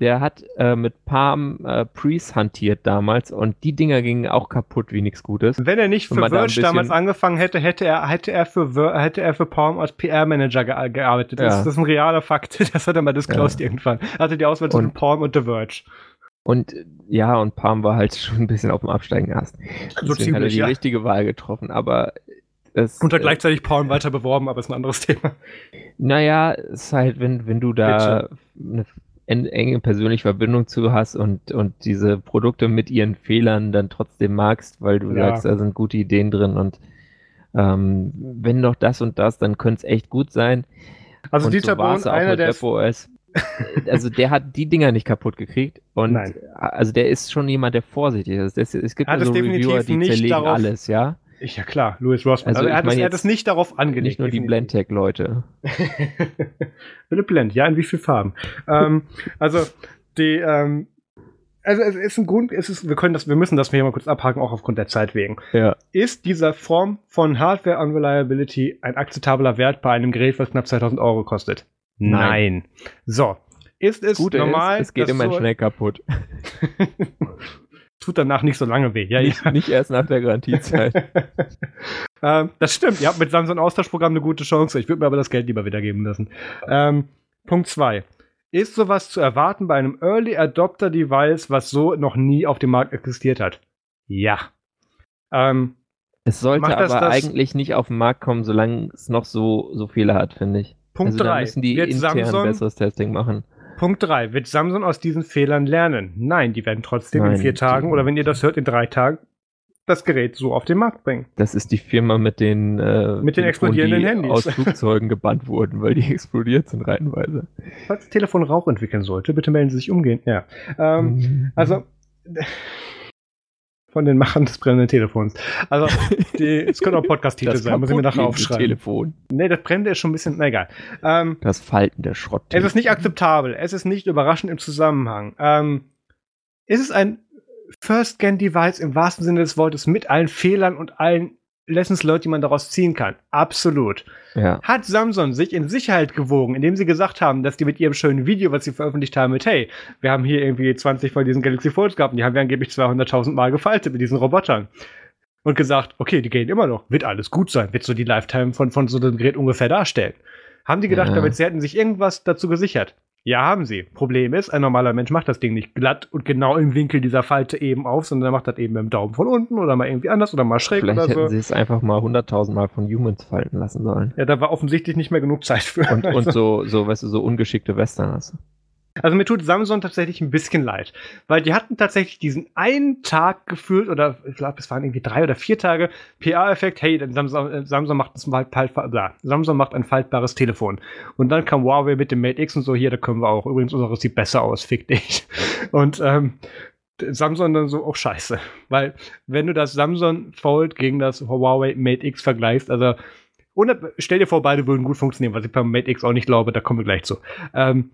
der hat äh, mit Palm äh, Priest hantiert damals und die Dinger gingen auch kaputt wie nichts Gutes. wenn er nicht für man da Verge damals angefangen hätte, hätte er, hätte er für Ver hätte er für Palm als PR-Manager ge gearbeitet. Das, Ja. das ist ein realer Fakt. Das hat er mal disclosed irgendwann. Er hatte die Auswahl zwischen Und- Palm und The Verge. Und äh, ja, und Palm war halt schon ein bisschen auf dem Absteigen erst. So Deswegen hat er ziemlich, die ja. richtige Wahl getroffen. Aber Das, Unter gleichzeitig Porn weiter beworben, aber ist ein anderes Thema. Naja, ist halt, wenn, wenn du da eine enge persönliche Verbindung zu hast und, und diese Produkte mit ihren Fehlern dann trotzdem magst, weil du Ja. sagst, da sind gute Ideen drin und ähm, wenn doch das und das, dann könnte es echt gut sein. Also und Dieter so Bohn, einer der WebOS. also der hat die Dinger nicht kaputt gekriegt und Nein. also der ist schon jemand, der vorsichtig ist. Das, es gibt ja so Reviewer, die nicht zerlegen darauf- alles, ja. Ja klar, Louis Rossmann. Also Also, er, hat es, er hat es nicht darauf angelegt. Nicht nur die definitiv. Blendtec-Leute. Philipp Blend, ja, in wie vielen Farben? ähm, also, die, ähm, also es ist ein Grund, es ist, wir können das, wir müssen das hier mal kurz abhaken, auch aufgrund der Zeit wegen. Ja. Ist dieser Form von Hardware Unreliability ein akzeptabler Wert bei einem Gerät, was knapp 2000 Euro kostet? Nein. So. Ist es Gute normal? ist, es geht immer so- schnell kaputt. Tut danach nicht so lange weh. Ja, ja. Nicht, nicht erst nach der Garantiezeit. ähm, das stimmt. Ihr habt mit Samsung Austauschprogramm eine gute Chance. Ich würde mir aber das Geld lieber wiedergeben lassen. Ähm, Punkt 2. Ist sowas zu erwarten bei einem Early Adopter Device, was so noch nie auf dem Markt existiert hat? Ja. Ähm, Es sollte das aber das- eigentlich nicht auf den Markt kommen, solange es noch so, so viele hat, finde ich. Punkt also da 3. müssen die intern Samsung, besseres Testing machen. Punkt 3. Wird Samsung aus diesen Fehlern lernen? Nein, die werden trotzdem in Nein, vier Tagen oder wenn ihr das hört, in drei Tagen das Gerät so auf den Markt bringen. Das ist die Firma mit den, äh, Mit den explodierenden die Handys. aus Flugzeugen gebannt wurden, weil die explodiert sind reihenweise. Falls das Telefon Rauch entwickeln sollte, bitte melden Sie sich umgehend. Ja. Ähm, Also, von den Machern des brennenden Telefons. Also, die, es könnte auch Podcast-Titel sein, muss ich mir nachher aufschreiben. Telefon. Nee, das brennende ist schon ein bisschen, na egal. Ähm, Das faltende Schrott. es ist nicht akzeptabel, es ist nicht überraschend im Zusammenhang. Ähm, ist es ein First-Gen-Device im wahrsten Sinne des Wortes mit allen Fehlern und allen Lessons Learned, die man daraus ziehen kann? Absolut. Ja. Hat Samsung sich in Sicherheit gewogen, indem sie gesagt haben, dass die mit ihrem schönen Video, was sie veröffentlicht haben, mit, hey, wir haben hier irgendwie 20 von diesen Galaxy Folds gehabt und die haben wir angeblich 200.000 Mal gefaltet mit diesen Robotern. Und gesagt, okay, die gehen immer noch, wird alles gut sein, wird so die Lifetime von, von so einem Gerät ungefähr darstellen. Haben die gedacht, Ja. damit sie hätten sich irgendwas dazu gesichert? Ja, haben sie. Problem ist, ein normaler Mensch macht das Ding nicht glatt und genau im Winkel dieser Falte eben auf, sondern er macht das eben mit dem Daumen von unten oder mal irgendwie anders oder mal schräg Vielleicht oder hätten so. sie es einfach mal 100.000 Mal von Humans falten lassen sollen. Ja, da war offensichtlich nicht mehr genug Zeit für. Und, und so, so, weißt du, so ungeschickte Westerners. Also mir tut Samsung tatsächlich ein bisschen leid, weil die hatten tatsächlich diesen einen Tag gefühlt oder ich glaube, es waren irgendwie drei oder vier Tage PA-Effekt. Hey, dann Samsung, äh, Samsung macht ein Samsung macht ein faltbares Telefon und dann kam Huawei mit dem Mate X und so hier, da können wir auch. Übrigens, unseres sieht besser aus, fick dich. Und ähm, Samsung dann so, auch scheiße, weil wenn du das Samsung Fold gegen das Huawei Mate X vergleichst, also unab- stell dir vor, beide würden gut funktionieren, was ich beim Mate X auch nicht glaube, da kommen wir gleich zu. Ähm,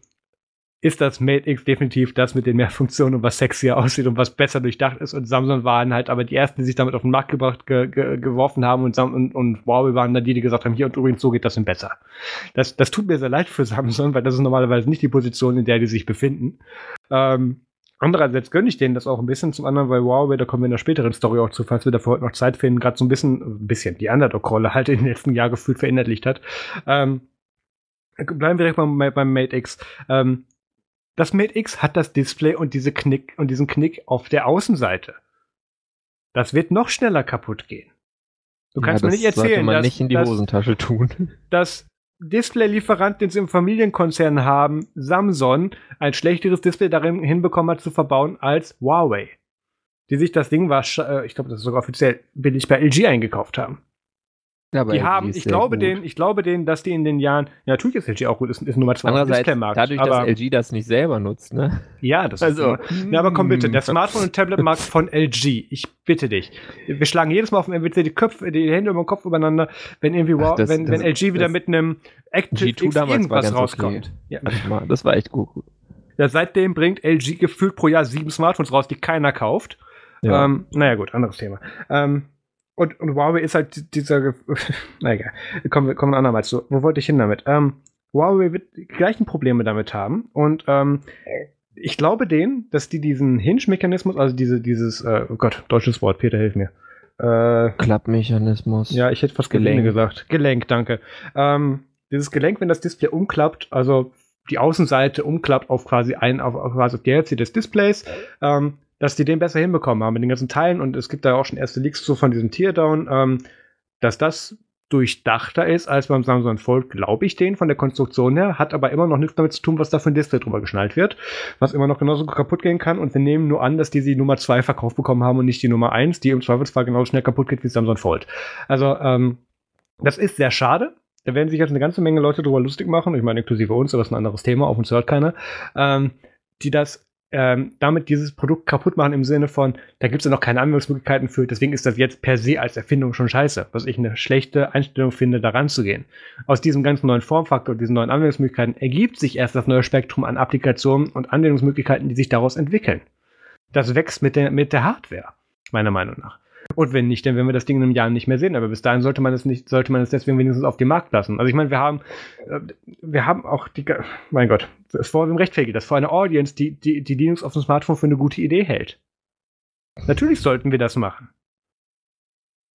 ist das Mate X definitiv das mit den mehr Funktionen und was sexier aussieht und was besser durchdacht ist. Und Samsung waren halt aber die ersten, die sich damit auf den Markt gebracht, ge, ge, geworfen haben und, Sam und, und Huawei waren dann die, die gesagt haben, hier und übrigens so geht das denn besser. Das, das tut mir sehr leid für Samsung, weil das ist normalerweise nicht die Position, in der die sich befinden. Ähm, andererseits gönne ich denen das auch ein bisschen. Zum anderen, weil Huawei, da kommen wir in der späteren Story auch zu, falls wir dafür heute noch Zeit finden, gerade so ein bisschen, ein bisschen die Underdog-Rolle halt in den letzten Jahren gefühlt verinnerlicht hat. Ähm, bleiben wir direkt mal beim Mate X. Ähm, das Mate X hat das Display und diese Knick und diesen Knick auf der Außenseite. Das wird noch schneller kaputt gehen. Du kannst ja, mir nicht erzählen, man dass, nicht in die dass, Hosentasche tun. dass Display-Lieferant, den sie im Familienkonzern haben, Samsung, ein schlechteres Display darin hinbekommen hat zu verbauen als Huawei. Die sich das Ding war, ich glaube, das ist sogar offiziell billig bei LG eingekauft haben. Aber die haben, ich glaube gut. denen, ich glaube denen, dass die in den Jahren, ja, natürlich ist LG auch gut, ist, ist Nummer zwei Andererseits, dadurch, aber, dass LG das nicht selber nutzt, ne? ja, das Also, ist Ja, aber komm bitte, der mm. Smartphone- und Tablet-Markt von LG, ich bitte dich. Wir schlagen jedes Mal auf dem MWC die Köpfe, die Hände über den Kopf übereinander, wenn irgendwie, Ach, das- wenn, wenn das- LG wieder mit einem Active G2 X irgendwas rauskommt. okay. Ja. Das war, das war echt gut. ja, seitdem bringt LG gefühlt pro Jahr sieben Smartphones raus, die keiner kauft. Ja. Ähm, naja, gut, anderes Thema. Ähm, und, und Huawei ist halt dieser, na egal, kommen wir kommen andermal zu. Wo wollte ich hin damit? Ähm, Huawei wird die gleichen Probleme damit haben und ähm, ich glaube denen, dass die diesen Hinge-Mechanismus, also diese, dieses, äh, oh Gott, deutsches Wort, Peter, hilf mir. Äh, Klappmechanismus. ja, ich hätte fast Gelenk. Gesagt. Gelenk, danke. Ähm, dieses Gelenk, wenn das Display umklappt, also die Außenseite umklappt auf quasi ein, auf, auf quasi die Hälfte des Displays, ähm, dass die den besser hinbekommen haben mit den ganzen Teilen. Und es gibt da auch schon erste Leaks zu von diesem Teardown, ähm, dass das durchdachter ist als beim Samsung Fold, glaube ich den von der Konstruktion her, hat aber immer noch nichts damit zu tun, was da für ein Display drüber geschnallt wird, was immer noch genauso kaputt gehen kann. Und wir nehmen nur an, dass die die Nummer 2 verkauft bekommen haben und nicht die Nummer 1, die im Zweifelsfall genauso schnell kaputt geht wie Samsung Fold. Also, ähm, das ist sehr schade. Da werden sich jetzt eine ganze Menge Leute drüber lustig machen, ich meine inklusive uns, aber das ist ein anderes Thema, auf uns hört keiner, ähm, die das ähm, damit dieses Produkt kaputt machen im Sinne von, da gibt es ja noch keine Anwendungsmöglichkeiten für, deswegen ist das jetzt per se als Erfindung schon scheiße, was ich eine schlechte Einstellung finde, da ranzugehen. Aus diesem ganzen neuen Formfaktor, diesen neuen Anwendungsmöglichkeiten ergibt sich erst das neue Spektrum an Applikationen und Anwendungsmöglichkeiten, die sich daraus entwickeln. Das wächst mit der, mit der Hardware, meiner Meinung nach. Und wenn nicht, dann werden wir das Ding in einem Jahr nicht mehr sehen. Aber bis dahin sollte man es nicht, sollte man es deswegen wenigstens auf den Markt lassen. Also ich meine, wir haben, äh, wir haben auch die, mein Gott, es vor dem rechtfertigt, dass vor einer Audience, die, die, die Linux auf dem Smartphone für eine gute Idee hält. Natürlich sollten wir das machen.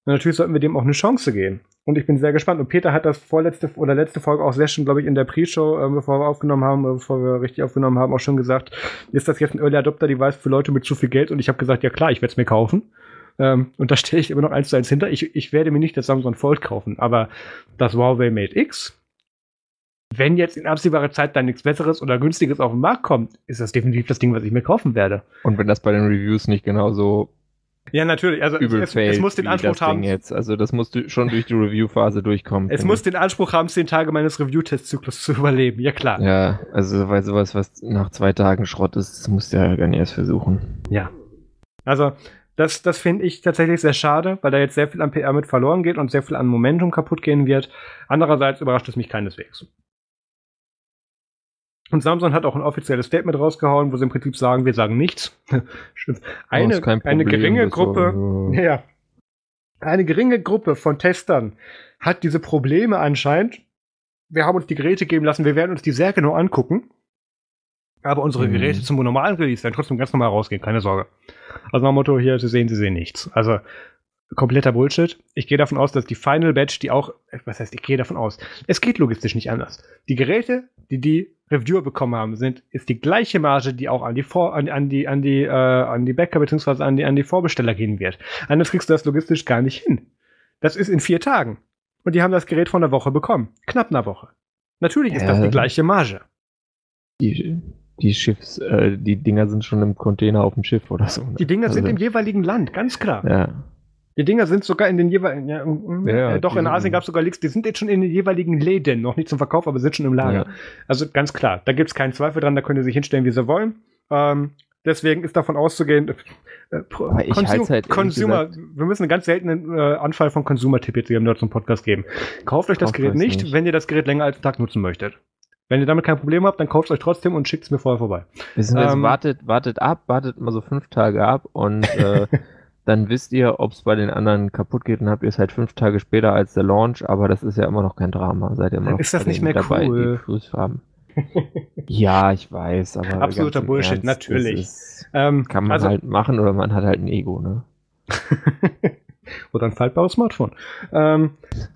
Und natürlich sollten wir dem auch eine Chance geben. Und ich bin sehr gespannt. Und Peter hat das vorletzte oder letzte Folge auch sehr schön, glaube ich, in der Pre-Show, äh, bevor wir aufgenommen haben, äh, bevor wir richtig aufgenommen haben, auch schon gesagt, ist das jetzt ein Early Adopter Device für Leute mit zu viel Geld? Und ich habe gesagt, ja klar, ich werde es mir kaufen. Ähm, und da stelle ich immer noch eins zu eins hinter. Ich, ich werde mir nicht das Samsung Fold kaufen, aber das Huawei Mate X, wenn jetzt in absehbarer Zeit dann nichts Besseres oder Günstiges auf den Markt kommt, ist das definitiv das Ding, was ich mir kaufen werde. Und wenn das bei den Reviews nicht genauso ja, natürlich. Also übel es, es muss den Anspruch haben. jetzt. Also das musst du schon durch die Review-Phase durchkommen. Es muss den Anspruch haben, zehn Tage meines Review-Testzyklus zu überleben. Ja, klar. ich. Ja, also weil sowas, was nach zwei Tagen Schrott ist, das musst du ja gar nicht erst versuchen. Ja. Also, das, das finde ich tatsächlich sehr schade, weil da jetzt sehr viel an PR mit verloren geht und sehr viel an Momentum kaputt gehen wird. Andererseits überrascht es mich keineswegs. Und Samsung hat auch ein offizielles Statement rausgehauen, wo sie im Prinzip sagen, wir sagen nichts. eine, kein eine Problem, geringe das Gruppe, so- ja, eine geringe Gruppe von Testern hat diese Probleme anscheinend. Wir haben uns die Geräte geben lassen, wir werden uns die sehr genau angucken. Aber unsere Mhm. Geräte zum normalen Release werden trotzdem ganz normal rausgehen, keine Sorge. Also nach dem Motto hier, Sie sehen, Sie sehen nichts. Also kompletter Bullshit. Ich gehe davon aus, dass die Final Batch, die auch, äh, was heißt, ich gehe davon aus, es geht logistisch nicht anders. Die Geräte, die die Reviewer bekommen haben, sind, ist die gleiche Marge, die auch an die Vor, an, an die, an die, äh, an die Bäcker bzw. an die, an die Vorbesteller gehen wird. Anders kriegst du das logistisch gar nicht hin. Das ist in vier Tagen. Und die haben das Gerät vor einer Woche bekommen. Knapp einer Woche. Natürlich ist das Ja. die gleiche Marge. Die, die Schiffs, äh, die Dinger sind schon im Container auf dem Schiff oder so. ne? Die Dinger sind Also, im jeweiligen Land, ganz klar. Ja. Die Dinger sind sogar in den jeweiligen, ja, mm, Ja, ja, äh, doch, die in Asien gab es sogar Leaks, die sind jetzt schon in den jeweiligen Läden, noch nicht zum Verkauf, aber sind schon im Lager. Ja. Also ganz klar, da gibt es keinen Zweifel dran, da können sie sich hinstellen, wie sie wollen. Ähm, deswegen ist davon auszugehen, äh, Consum- halt Consumer, wir müssen einen ganz seltenen äh, Anfall von Consumer-Tipp jetzt hier im Nerd zum Podcast geben. Kauft euch das Kauft Gerät nicht, nicht. wenn ihr das Gerät länger als einen Tag nutzen möchtet. Wenn ihr damit kein Problem habt, dann kauft es euch trotzdem und schickt es mir vorher vorbei. Beziehungsweise Ähm, wartet, wartet ab, wartet mal so fünf Tage ab und äh, dann wisst ihr, ob es bei den anderen kaputt geht und habt ihr es halt fünf Tage später als der Launch, aber das ist ja immer noch kein Drama. Seid ihr immer noch Ist das nicht mehr dabei, cool? ja, ich weiß, aber Absoluter Bullshit, Ernst, natürlich. Ist, Ähm, kann man also- halt machen oder man hat halt ein Ego, ne? Oder ein faltbares Smartphone. Ähm,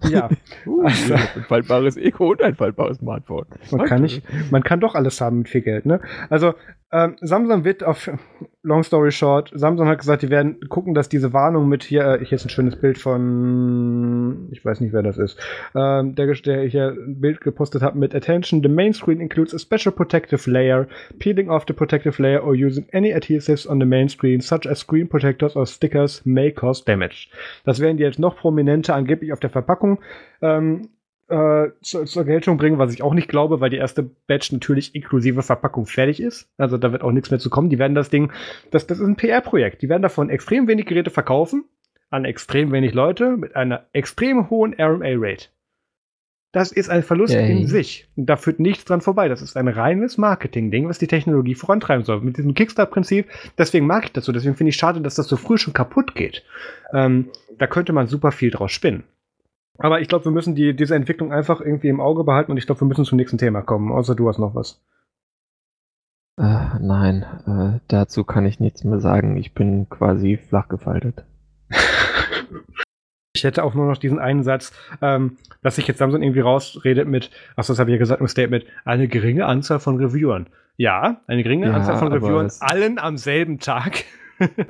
ja, Uh, Also- ein faltbares Ego und ein faltbares Smartphone. man kann, nicht, man kann doch alles haben mit viel Geld. Ne? Also ähm, Samsung wird auf, long story short, Samsung hat gesagt, die werden gucken, dass diese Warnung mit hier, äh, hier ist ein schönes Bild von, ich weiß nicht, wer das ist, ähm, der, der hier ein Bild gepostet hat mit Attention, the main screen includes a special protective layer, peeling off the protective layer or using any adhesives on the main screen, such as screen protectors or stickers, may cause damage. Das werden die jetzt noch prominenter angeblich auf der Verpackung ähm, äh, zur, zur Geltung bringen, was ich auch nicht glaube, weil die erste Batch natürlich inklusive Verpackung fertig ist. Also da wird auch nichts mehr zu kommen. Die werden das Ding, das, das ist ein PR-Projekt. Die werden davon extrem wenig Geräte verkaufen an extrem wenig Leute mit einer extrem hohen RMA-Rate. Das ist ein Verlust Yay. in sich. Und da führt nichts dran vorbei. Das ist ein reines Marketing-Ding, was die Technologie vorantreiben soll. Mit diesem Kickstart-Prinzip, deswegen mag ich das so. Deswegen finde ich schade, dass das so früh schon kaputt geht. Ähm, da könnte man super viel draus spinnen. Aber ich glaube, wir müssen die, diese Entwicklung einfach irgendwie im Auge behalten und ich glaube, wir müssen zum nächsten Thema kommen. Außer du hast noch was. Äh, nein, äh, dazu kann ich nichts mehr sagen. Ich bin quasi flach gefaltet. Ich hätte auch nur noch diesen einen Satz, ähm, dass sich jetzt Samsung irgendwie rausredet mit, ach das habe ich ja gesagt im Statement, eine geringe Anzahl von Reviewern. Ja, eine geringe Ja, Anzahl von Reviewern, allen am selben Tag.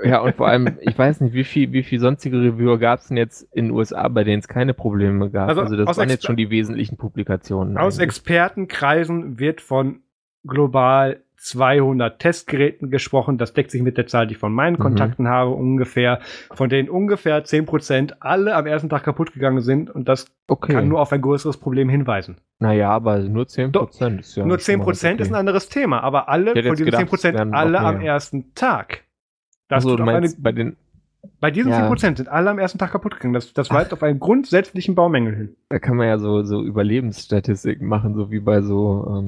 Ja, und vor allem, ich weiß nicht, wie viel, wie viel sonstige Reviewer gab es denn jetzt in den USA, bei denen es keine Probleme gab. Also, also das waren jetzt schon die wesentlichen Publikationen. Aus eigentlich. Expertenkreisen wird von global 200 Testgeräten gesprochen. Das deckt sich mit der Zahl, die ich von meinen mhm. Kontakten habe, ungefähr. Von denen ungefähr 10% alle am ersten Tag kaputt gegangen sind. Und das okay. kann nur auf ein größeres Problem hinweisen. Naja, aber nur 10% Doch, ist ja. Nur 10% okay. ist ein anderes Thema. Aber alle von diesen gedacht, 10% alle am ersten Tag. Das also, du meinst, eine, bei den bei diesen ja. 10% sind alle am ersten Tag kaputt gegangen. Das, das weist auf einen grundsätzlichen Baumängel hin. Da kann man ja so, so Überlebensstatistiken machen, so wie bei so ähm,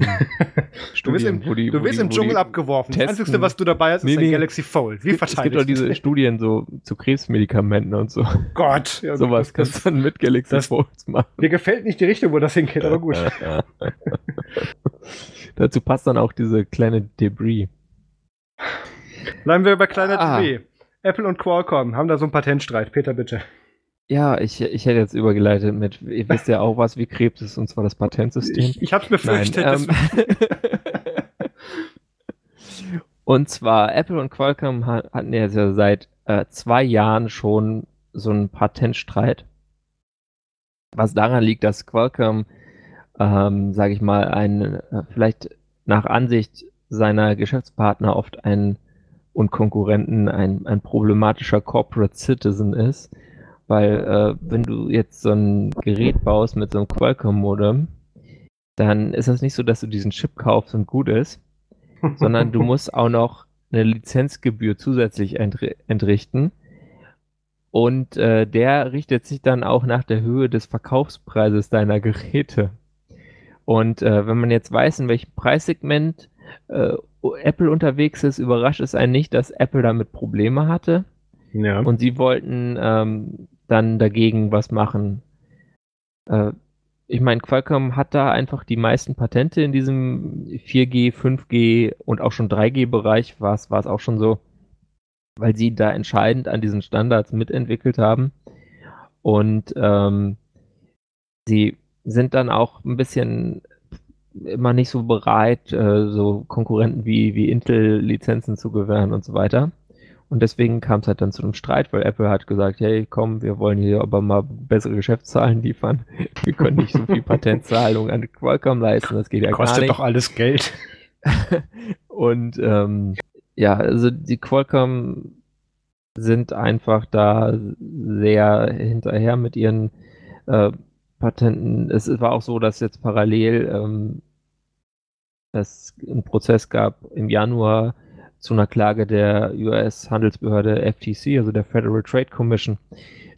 Studien, Du wirst im, die, du wirst im Dschungel abgeworfen. Testen. Das Einzige, was du dabei hast, ist nee, ein nee. Galaxy Fold. Wie es? Es gibt auch diese Studien so zu Krebsmedikamenten und so. Gott. Ja, Sowas das, kannst du dann mit Galaxy das, Folds machen. Mir gefällt nicht die Richtung, wo das hingeht, aber gut. Dazu passt dann auch diese kleine Debris. Bleiben wir bei kleiner ah. Debris. Apple und Qualcomm haben da so einen Patentstreit. Peter, bitte. Ja, ich, ich hätte jetzt übergeleitet mit, ihr wisst ja auch, was wie Krebs ist, und zwar das Patentsystem. Ich, ich hab's befürchtet. Nein, ähm, und zwar, Apple und Qualcomm hatten ja seit äh, zwei Jahren schon so einen Patentstreit. Was daran liegt, dass Qualcomm, ähm, sage ich mal, ein, äh, vielleicht nach Ansicht seiner Geschäftspartner oft ein und Konkurrenten ein, ein problematischer Corporate Citizen ist. Weil äh, wenn du jetzt so ein Gerät baust mit so einem Qualcomm-Modem, dann ist das nicht so, dass du diesen Chip kaufst und gut ist, sondern du musst auch noch eine Lizenzgebühr zusätzlich entrichten. Und äh, der richtet sich dann auch nach der Höhe des Verkaufspreises deiner Geräte. Und äh, wenn man jetzt weiß, in welchem Preissegment äh, Apple unterwegs ist, überrascht es einen nicht, dass Apple damit Probleme hatte. Ja. Und sie wollten ähm, dann dagegen was machen. Äh, ich meine, Qualcomm hat da einfach die meisten Patente in diesem 4G, 5G und auch schon 3G-Bereich, war es auch schon so, weil sie da entscheidend an diesen Standards mitentwickelt haben. Und ähm, sie sind dann auch ein bisschen immer nicht so bereit, äh, so Konkurrenten wie, wie Intel Lizenzen zu gewähren und so weiter. Und deswegen kam es halt dann zu einem Streit, weil Apple hat gesagt, hey, komm, wir wollen hier aber mal bessere Geschäftszahlen liefern. Wir können nicht so viel Patentzahlung an Qualcomm leisten, das geht ja Kostet gar nicht. Kostet doch alles Geld. und ähm, ja, also die Qualcomm sind einfach da sehr hinterher mit ihren äh, Patenten. Es war auch so, dass jetzt parallel ähm, es einen Prozess gab im Januar zu einer Klage der US-Handelsbehörde FTC, also der Federal Trade Commission.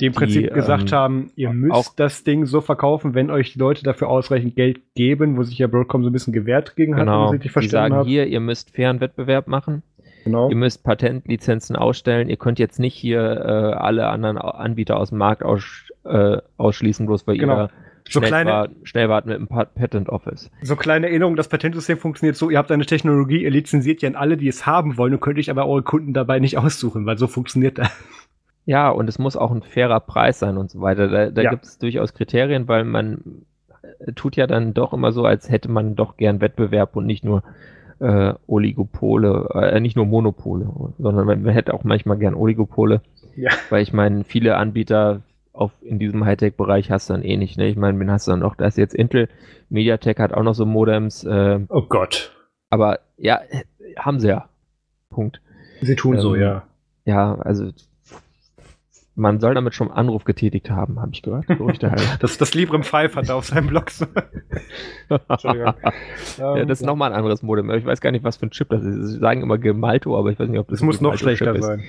Die im Prinzip gesagt ähm, haben, ihr müsst das Ding so verkaufen, wenn euch die Leute dafür ausreichend Geld geben, wo sich ja Broadcom so ein bisschen gewehrt gegen genau. hat, die sagen hab. hier, ihr müsst fairen Wettbewerb machen. Genau. Ihr müsst Patentlizenzen ausstellen. Ihr könnt jetzt nicht hier äh, alle anderen Anbieter aus dem Markt aus, äh, ausschließen, bloß weil genau. ihr so schnell, kleine, war, schnell wart mit dem Patent Office. So kleine Erinnerung, das Patentsystem funktioniert so, ihr habt eine Technologie, ihr lizenziert ja an alle, die es haben wollen und könnt euch aber eure Kunden dabei nicht aussuchen, weil so funktioniert das. Ja, und es muss auch ein fairer Preis sein und so weiter. Da, da ja. gibt es durchaus Kriterien, weil man äh, tut ja dann doch immer so, als hätte man doch gern Wettbewerb und nicht nur äh, Oligopole, äh, nicht nur Monopole, sondern man, hätte auch manchmal gern Oligopole. Ja. Weil ich meine, viele Anbieter auf, in diesem Hightech-Bereich hast du dann eh nicht. Ne? Ich meine, wen hast du dann noch? Da ist jetzt Intel, MediaTek hat auch noch so Modems. Äh, oh Gott. Aber ja, haben sie ja. Punkt. Sie tun ähm, so, ja. Ja, also man soll damit schon einen Anruf getätigt haben, habe ich gehört. das, das Librem 5 hat er auf seinem Blog. Entschuldigung. ja, das ist ja. nochmal ein anderes Modem. Ich weiß gar nicht, was für ein Chip das ist. Sie sagen immer Gemalto, aber ich weiß nicht, ob das. Es muss noch schlechter sein.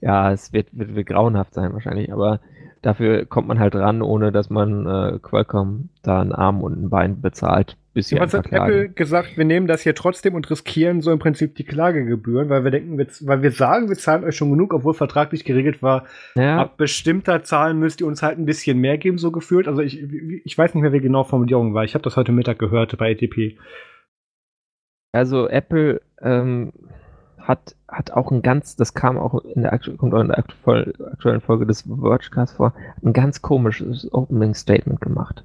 Ja, es wird, wird, wird grauenhaft sein wahrscheinlich. Aber Dafür kommt man halt ran, ohne dass man äh, Qualcomm da einen Arm und ein Bein bezahlt. Bis sie Was hat Apple gesagt, wir nehmen das hier trotzdem und riskieren so im Prinzip die Klagegebühren, weil wir denken, wir, weil wir sagen, wir zahlen euch schon genug, obwohl vertraglich geregelt war, ja. ab bestimmter Zahlen müsst ihr uns halt ein bisschen mehr geben, so gefühlt. Also ich, ich weiß nicht mehr, wie genau Formulierung war. Ich habe das heute Mittag gehört bei ATP. Also Apple ähm, hat, hat auch ein ganz, das kam auch in der, kommt auch in der aktuellen Folge des Vergecast vor, ein ganz komisches Opening Statement gemacht.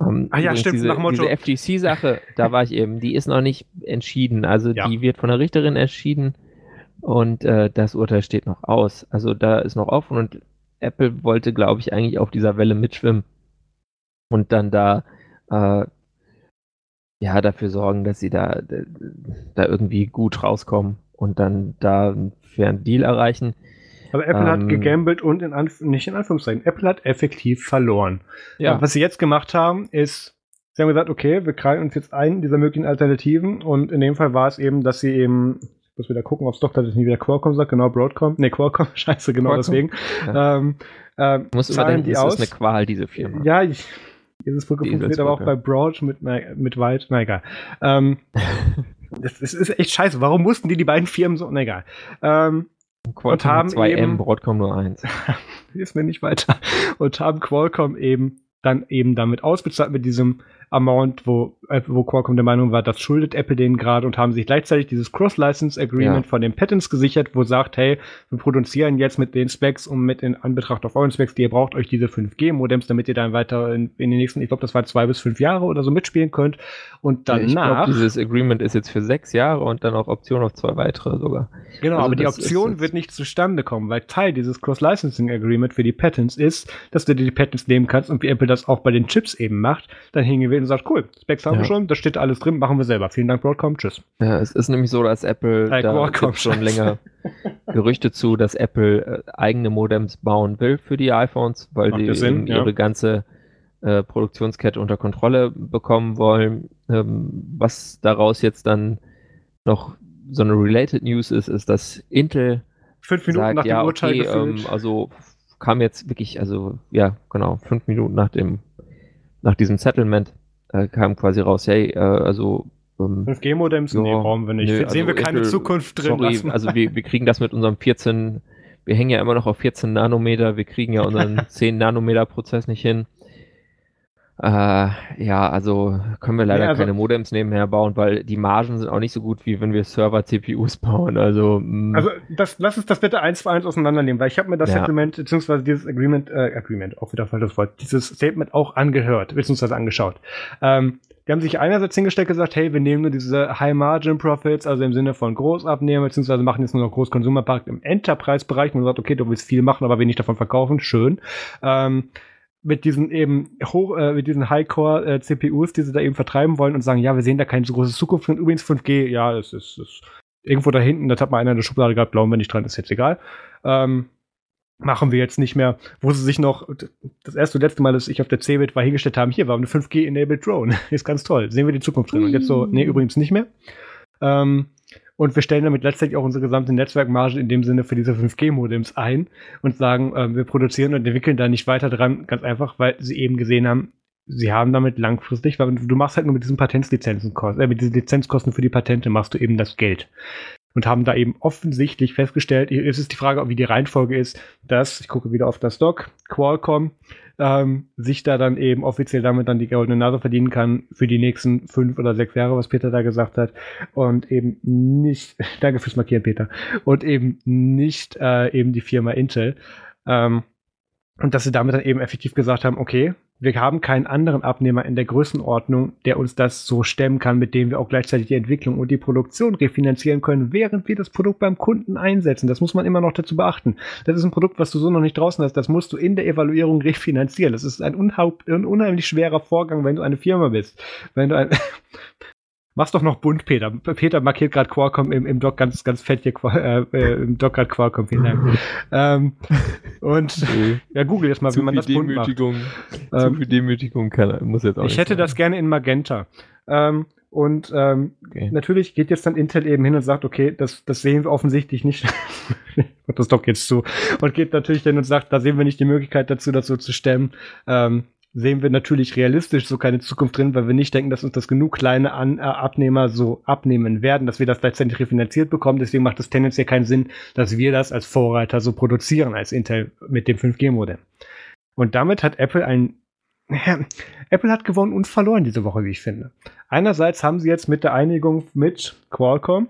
Ähm, ah ja, stimmt, diese, nach Motto. Diese FTC-Sache, da war ich eben, die ist noch nicht entschieden. Also ja. die wird von der Richterin entschieden Und äh, das Urteil steht noch aus. Also da ist noch offen und Apple wollte, glaube ich, eigentlich auf dieser Welle mitschwimmen und dann da äh, ja dafür sorgen, dass sie da, da irgendwie gut rauskommen und dann da einen fairen Deal erreichen. Aber Apple ähm, hat gegambelt und in Anf nicht in Anführungszeichen, Apple hat effektiv verloren. Ja. Was sie jetzt gemacht haben, ist, sie haben gesagt, okay, wir krallen uns jetzt ein dieser möglichen Alternativen und in dem Fall war es eben, dass sie eben ich muss wieder gucken, ob es doch tatsächlich nie wieder Qualcomm sagt, genau, Broadcom, ne, Qualcomm, scheiße, genau Qualcomm? deswegen. Ja. Ähm, äh, muss überdenken, die ist aus. eine Qual, diese Firma. Ja, ich, dieses Brücke funktioniert aber auch bei Broad mit, mit Weit, na egal. Ähm, das, das, ist echt scheiße. Warum mussten die die beiden Firmen so, na egal. Ähm, und haben 2M, eben, Broadcom nur 1. ist mir nicht weiter. Und haben Qualcomm eben dann eben damit ausbezahlt mit diesem Amount, wo, äh, wo Qualcomm der Meinung war, das schuldet Apple denen gerade und haben sich gleichzeitig dieses Cross-License Agreement ja. von den Patents gesichert, wo sagt, hey, wir produzieren jetzt mit den Specs und mit in Anbetracht auf euren Specs, die ihr braucht euch diese 5G-Modems, damit ihr dann weiter in, in den nächsten, ich glaube, das war zwei bis fünf Jahre oder so mitspielen könnt. Und danach. Ja, glaub, dieses Agreement ist jetzt für sechs Jahre und dann auch Option auf zwei weitere sogar. Genau, also aber die Option wird nicht zustande kommen, weil Teil dieses Cross-Licensing Agreement für die Patents ist, dass du dir die Patents nehmen kannst und wie Apple das auch bei den Chips eben macht, dann hingehen wir und sagt, cool, Specs haben ja. wir schon, da steht alles drin, machen wir selber. Vielen Dank, Broadcom, tschüss. Ja, es ist nämlich so, dass Apple, hey, da gibt schon länger Gerüchte zu, dass Apple äh, eigene Modems bauen will für die iPhones, weil Macht die Sinn, ja. ihre ganze äh, Produktionskette unter Kontrolle bekommen wollen. Ähm, was daraus jetzt dann noch so eine related News ist, ist, dass Intel fünf Minuten sagt, nach dem ja, Urteil okay, ähm, also kam jetzt wirklich, also ja, genau, fünf Minuten nach dem nach diesem Settlement äh, kam quasi raus, hey, äh, also ähm, 5G-Modems? Ja, nee, brauchen wir nicht. Nö, also sehen wir keine Intel, Zukunft drin. Sorry, also wir, wir kriegen das mit unserem 14, wir hängen ja immer noch auf 14 Nanometer, wir kriegen ja unseren 10 Nanometer Prozess nicht hin. Äh, ja, also können wir leider ja, also, keine Modems nebenher bauen, weil die Margen sind auch nicht so gut, wie wenn wir Server-CPUs bauen. Also, mh. Mm. also das, lass uns das bitte eins für eins auseinandernehmen, weil ich habe mir das ja. Settlement, beziehungsweise dieses Agreement, äh, Agreement, auch wieder falsches Wort, dieses Statement auch angehört, beziehungsweise angeschaut. Ähm, die haben sich einerseits hingestellt gesagt, hey, wir nehmen nur diese High-Margin-Profits, also im Sinne von Großabnehmen, beziehungsweise machen jetzt nur noch Großkonsumerpark im Enterprise-Bereich, man sagt, okay, du willst viel machen, aber wenig davon verkaufen, schön. Ähm, mit diesen eben hoch, äh, mit diesen High-Core äh, die sie da eben vertreiben wollen und sagen, ja, wir sehen da keine so große Zukunft drin. Übrigens 5G, ja, es ist, ist irgendwo da hinten, das hat mal einer in der Schublade gehabt, glauben wir nicht dran, ist jetzt egal. Ähm, machen wir jetzt nicht mehr, wo sie sich noch, das erste und letzte Mal, dass ich auf der CeBIT war, hingestellt haben, hier war eine 5G-enabled Drone. ist ganz toll. Sehen wir die Zukunft drin. Und jetzt so, nee, übrigens nicht mehr. Ähm, und wir stellen damit letztendlich auch unsere gesamte Netzwerkmarge in dem Sinne für diese 5G-Modems ein und sagen, äh, wir produzieren und entwickeln da nicht weiter dran, ganz einfach, weil sie eben gesehen haben, sie haben damit langfristig, weil du machst halt nur mit diesen Patentslizenzen, äh, mit diesen Lizenzkosten für die Patente machst du eben das Geld. Und haben da eben offensichtlich festgestellt, es ist die Frage, wie die Reihenfolge ist, dass, ich gucke wieder auf das Doc, Qualcomm ähm, sich da dann eben offiziell damit dann die goldene Nase verdienen kann für die nächsten fünf oder sechs Jahre, was Peter da gesagt hat. Und eben nicht, danke fürs Markieren, Peter, und eben nicht äh, eben die Firma Intel. Ähm, und dass sie damit dann eben effektiv gesagt haben, okay, wir haben keinen anderen Abnehmer in der Größenordnung, der uns das so stemmen kann, mit dem wir auch gleichzeitig die Entwicklung und die Produktion refinanzieren können, während wir das Produkt beim Kunden einsetzen. Das muss man immer noch dazu beachten. Das ist ein Produkt, was du so noch nicht draußen hast. Das musst du in der Evaluierung refinanzieren. Das ist ein, unheimlich schwerer Vorgang, wenn du eine Firma bist. Wenn du ein Mach's doch noch bunt, Peter. Peter markiert gerade Qualcomm im, im Doc ganz, ganz fett hier, äh, äh, im Doc gerade Qualcomm, vielen Dank. ähm, und okay. ja, google jetzt mal, Zu wie man das bunt macht. Zu ähm, viel Demütigung kann, muss jetzt auch Ich hätte sein. das gerne in Magenta. Ähm, und ähm, okay. natürlich geht jetzt dann Intel eben hin und sagt, okay, das, das sehen wir offensichtlich nicht. das Doc jetzt zu. Und geht natürlich hin und sagt, da sehen wir nicht die Möglichkeit dazu, das so zu stemmen. Ähm, sehen wir natürlich realistisch so keine Zukunft drin, weil wir nicht denken, dass uns das genug kleine An äh, Abnehmer so abnehmen werden, dass wir das letztendlich refinanziert bekommen. Deswegen macht es tendenziell keinen Sinn, dass wir das als Vorreiter so produzieren als Intel mit dem 5G-Modem. Und damit hat Apple ein ja, Apple hat gewonnen und verloren diese Woche, wie ich finde. Einerseits haben sie jetzt mit der Einigung mit Qualcomm,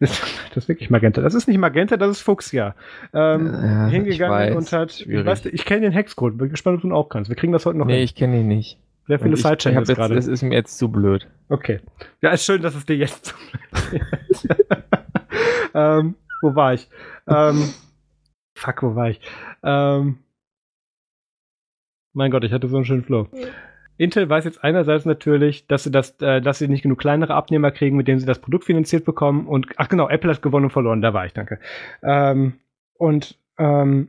das, das ist wirklich Magenta, das ist nicht Magenta, das ist Fuchsia, ähm, ja, hingegangen und hat, ich, weiß, ich kenne den Hexcode, bin gespannt, ob du ihn auch kannst. Wir kriegen das heute noch Nee, hin. ich kenne ihn nicht. Sehr viele Sidechannels gerade. Das ist mir jetzt zu blöd. Okay. Ja, ist schön, dass es dir jetzt zu blöd ist. ähm, wo war ich? Ähm, fuck, wo war ich? Ähm, mein Gott, ich hatte so einen schönen Flow. Intel weiß jetzt einerseits natürlich, dass sie das, äh, dass sie nicht genug kleinere Abnehmer kriegen, mit denen sie das Produkt finanziert bekommen. Und ach genau, Apple hat gewonnen und verloren. Da war ich, danke. Ähm, und ähm,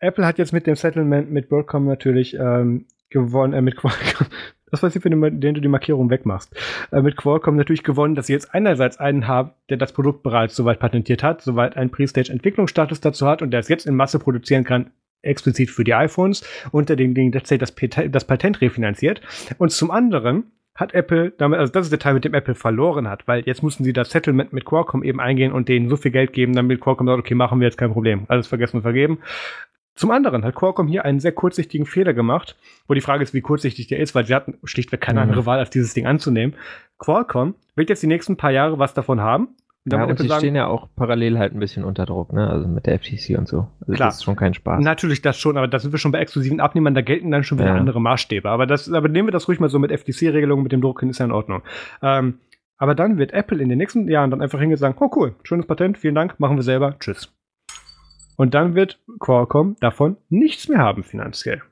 Apple hat jetzt mit dem Settlement mit WorldCom natürlich ähm, gewonnen, äh, mit Qualcomm. Das weiß ich, für den, den du die Markierung wegmachst. Äh, mit Qualcomm natürlich gewonnen, dass sie jetzt einerseits einen haben, der das Produkt bereits soweit patentiert hat, soweit einen Pre-Stage-Entwicklungsstatus dazu hat und der es jetzt in Masse produzieren kann, explizit für die iPhones, unter dem Ding tatsächlich das, Patent, das Patent refinanziert. Und zum anderen hat Apple damit, also das ist der Teil, mit dem Apple verloren hat, weil jetzt mussten sie das Settlement mit Qualcomm eben eingehen und denen so viel Geld geben, damit Qualcomm sagt, okay, machen wir jetzt kein Problem. Alles vergessen und vergeben. Zum anderen hat Qualcomm hier einen sehr kurzsichtigen Fehler gemacht, wo die Frage ist, wie kurzsichtig der ist, weil sie hatten schlichtweg keine mhm. andere Wahl, als dieses Ding anzunehmen. Qualcomm wird jetzt die nächsten paar Jahre was davon haben. Und ja, und sie sagen, stehen ja auch parallel halt ein bisschen unter Druck, ne? Also mit der FTC und so. Also klar. Das ist schon kein Spaß. Natürlich das schon, aber da sind wir schon bei exklusiven Abnehmern, da gelten dann schon wieder ja. andere Maßstäbe. Aber das, aber nehmen wir das ruhig mal so mit FTC-Regelungen, mit dem Druck hin, ist ja in Ordnung. Ähm, aber dann wird Apple in den nächsten Jahren dann einfach hingehen und sagen, oh cool, schönes Patent, vielen Dank, machen wir selber, tschüss. Und dann wird Qualcomm davon nichts mehr haben finanziell.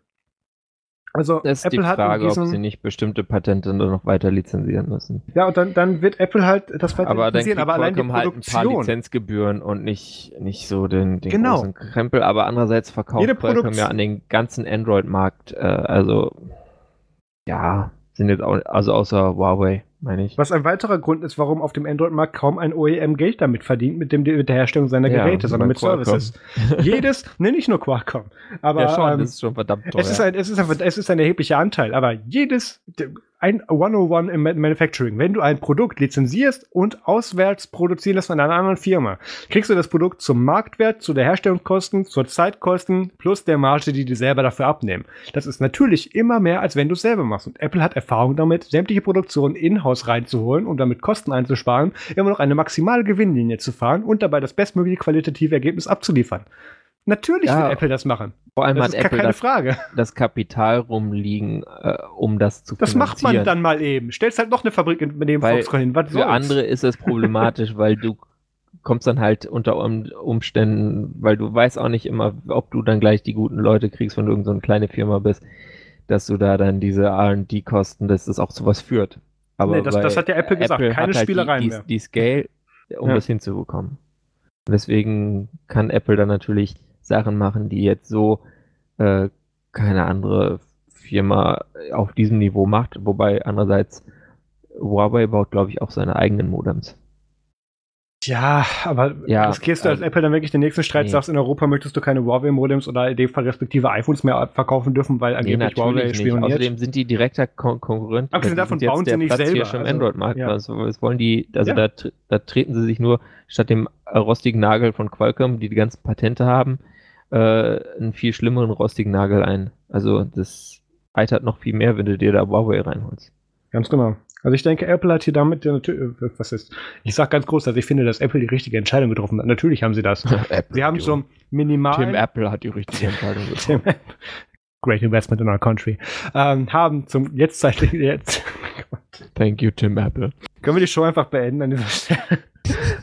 Also das ist Apple die Frage, diesem, ob sie nicht bestimmte Patente nur noch weiter lizenzieren müssen. Ja, und dann, dann wird Apple halt das weiter aber lizenzieren, aber allein die Produktion. halt ein paar Lizenzgebühren und nicht, nicht so den, den genau. großen Krempel, aber andererseits verkauft Jede Qualcomm ja an den ganzen Android-Markt, äh, also ja, sind jetzt auch, also außer Huawei meine ich. Was ein weiterer Grund ist, warum auf dem Android-Markt kaum ein OEM Geld damit verdient, mit, dem, mit der Herstellung seiner ja, Geräte, sondern mit Qualcomm. Services. Jedes, ne, nicht nur Qualcomm, aber ja, schon, ähm, ist schon verdammt teuer. Es ist, ein, es, ist ein, es ist ein erheblicher Anteil, aber jedes, ein 101 im Manufacturing. Wenn du ein Produkt lizenzierst und auswärts produzieren lässt von einer anderen Firma, kriegst du das Produkt zum Marktwert, zu der Herstellungskosten, zur Zeitkosten plus der Marge, die die selber dafür abnehmen. Das ist natürlich immer mehr, als wenn du es selber machst. Und Apple hat Erfahrung damit, sämtliche Produktionen in-house reinzuholen und damit Kosten einzusparen, immer noch eine maximale Gewinnlinie zu fahren und dabei das bestmögliche qualitative Ergebnis abzuliefern. Natürlich ja, wird Apple das machen. Vor allem das hat Apple das, Frage. das Kapital rumliegen, äh, um das zu Das macht man dann mal eben. Stellst halt noch eine Fabrik in dem Foxconn hin. Was für soll's? andere ist es problematisch, weil du kommst dann halt unter Umständen, weil du weißt auch nicht immer, ob du dann gleich die guten Leute kriegst, wenn du irgendeine so kleine Firma bist, dass du da dann diese R&D-Kosten, dass das auch zu was führt. Aber nee, das, das hat ja Apple gesagt, Apple keine halt Spielereien die, die, mehr. Die Scale, um ja. das hinzubekommen. Deswegen kann Apple dann natürlich Sachen machen, die jetzt so äh, keine andere Firma auf diesem Niveau macht. Wobei andererseits Huawei baut, glaube ich, auch seine eigenen Modems. Ja, aber ja, riskierst du als äh, Apple dann wirklich den nächsten Streit, nee. sagst, in Europa möchtest du keine Huawei-Modems oder in dem Fall respektive iPhones mehr verkaufen dürfen, weil angeblich nee, Huawei spioniert. Außerdem sind die direkter Kon Konkurrent. Abgesehen davon bauen sie nicht Platz selber. Hier schon also, Android-Markt. Ja. Also, was wollen die, also ja. da, da treten sie sich nur statt dem rostigen Nagel von Qualcomm, die die ganzen Patente haben, äh, einen viel schlimmeren rostigen Nagel ein. Also das eitert noch viel mehr, wenn du dir da Huawei reinholst. Ganz genau. Also ich denke, Apple hat hier damit natürlich, äh, was ist, ich sag ganz groß, dass ich finde, dass Apple die richtige Entscheidung getroffen hat. Natürlich haben sie das. sie haben zum minimalen... Tim Apple hat die richtige Entscheidung getroffen. Great investment in our country. Ähm, haben zum jetzt zeitlich jetzt. Thank you, Tim Apple. Können wir die Show einfach beenden an dieser Stelle?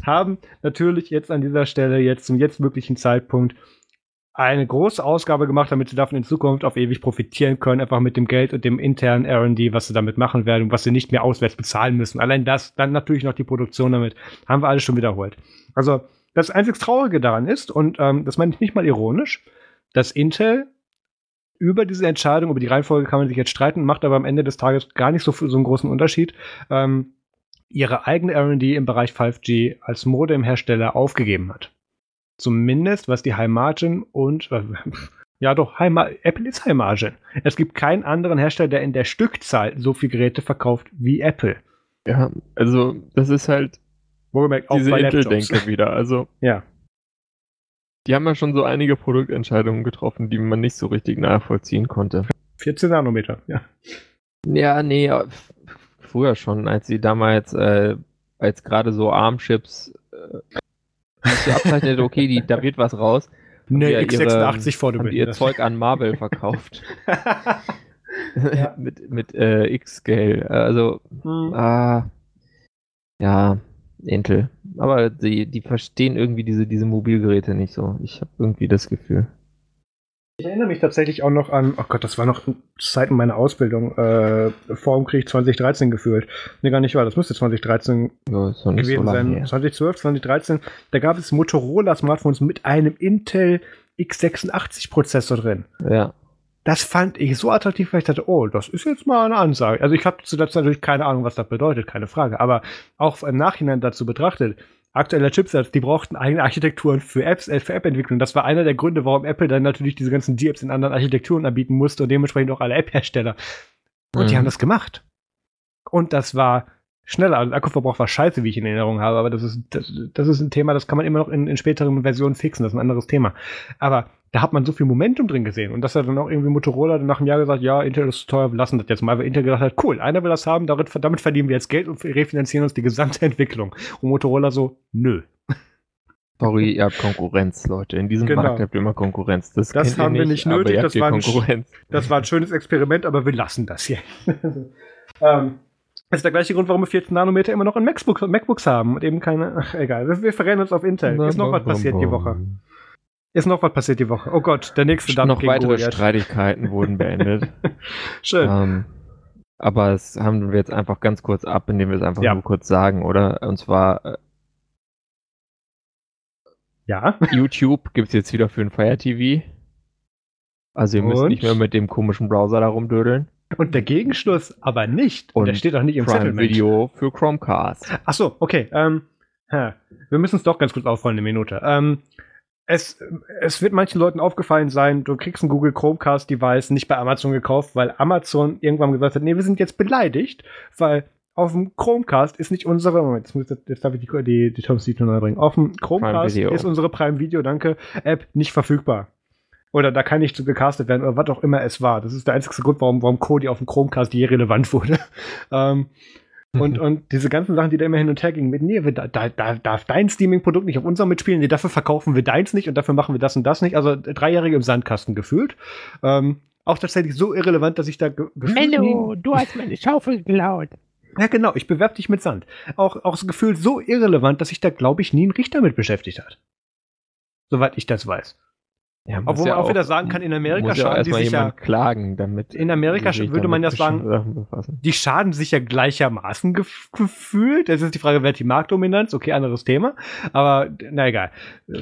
haben natürlich jetzt an dieser Stelle, jetzt zum jetzt möglichen Zeitpunkt, eine große Ausgabe gemacht, damit sie davon in Zukunft auf ewig profitieren können, einfach mit dem Geld und dem internen R&D, was sie damit machen werden und was sie nicht mehr auswärts bezahlen müssen. Allein das, dann natürlich noch die Produktion damit, haben wir alles schon wiederholt. Also das einzig Traurige daran ist, und ähm, das meine ich nicht mal ironisch, dass Intel über diese Entscheidung, über die Reihenfolge kann man sich jetzt streiten, macht aber am Ende des Tages gar nicht so, so einen großen Unterschied, ähm, ihre eigene R&D im Bereich 5G als Modemhersteller aufgegeben hat. Zumindest was die High Margin und äh, ja doch, High Apple ist High Margin. Es gibt keinen anderen Hersteller, der in der Stückzahl so viele Geräte verkauft wie Apple. Ja, also das ist halt Wohlgemerkt, diese Intel-Denke wieder. Also ja. Die haben ja schon so einige Produktentscheidungen getroffen, die man nicht so richtig nachvollziehen konnte. 14 Nanometer, ja. Ja, nee, früher schon, als sie damals, äh, als gerade so ARM-Chips äh, hast du abzeichnet, okay, die, da wird was raus. Ne, x86 ihre, vor dem ihr Zeug an Marvel verkauft. ja. mit mit äh, X-Scale. Also, hm. ah, ja, Intel. Aber die, die verstehen irgendwie diese, diese Mobilgeräte nicht so. Ich habe irgendwie das Gefühl. Ich erinnere mich tatsächlich auch noch an, oh Gott, das war noch Zeiten meiner Ausbildung, äh, vor dem Krieg 2013 gefühlt. Nee, gar nicht wahr, das müsste 2013 ja, gewesen so sein. Her. 2012, 2013, da gab es Motorola-Smartphones mit einem Intel x86-Prozessor drin. Ja. Das fand ich so attraktiv, weil ich dachte, oh, das ist jetzt mal eine Ansage. Also ich habe zu dazu natürlich keine Ahnung, was das bedeutet, keine Frage. Aber auch im Nachhinein dazu betrachtet, aktueller Chipsatz, die brauchten eigene Architekturen für Apps, äh, für App-Entwicklung. Das war einer der Gründe, warum Apple dann natürlich diese ganzen D-Apps in anderen Architekturen anbieten musste und dementsprechend auch alle App-Hersteller. Und mhm. die haben das gemacht. Und das war schneller. Also Akkuverbrauch war scheiße, wie ich in Erinnerung habe, aber das ist, das, das ist ein Thema, das kann man immer noch in, in späteren Versionen fixen, das ist ein anderes Thema. Aber da hat man so viel Momentum drin gesehen. Und dass er dann auch irgendwie Motorola nach einem Jahr gesagt, ja, Intel ist zu teuer, wir lassen das jetzt mal. Weil Intel gedacht hat, cool, einer will das haben, damit, damit verdienen wir jetzt Geld und refinanzieren uns die gesamte Entwicklung. Und Motorola so, nö. Sorry, ihr habt Konkurrenz, Leute. In diesem genau. Markt habt ihr immer Konkurrenz. Das, das haben wir nicht nötig. Das war, ein, das war, ein, schönes Experiment, aber wir lassen das hier. ähm, das ist der gleiche Grund, warum wir 14 Nanometer immer noch in MacBooks, MacBooks haben und eben keine. Ach, egal. Wir, wir verrennen uns auf Intel. Ist noch was passiert die Woche? Ist noch was passiert die Woche? Oh Gott, der nächste Dampf Noch weitere Goliath. Streitigkeiten wurden beendet. Schön. Ähm, aber es haben wir jetzt einfach ganz kurz ab, indem wir es einfach ja. nur kurz sagen, oder? Und zwar. Äh, ja. YouTube gibt es jetzt wieder für ein Fire TV. Also ihr müsst Und? nicht mehr mit dem komischen Browser da rumdödeln. Und der Gegenschluss aber nicht. Und der steht auch nicht im Prime Settlement. Video für Chromecast. Ach so, okay. Ähm, wir müssen es doch ganz kurz aufrollen, eine Minute. Ähm, es, es wird manchen Leuten aufgefallen sein, du kriegst ein Google Chromecast Device nicht bei Amazon gekauft, weil Amazon irgendwann gesagt hat, nee, wir sind jetzt beleidigt, weil auf dem Chromecast ist nicht unsere, Moment, jetzt, muss, jetzt darf ich die, die, die Thomas neu bringen. Auf dem Chromecast ist unsere Prime Video, danke, App nicht verfügbar. Oder da kann nicht so gecastet werden, oder was auch immer es war. Das ist der einzige Grund, warum, warum Cody auf dem Chromecast je relevant wurde. ähm, und, und diese ganzen Sachen, die da immer hin und her gingen, mit, nee, da, da, da darf dein Streaming-Produkt nicht auf unserem mitspielen, nee, dafür verkaufen wir deins nicht und dafür machen wir das und das nicht. Also dreijährige im Sandkasten gefühlt. Ähm, auch tatsächlich so irrelevant, dass ich da ge Menno, du hast meine Schaufel geklaut. Ja, genau, ich bewerbe dich mit Sand. Auch, auch das Gefühl so irrelevant, dass sich da, glaube ich, nie ein Richter mit beschäftigt hat. Soweit ich das weiß. Ja, Obwohl ja man auch wieder sagen kann, in Amerika schaden ja die sich ja klagen, damit in Amerika würde man ja sagen, die schaden sich ja gleichermaßen gef gefühlt. Das ist die Frage, wer hat die Marktdominanz? Okay, anderes Thema. Aber na egal,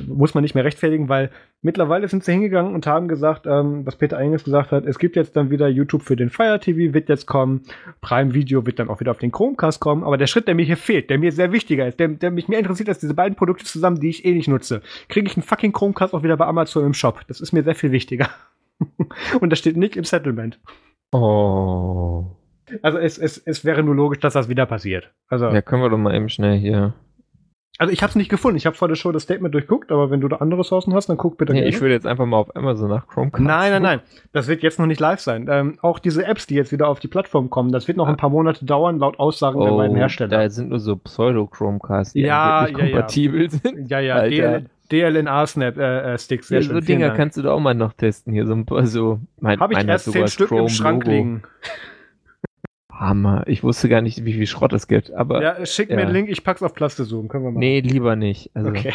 muss man nicht mehr rechtfertigen, weil Mittlerweile sind sie hingegangen und haben gesagt, ähm, was Peter Engels gesagt hat, es gibt jetzt dann wieder YouTube für den Fire TV, wird jetzt kommen, Prime Video wird dann auch wieder auf den Chromecast kommen, aber der Schritt, der mir hier fehlt, der mir sehr wichtiger ist, der, der mich mehr interessiert als diese beiden Produkte zusammen, die ich eh nicht nutze, kriege ich einen fucking Chromecast auch wieder bei Amazon im Shop. Das ist mir sehr viel wichtiger. und das steht nicht im Settlement. Oh. Also es, es, es wäre nur logisch, dass das wieder passiert. Also, ja, können wir doch mal eben schnell hier also ich habe es nicht gefunden. Ich habe vor der Show das Statement durchguckt, aber wenn du da andere Sourcen hast, dann guck bitte. Nee, ich würde jetzt einfach mal auf Amazon nach Chromecast. Nein, nein, nein. Das wird jetzt noch nicht live sein. Ähm, auch diese Apps, die jetzt wieder auf die Plattform kommen, das wird noch ein paar Monate dauern, laut Aussagen oh, der beiden Hersteller. Da sind nur so Pseudo-Chromecast, die ja, ja, kompatibel ja. sind. Ja, ja, DL, DLNA-Snap äh, äh, ja, so Dinger kannst du da auch mal noch testen. Hier so ein paar so. Mein, Habe ich erst zehn Stück Chrome im Schrank Logo. liegen. Hammer. Ich wusste gar nicht, wie viel Schrott es gibt. Aber, ja, schick ja. mir einen Link, ich pack's auf Plastezoom. Können wir mal. Nee, lieber nicht. Also, okay.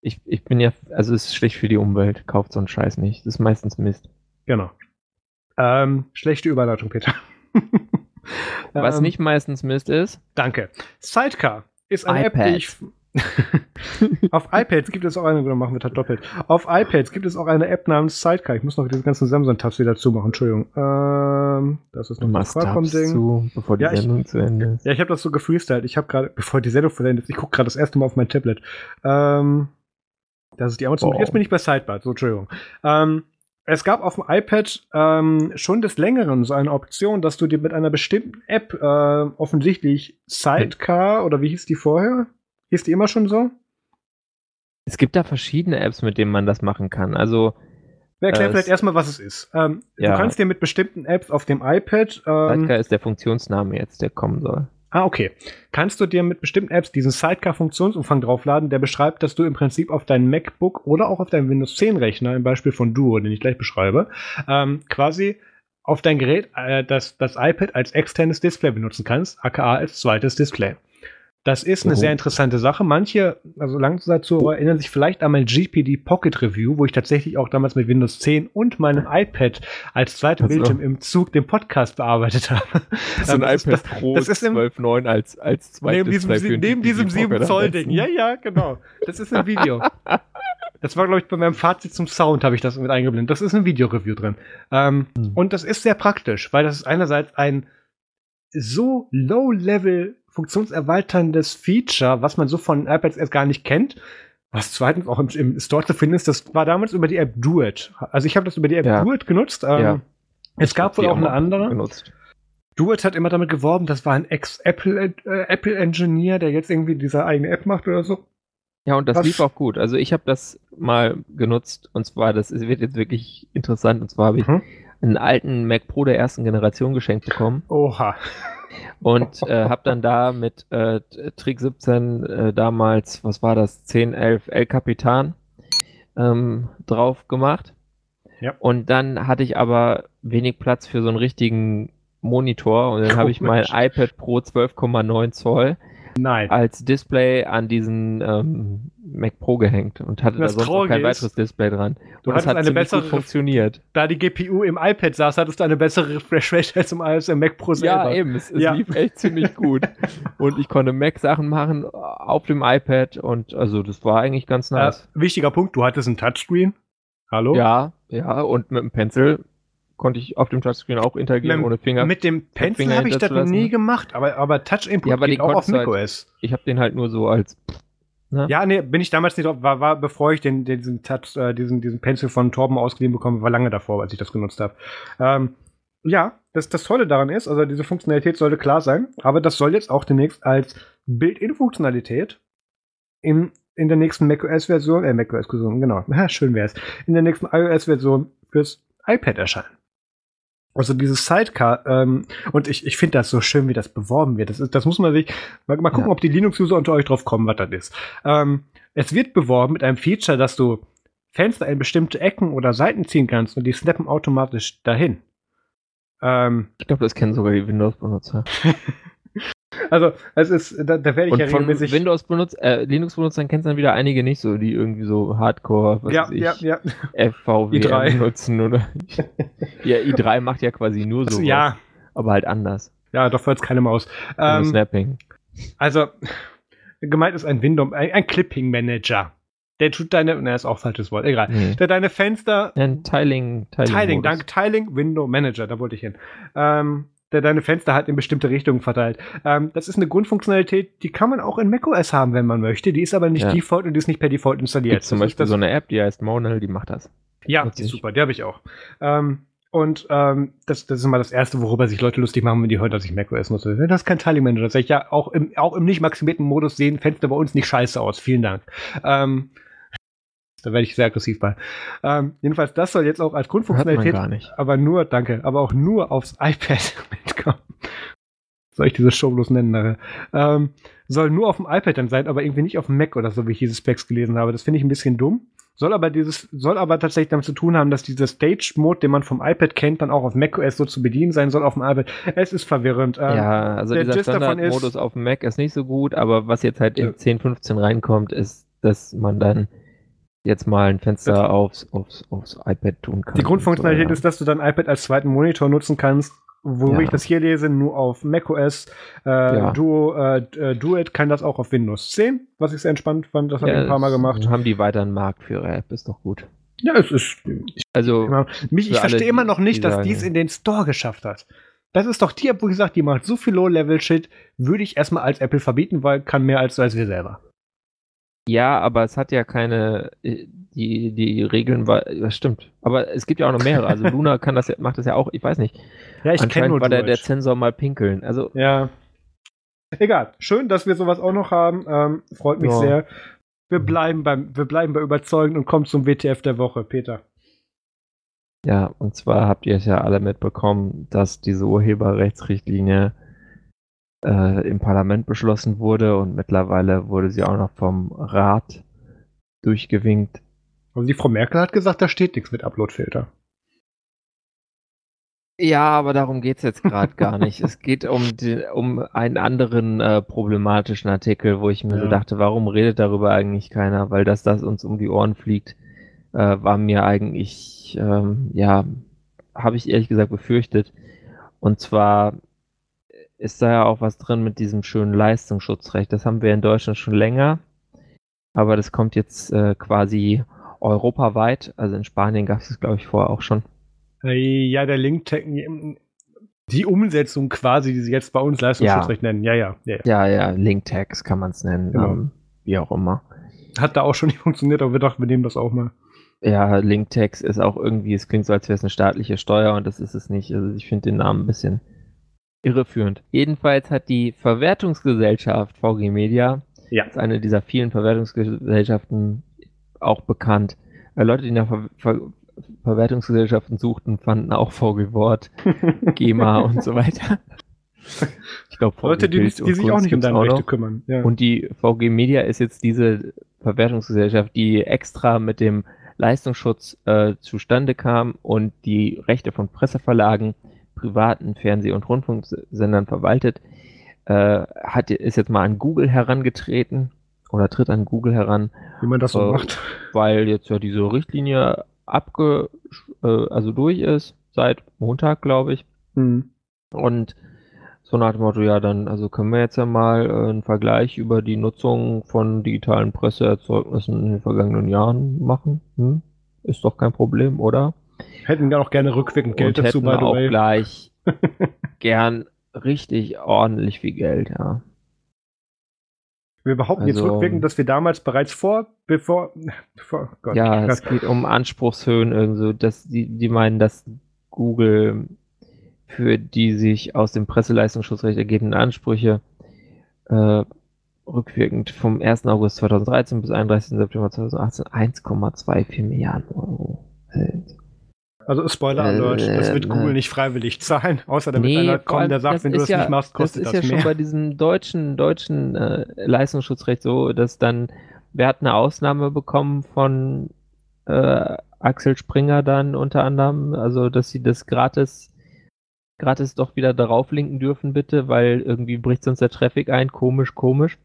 Ich, ich bin ja, also es ist schlecht für die Umwelt. Kauft so einen Scheiß nicht. Das ist meistens Mist. Genau. Ähm, schlechte Überleitung, Peter. Was ähm, nicht meistens Mist ist? Danke. Sidecar ist eine iPad. App, die ich auf iPads gibt es auch eine, oder machen wir das doppelt. Auf iPads gibt es auch eine App namens Sidecar. Ich muss noch diese ganzen Samsung-Tabs wieder zumachen, Entschuldigung. Ähm, das ist noch ein Qualcomm-Ding. bevor die ja, Sendung ich, zu Ende ist. Ja, ich habe das so gefreestylt. Ich habe gerade, bevor die Sendung zu Ende ist, ich gucke gerade das erste Mal auf mein Tablet. Ähm, das ist die Amazon. Oh. Jetzt bin ich bei Sidebar, so Entschuldigung. Ähm, es gab auf dem iPad ähm, schon des Längeren so eine Option, dass du dir mit einer bestimmten App, äh, offensichtlich Sidecar, oder wie hieß die vorher? Hieß die immer schon so? Es gibt da verschiedene Apps, mit denen man das machen kann. Also. Wir erklären äh, vielleicht erstmal, was es ist. Ähm, ja. Du kannst dir mit bestimmten Apps auf dem iPad. Ähm, Sidecar ist der Funktionsname jetzt, der kommen soll. Ah, okay. Kannst du dir mit bestimmten Apps diesen Sidecar-Funktionsumfang draufladen, der beschreibt, dass du im Prinzip auf deinem MacBook oder auch auf deinem Windows 10-Rechner, im Beispiel von Duo, den ich gleich beschreibe, ähm, quasi auf dein Gerät äh, das, das iPad als externes Display benutzen kannst, aka als zweites Display. Das ist eine Oh. sehr interessante Sache. Manche, also Langzeitzuhörer, erinnern sich vielleicht an mein GPD Pocket Review, wo ich tatsächlich auch damals mit Windows 10 und meinem iPad als zweiter. Bildschirm im Zug den Podcast bearbeitet habe. So ein Ähm, das ist- iPad das- Pro das ist im- 12.9 als, als zweites neben diesem, neben diesem GPD 7 Pocket Zoll am Ding. besten. Ja, ja, genau. Das ist ein Video. Das war, glaube ich, bei meinem Fazit zum Sound habe ich das mit eingeblendet. Das ist ein Videoreview drin. Ähm, Hm. Und das ist sehr praktisch, weil das ist einerseits ein so low-level funktionserweiterndes Feature, was man so von iPads erst gar nicht kennt. Was zweitens auch im, im Store zu finden ist, das war damals über die App Duet. Also ich habe das über die App Ja. Duet genutzt. Ähm, Ja. Es gab wohl auch eine andere. Genutzt. Duet hat immer damit geworben, das war ein Ex-Apple äh, der jetzt irgendwie diese eigene App macht oder so. Ja, und das Was- lief auch gut. Also ich habe das mal genutzt und zwar, das ist- wird jetzt wirklich interessant, und zwar habe ich Mhm. Einen alten Mac Pro der ersten Generation geschenkt bekommen Oha. und äh, habe dann da mit äh, Trick 17 äh, damals, was war das, 10, 11 El Capitan ähm, drauf gemacht. Ja. Und dann hatte ich aber wenig Platz für so einen richtigen Monitor und dann habe ich mein Komisch. iPad Pro 12,9 Zoll Nein. als Display an diesen ähm, Mac Pro gehängt und hatte Das da sonst kein weiteres Display dran. Du Und das hattest hat eine bessere funktioniert. Da die GPU im iPad saß, hattest du eine bessere Refresh Rate als im, als im Mac Pro selber. Ja, eben, es, es Ja. lief echt ziemlich gut. Und ich konnte Mac-Sachen machen auf dem iPad und also das war eigentlich ganz Äh, nice. wichtiger Punkt, du hattest ein Touchscreen. Hallo? Ja, ja, und mit dem Pencil konnte ich auf dem Touchscreen auch interagieren Mit- ohne Finger. Mit dem Pencil habe ich das nie gemacht, aber, aber Touch Input Ja, aber geht auch auf halt- macOS. Ich habe den halt nur so als ne? Ja, nee, bin ich damals nicht war, war bevor ich den, den, diesen Touch, äh, diesen, diesen Pencil von Torben ausgeliehen bekommen, war lange davor, als ich das genutzt habe. Ähm, ja, das, das Tolle daran ist, also diese Funktionalität sollte klar sein, aber das soll jetzt auch demnächst als Build-in-Funktionalität in, in der nächsten macOS-Version, äh, macOS-Version, genau, schön wär's, in der nächsten iOS-Version fürs iPad erscheinen. Also dieses Sidecar, ähm, und ich, ich finde das so schön, wie das beworben wird. Das, ist, das muss man sich, mal, mal gucken, Ja. ob die Linux-User unter euch drauf kommen, was das ist. Ähm, es wird beworben mit einem Feature, dass du Fenster in bestimmte Ecken oder Seiten ziehen kannst und die snappen automatisch dahin. Ähm, Ich glaube, das kennen sogar die Windows-Benutzer. also, es ist, da, da werde ich Und ja von regelmäßig. Windows-Benutzer, äh, Linux-Benutzern kennst dann wieder einige nicht so, die irgendwie so Hardcore, was ja, ich, ja, ja. FVW i3. benutzen oder. ja, i3 macht ja quasi nur so. Ja, Aber halt anders. ja, doch jetzt keine Maus. Ähm, Snapping. also, gemeint ist ein Window, ein, ein Clipping-Manager. Der tut deine, ne, ist auch falsches Wort, egal. Nee. Der deine Fenster Ein Tiling, Tiling. Tiling, danke. Tiling, Window Manager, da wollte ich hin. Ähm, der deine Fenster halt in bestimmte Richtungen verteilt. Ähm, das ist eine Grundfunktionalität, die kann man auch in macOS haben, wenn man möchte. Die ist aber nicht Ja. Default und die ist nicht per Default installiert. Gibt zum Das ist Beispiel so eine App, die heißt Monal, die macht das. ja, die ist super, die habe ich auch. Ähm, und ähm, das, das ist immer das Erste, worüber sich Leute lustig machen, wenn die hören, dass ich macOS nutze. Das ist kein Tiling Manager. Das sag ich ja, auch im, auch im nicht maximierten Modus sehen Fenster bei uns nicht scheiße aus. Vielen Dank. Ähm, da werde ich sehr aggressiv bei. Ähm, jedenfalls, das soll jetzt auch als Grundfunktionalität gar nicht. aber nur, danke, aber auch nur aufs iPad mitkommen. Soll ich diese Show bloß nennen nachher? Ähm, soll nur auf dem iPad dann sein, aber irgendwie nicht auf dem Mac oder so, wie ich diese Specs gelesen habe. Das finde ich ein bisschen dumm. Soll aber dieses, soll aber tatsächlich damit zu tun haben, dass dieser Stage-Mode, den man vom iPad kennt, dann auch auf macOS so zu bedienen sein soll auf dem iPad. Es ist verwirrend. Ähm, ja, also der dieser Gist davon ist- Standardmodus auf dem Mac ist nicht so gut, aber was jetzt halt Ja. in 10, 15 reinkommt, ist, dass man dann jetzt mal ein Fenster aufs, aufs, aufs iPad tun kann. Die Grundfunktionalität und so, ist, dass du dein iPad als zweiten Monitor nutzen kannst. Wo Ja. ich das hier lese, nur auf macOS. Äh, Ja. Duo, äh, äh, Duet kann das auch auf Windows 10, was ich sehr entspannt fand. Das ja. habe ich ein paar Mal es- gemacht. Haben die weiter einen Markt für ihre App, ist doch gut. Ja, es ist. Also, Immer- Mich, ich Für alle, verstehe immer die- noch nicht, die dass sagen- dies in den Store geschafft hat. Das ist doch die App, wo ich sage, die macht so viel Low-Level-Shit, würde ich erstmal als Apple verbieten, weil kann mehr als, als wir selber. Ja, aber es hat ja keine, äh, die, die Regeln war, das stimmt. Aber es gibt ja auch noch mehrere. Also Luna kann das ja, macht das ja auch, ich weiß nicht. Ja, ich kenne nur war der, der. Zensor mal pinkeln. Also, Ja. Egal. Schön, dass wir sowas auch noch haben. Ähm, freut mich Ja. sehr. Wir bleiben beim, wir bleiben bei überzeugend und kommen zum WTF der Woche, Peter. Ja, und zwar habt ihr es ja alle mitbekommen, dass diese Urheberrechtsrichtlinie äh, im Parlament beschlossen wurde und mittlerweile wurde sie auch noch vom Rat durchgewinkt. Also die Frau Merkel hat gesagt, da steht nichts mit Uploadfilter. Ja, aber darum geht's jetzt gerade gar nicht. Es geht um, die, um einen anderen äh, problematischen Artikel, wo ich mir Ja. so dachte, warum redet darüber eigentlich keiner? Weil dass das uns um die Ohren fliegt, äh, war mir eigentlich, ähm, ja, habe ich ehrlich gesagt befürchtet. Und zwar ist da ja auch was drin mit diesem schönen Leistungsschutzrecht. Das haben wir in Deutschland schon länger, aber das kommt jetzt äh, quasi europaweit. Also in Spanien gab es das, glaube ich, vorher auch schon. Äh, Ja, der Link, die Umsetzung quasi, die sie jetzt bei uns Leistungsschutzrecht nennen. Ja, ja, ja, ja. Ja, ja, Link Tags kann man es nennen, Genau. ähm, wie auch immer. Hat da auch schon nicht funktioniert, aber wir dachten, wir nehmen das auch mal. Ja, Link ist auch irgendwie, es klingt so, als wäre es eine staatliche Steuer und das ist es nicht. Also ich finde den Namen ein bisschen irreführend. Jedenfalls hat die Verwertungsgesellschaft VG Media, Ja. ist eine dieser vielen Verwertungsgesellschaften auch bekannt. Äh, Leute, die nach Ver Ver Verwertungsgesellschaften suchten, fanden auch VG Wort, GEMA und so weiter. Ich glaube, Leute, die, die sich auch nicht um deine Rechte kümmern. Ja. Und die VG Media ist jetzt diese Verwertungsgesellschaft, die extra mit dem Leistungsschutz äh, zustande kam und die Rechte von Presseverlagen, privaten Fernseh- und Rundfunksendern verwaltet, äh, hat, ist jetzt mal an Google herangetreten oder tritt an Google heran, Wie man das so äh, macht. weil jetzt ja diese Richtlinie abge, äh, also durch ist, seit Montag, glaube ich. Hm. Und so nach dem Motto, ja, dann, also können wir jetzt ja mal äh, einen Vergleich über die Nutzung von digitalen Presseerzeugnissen in den vergangenen Jahren machen. Hm? Ist doch kein Problem, oder? Hätten ja auch gerne rückwirkend Geld Und dazu, hätten by the auch way. gleich gern richtig ordentlich viel Geld, ja. Wir behaupten jetzt Also- rückwirkend, dass wir damals bereits vor, bevor, bevor Gott, ja, es geht um Anspruchshöhen, irgendwie, dass die, die meinen, dass Google für die sich aus dem Presseleistungsschutzrecht ergebenden Ansprüche äh, rückwirkend vom 1. August 2013 bis 31. September 2018 1,24 Milliarden Euro. hält. Also Spoiler Alert, Äh, das wird äh, Google nicht freiwillig zahlen, außer damit Nee, einer kommt, der sagt, wenn du ist das ja- nicht machst, kostet das das, ist ja mehr. schon bei diesem deutschen, deutschen äh, Leistungsschutzrecht so, dass dann, wer hat eine Ausnahme bekommen von äh, Axel Springer dann unter anderem, also dass sie das gratis, gratis doch wieder darauf linken dürfen, bitte, weil irgendwie bricht sonst der Traffic ein, komisch, komisch.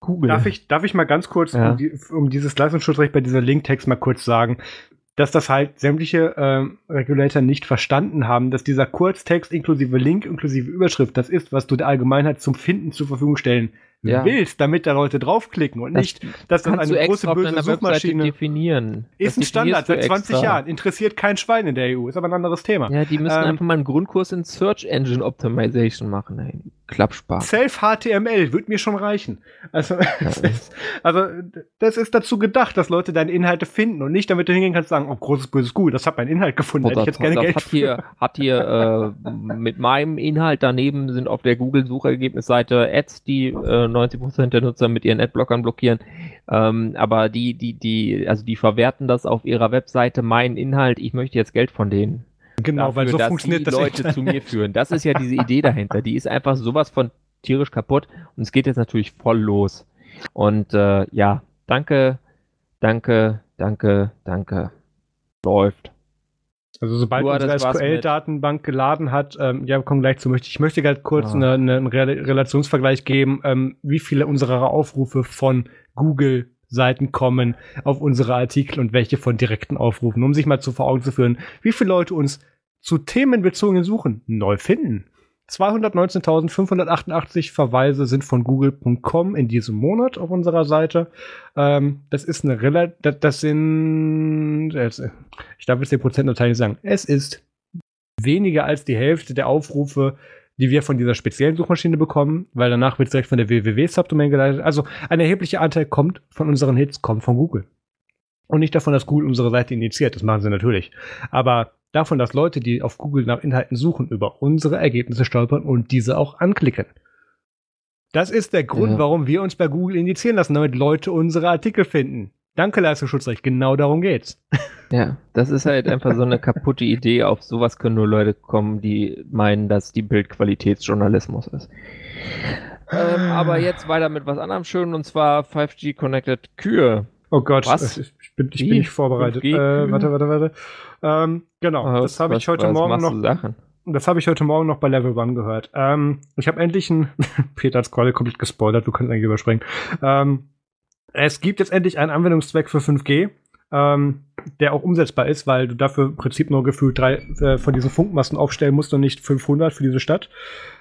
Google. Darf ich, darf ich mal ganz kurz, Ja. um, die, um dieses Leistungsschutzrecht bei dieser Linktext mal kurz sagen, dass das halt sämtliche ähm, Regulator nicht verstanden haben, dass dieser Kurztext inklusive Link, inklusive Überschrift, das ist, was du der Allgemeinheit zum Finden zur Verfügung stellen Ja. willst, damit da Leute draufklicken und Das nicht, dass das eine große böse Suchmaschine definieren. ist ein Das Standard seit definierst du 20 extra. Jahren, interessiert kein Schwein in der EU, ist aber ein anderes Thema. Ja, die müssen Ähm, einfach mal einen Grundkurs in Search Engine Optimization machen. Ey. Klappspaß. Self-HTML wird mir schon reichen. Also, es ist, also, das ist dazu gedacht, dass Leute deine Inhalte finden und nicht, damit du hingehen kannst und sagen, oh, großes, böses Gut, das hat mein Inhalt gefunden, hätte ich jetzt gerne das Geld hat hier, hat hier äh, mit meinem Inhalt daneben sind auf der Google-Suchergebnisseite Ads, die äh, 90% der Nutzer mit ihren Adblockern blockieren. Ähm, aber die, die, die, also die verwerten das auf ihrer Webseite, meinen Inhalt, ich möchte jetzt Geld von denen. Genau, weil Dafür, so dass funktioniert die das Leute Internet. zu mir führen. Das ist ja diese Idee dahinter. Die ist einfach sowas von tierisch kaputt und es geht jetzt natürlich voll los. Und äh, ja, danke, danke, danke, danke. Läuft. Also sobald Nur, unsere SQL-Datenbank geladen hat, ähm, ja, wir kommen gleich zu, möchte ich möchte gerade kurz Ah. eine, eine, einen Rel- Relationsvergleich geben, ähm, wie viele unserer Aufrufe von Google-Seiten kommen auf unsere Artikel und welche von direkten Aufrufen, um sich mal zu vor Augen zu führen, wie viele Leute uns zu themenbezogenen Suchen neu finden. 219.588 Verweise sind von google.com in diesem Monat auf unserer Seite. Ähm, das ist eine relativ, das, sind, ich darf jetzt den Prozentteil nicht sagen. Es ist weniger als die Hälfte der Aufrufe, die wir von dieser speziellen Suchmaschine bekommen, weil danach wird es direkt von der www-Subdomain geleitet. Also ein erheblicher Anteil kommt von unseren Hits, kommt von Google. Und nicht davon, dass Google unsere Seite initiiert, das machen sie natürlich. Aber davon, dass Leute, die auf Google nach Inhalten suchen, über unsere Ergebnisse stolpern und diese auch anklicken. Das ist der Grund, Ja. warum wir uns bei Google indizieren lassen, damit Leute unsere Artikel finden. Danke, Leistungsschutzrecht, genau darum geht's. Ja, das ist halt einfach so eine kaputte Idee. Auf sowas können nur Leute kommen, die meinen, dass die Bildqualitätsjournalismus ist. Ähm, aber jetzt weiter mit was anderem Schönen und zwar 5G Connected Kühe. Oh Gott, Was? Bin, ich Wie? bin nicht vorbereitet. 5G? Äh, warte, warte, warte. Ähm, genau, Was- das habe ich heute was Morgen noch. Sachen? Das habe ich heute Morgen noch bei Level 1 gehört. Ähm, ich habe endlich ein. Peter hat gerade komplett gespoilert, du kannst eigentlich überspringen. Ähm, es gibt jetzt endlich einen Anwendungszweck für 5G, ähm, der auch umsetzbar ist, weil du dafür im Prinzip nur gefühlt drei äh, von diesen Funkmasten aufstellen musst und nicht 500 für diese Stadt.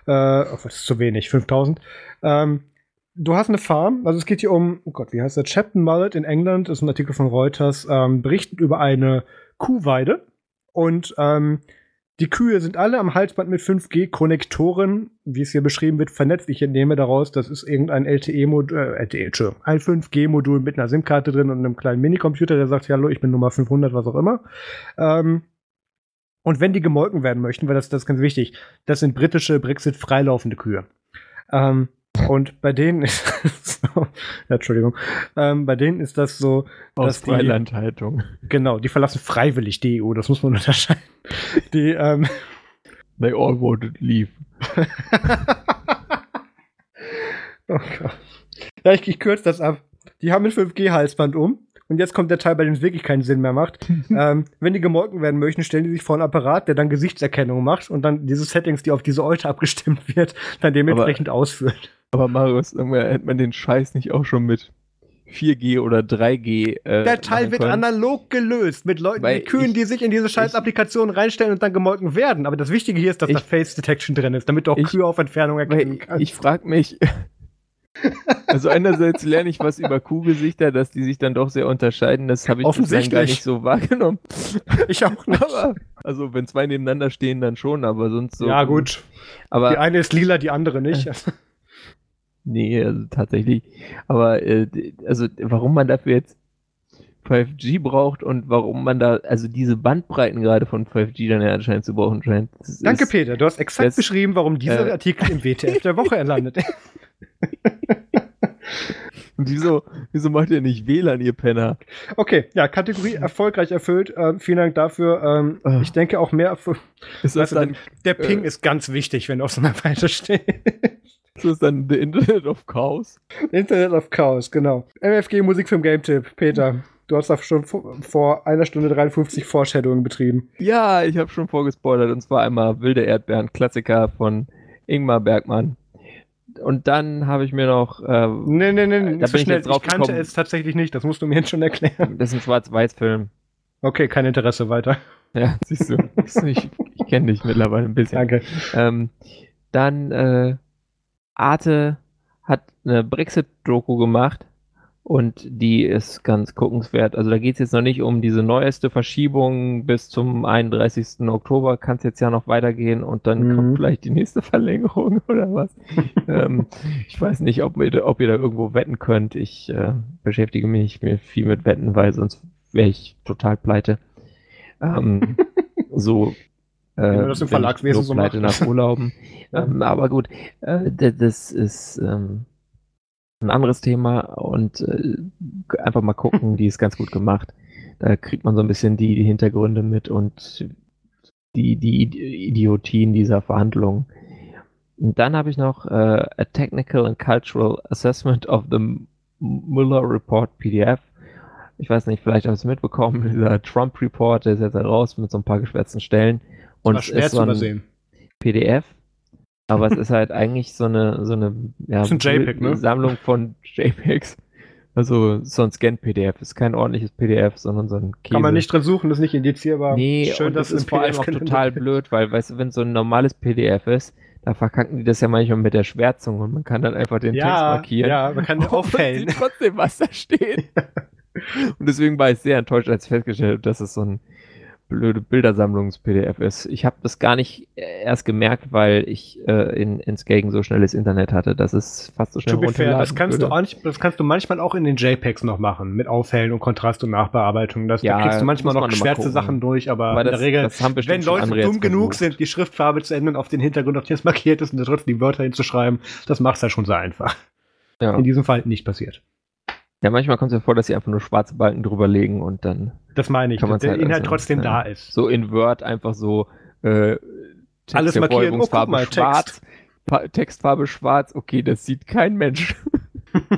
Äh, oh, das ist zu wenig, 5000. Ähm, du hast eine Farm, also es geht hier um, oh Gott, wie heißt der? Chapton Mullet in England, ist ein Artikel von Reuters, ähm, berichtet über eine Kuhweide. Und ähm, die Kühe sind alle am Halsband mit 5G-Konnektoren, wie es hier beschrieben wird, vernetzt. Ich entnehme daraus, das ist irgendein LTE-Modul, äh, LTE, Entschuldigung, ein 5G-Modul mit einer SIM-Karte drin und einem kleinen Minicomputer, der sagt, hallo, ich bin Nummer 500, was auch immer. Ähm, und wenn die gemolken werden möchten, weil das, das ist ganz wichtig, das sind britische Brexit-freilaufende Kühe. Ähm, und bei denen ist so, ja, Entschuldigung, ähm, bei denen ist das so, Aus dass die, Freilandhaltung. genau, die verlassen freiwillig die EU, das muss man unterscheiden. Die, ähm, They all voted leave. oh Gott. Ja, ich, ich kürze das ab. Die haben ein 5G-Halsband um. Und jetzt kommt der Teil, bei dem es wirklich keinen Sinn mehr macht. ähm, wenn die gemolken werden möchten, stellen die sich vor einen Apparat, der dann Gesichtserkennung macht und dann diese Settings, die auf diese Euter abgestimmt wird, dann dementsprechend ausführt. Aber Marius, irgendwann hätte man den Scheiß nicht auch schon mit 4G oder 3G. Äh, Der Teil wird analog gelöst mit Leuten, Weil die Kühen, ich- die sich in diese scheiß Applikation reinstellen und dann gemolken werden. Aber das Wichtige hier ist, dass Ich- da Face Detection drin ist, damit du auch Ich- Kühe auf Entfernung erkennen kannst. ich frage mich, also einerseits lerne ich was über Kuhgesichter, dass die sich dann doch sehr unterscheiden. Das habe ich Offensichtlich. gar nicht so wahrgenommen. Ich auch nicht. Aber, also wenn zwei nebeneinander stehen, dann schon, aber sonst so. ja, gut. Die Aber eine ist lila, die andere nicht. nee, also tatsächlich. Aber äh, also warum man dafür jetzt 5G braucht und warum man da, also diese Bandbreiten gerade von 5G dann ja anscheinend zu brauchen scheint. Danke, ist- Peter. Du hast exakt das- beschrieben, warum dieser äh, Artikel im WTF der Woche landet. Und wieso, wieso macht ihr nicht WLAN, ihr Penner? Okay, ja, Kategorie erfolgreich erfüllt. Ähm, vielen Dank dafür. Ähm, Ah. ich denke auch mehr. Ist das dann, der Ping äh, ist ganz wichtig, wenn du auf so einer Seite stehst. ist das dann the Internet of Chaos? Internet of Chaos, genau. MFG Musikfilm Game Tipp. Peter, du hast da schon vor, einer Stunde 53 Foreshadowing betrieben. Ja, ich habe schon vorgespoilert und zwar einmal Wilde Erdbeeren, Klassiker von Ingmar Bergmann. Und dann habe ich mir noch, äh, Nee, nee, nee, Da nicht so bin ich schnell. jetzt drauf ich kannte gekommen. es tatsächlich nicht. Das musst du mir jetzt schon erklären. das ist ein Schwarz-Weiß-Film. Okay, kein Interesse weiter. Ja, siehst du. Siehst du, ich ich kenne dich mittlerweile ein bisschen. Danke. Ähm, dann äh, Arte hat eine Brexit-Doku gemacht und die ist ganz guckenswert. Also da geht es jetzt noch nicht um diese neueste Verschiebung bis zum 31. Oktober, kann es jetzt ja noch weitergehen und dann Mhm. kommt vielleicht die nächste Verlängerung oder was. ähm, ich weiß nicht, ob ihr, ob ihr da irgendwo wetten könnt. Ich äh, beschäftige mich mir viel mit Wetten, weil sonst wäre ich total pleite. Ähm, so äh, du das im Verlagswesen so so pleite machst. nach Urlauben. Ja. ähm, aber gut, äh, das ist ähm, ein anderes Thema und äh, einfach mal gucken, die ist ganz gut gemacht. Da kriegt man so ein bisschen die, die Hintergründe mit und die, die Id- Idiotien dieser Verhandlungen. Und dann habe ich noch äh, A Technical and Cultural Assessment of the Mueller Report PDF. Ich weiß nicht, vielleicht habe ich es mitbekommen, dieser Trump Report, der ist jetzt raus mit so ein paar geschwärzten Stellen. Und War es schwer ist zu ein übersehen. PDF, aber es ist halt eigentlich so eine, so eine ja, ein JPEG, ne? Sammlung von JPEGs. Also so ein Scan-PDF. Ist kein ordentliches PDF, sondern so ein Käse. Kann man nicht drin suchen, ist nicht indizierbar. Nee, Schön, und das ist vor allem auch total blöd, weil, weißt du, wenn so ein normales PDF ist, da verkacken die das ja manchmal mit der Schwärzung und man kann dann einfach den Text Ja, markieren. ja, man kann Und aufhellen. sieht trotzdem, was da steht. und deswegen war ich sehr enttäuscht, als ich festgestellt habe, dass es so ein blöde Bildersammlungs-PDF ist. Ich habe das gar nicht äh, erst gemerkt, weil ich äh, in, in Skagen so schnelles Internet hatte, dass es fast so schnell To be fair, das kannst, du auch nicht, das kannst du manchmal auch in den JPEGs noch machen, mit Aufhellen und Kontrast und Nachbearbeitung. Das, Ja, da kriegst du manchmal noch geschwärzte. Sachen durch, aber, Aber in das, der Regel, das wenn Leute dumm genug sind, die Schriftfarbe zu ändern auf den Hintergrund, auf dem es markiert ist und da trotzdem die Wörter hinzuschreiben, das macht's ja schon sehr einfach. Ja. In diesem Fall nicht passiert. Ja, manchmal kommt es ja vor, dass sie einfach nur schwarze Balken drüber legen und dann Das meine ich, dass der halt Inhalt also, trotzdem ja. da ist. so in Word einfach so äh, Alles markieren. Oh, guck mal, Text. schwarz, Fa- Textfarbe schwarz, okay, das sieht kein Mensch.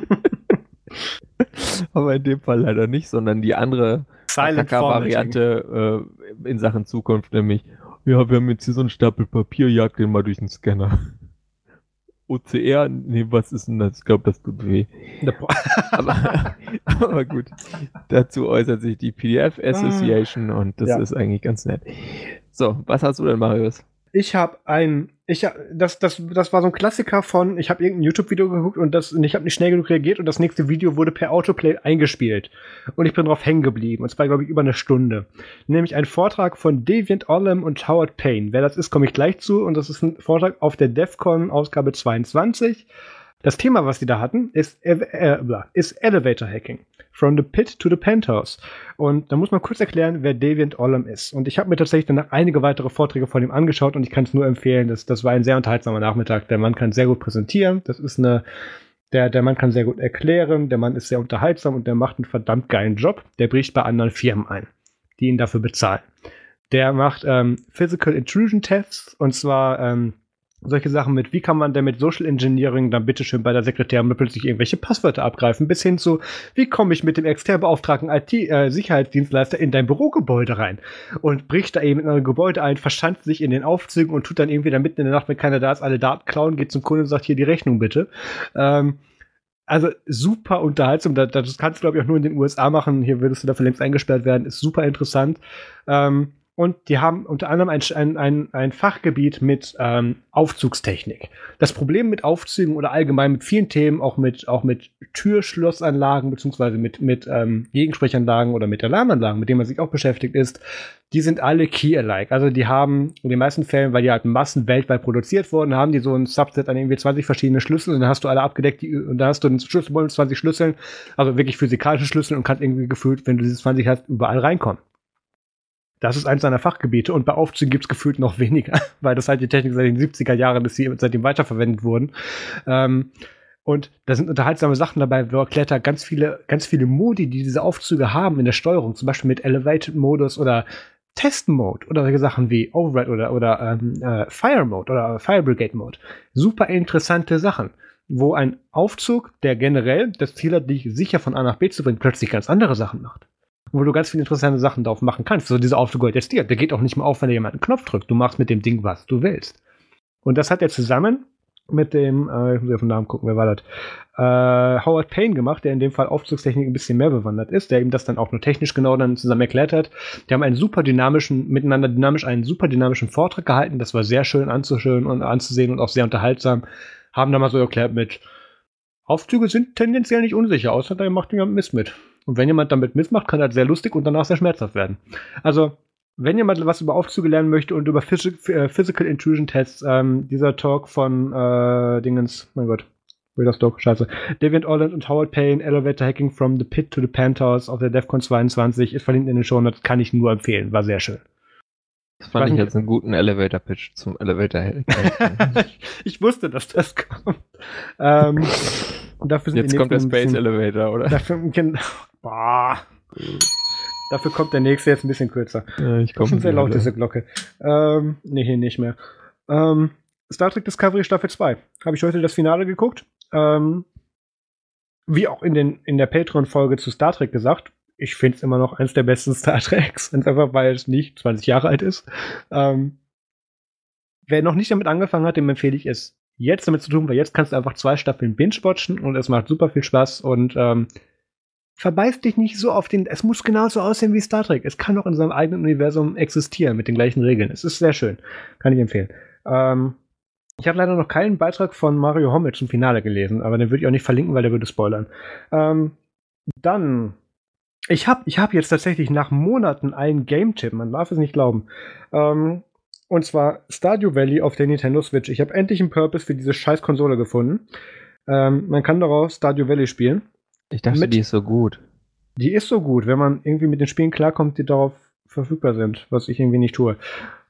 Aber in dem Fall leider nicht, sondern die andere Variante äh, in Sachen Zukunft, nämlich, ja, wir haben jetzt hier so einen Stapel Papier, jag den mal durch den Scanner. OCR, nee, was ist denn das? Ich glaube, das tut weh. aber, aber gut, dazu äußert sich die PDF Association und das Ja. ist eigentlich ganz nett. So, was hast du denn, Marius? Ich habe ein, ich das, das, das war so ein Klassiker von, ich habe irgendein YouTube-Video geguckt und das, und ich habe nicht schnell genug reagiert und das nächste Video wurde per Autoplay eingespielt und ich bin drauf hängen geblieben und zwar glaube ich über eine Stunde. Nämlich ein Vortrag von Deviant Ollam und Howard Payne. Wer das ist, komme ich gleich zu und das ist ein Vortrag auf der DEFCON Ausgabe 22. Das Thema, was die da hatten, ist, äh, äh, ist Elevator Hacking. From the Pit to the Penthouse. Und da muss man kurz erklären, wer Deviant Ollam ist. Und ich habe mir tatsächlich danach einige weitere Vorträge von ihm angeschaut und ich kann es nur empfehlen. Das, das war ein sehr unterhaltsamer Nachmittag. Der Mann kann sehr gut präsentieren. Das ist eine, der, der Mann kann sehr gut erklären. Der Mann ist sehr unterhaltsam und der macht einen verdammt geilen Job. Der bricht bei anderen Firmen ein, die ihn dafür bezahlen. Der macht ähm, Physical Intrusion Tests und zwar ähm, solche Sachen mit, wie kann man denn mit Social Engineering dann bitteschön bei der Sekretärin plötzlich irgendwelche Passwörter abgreifen, bis hin zu, wie komme ich mit dem extern beauftragten IT-Sicherheitsdienstleister in dein Bürogebäude rein und bricht da eben in ein Gebäude ein, verschanzt sich in den Aufzügen und tut dann irgendwie dann mitten in der Nacht, wenn keiner da ist, alle Daten klauen, geht zum Kunden und sagt, hier die Rechnung bitte. Ähm, also super unterhaltsam. Das, das kannst du, glaube ich, auch nur in den USA machen. Hier würdest du dafür längst eingesperrt werden. Ist super interessant. Ähm, und die haben unter anderem ein, ein, ein, ein Fachgebiet mit ähm, Aufzugstechnik. Das Problem mit Aufzügen oder allgemein mit vielen Themen, auch mit, auch mit Türschlossanlagen beziehungsweise mit, mit ähm, Gegensprechanlagen oder mit Alarmanlagen, mit denen man sich auch beschäftigt ist, die sind alle key-alike. Also die haben in den meisten Fällen, weil die halt Massen weltweit produziert wurden, haben die so ein Subset an irgendwie 20 verschiedene Schlüssel und dann hast du alle abgedeckt die, und da hast du einen Schlüsselbund mit 20 Schlüsseln, also wirklich physikalische Schlüssel und kannst irgendwie gefühlt, wenn du diese 20 hast, überall reinkommen. Das ist eins seiner Fachgebiete und bei Aufzügen gibt es gefühlt noch weniger, weil das halt die Technik seit den 70er Jahren ist, die seitdem weiterverwendet wurden. Ähm, und da sind unterhaltsame Sachen dabei, wo erklärt er ganz viele, ganz viele Modi, die diese Aufzüge haben in der Steuerung, zum Beispiel mit Elevated Modus oder Test Mode oder solche Sachen wie Override oder, oder ähm, äh, Fire Mode oder Fire Brigade Mode. Super interessante Sachen, wo ein Aufzug, der generell das Ziel hat, dich sicher von A nach B zu bringen, plötzlich ganz andere Sachen macht wo du ganz viele interessante Sachen drauf machen kannst. So dieser Aufzug jetzt dir. Der geht auch nicht mehr auf, wenn dir jemand einen Knopf drückt. Du machst mit dem Ding, was du willst. Und das hat er zusammen mit dem, äh, ich muss auf den Namen gucken, wer war das? Äh, Howard Payne gemacht, der in dem Fall Aufzugstechnik ein bisschen mehr bewandert ist, der ihm das dann auch nur technisch genau dann zusammen erklärt hat. Die haben einen super dynamischen, miteinander dynamisch einen super dynamischen Vortrag gehalten. Das war sehr schön anzuschön und anzusehen und auch sehr unterhaltsam. Haben da mal so erklärt mit, Aufzüge sind tendenziell nicht unsicher, außer da macht jemand Mist mit. Und wenn jemand damit mitmacht, kann das sehr lustig und danach sehr schmerzhaft werden. Also, wenn jemand was über Aufzüge lernen möchte und über äh, Physical Intrusion Tests, ähm, dieser Talk von äh, Dingens, mein Gott, das Talk, scheiße. David Orland und Howard Payne, Elevator Hacking from the Pit to the Penthouse auf der DEFCON 22, ist verlinkt in den Show Notes, kann ich nur empfehlen, war sehr schön. Das fand ich nicht- jetzt einen guten Elevator-Pitch zum elevator ich wusste, dass das kommt. Ähm, dafür sind Jetzt kommt der Space bisschen- Elevator, oder? Dafür, Boah. Dafür kommt der nächste jetzt ein bisschen kürzer. Ja, ich Das komme ist schon sehr laut, diese Glocke. Ähm, nee, hier nicht mehr. Ähm, Star Trek Discovery Staffel 2. Habe ich heute das Finale geguckt. Ähm, wie auch in, den, in der Patreon-Folge zu Star Trek gesagt, ich finde es immer noch eins der besten Star Treks. Und einfach, weil es nicht 20 Jahre alt ist. Ähm, wer noch nicht damit angefangen hat, dem empfehle ich es jetzt damit zu tun, weil jetzt kannst du einfach zwei Staffeln binge-watchen und es macht super viel Spaß und ähm, verbeiß dich nicht so auf den. Es muss genauso aussehen wie Star Trek. Es kann auch in seinem eigenen Universum existieren mit den gleichen Regeln. Es ist sehr schön. Kann ich empfehlen. Ähm, ich habe leider noch keinen Beitrag von Mario Hommel zum Finale gelesen, aber den würde ich auch nicht verlinken, weil der würde spoilern. Ähm, dann. Ich habe ich hab jetzt tatsächlich nach Monaten einen Game-Tipp, man darf es nicht glauben. Ähm, und zwar Stardew Valley auf der Nintendo Switch. Ich habe endlich einen Purpose für diese scheiß Konsole gefunden. Ähm, man kann darauf Stardew Valley spielen. Ich dachte, mit- die ist so gut. Die ist so gut, wenn man irgendwie mit den Spielen klarkommt, die darauf verfügbar sind, was ich irgendwie nicht tue.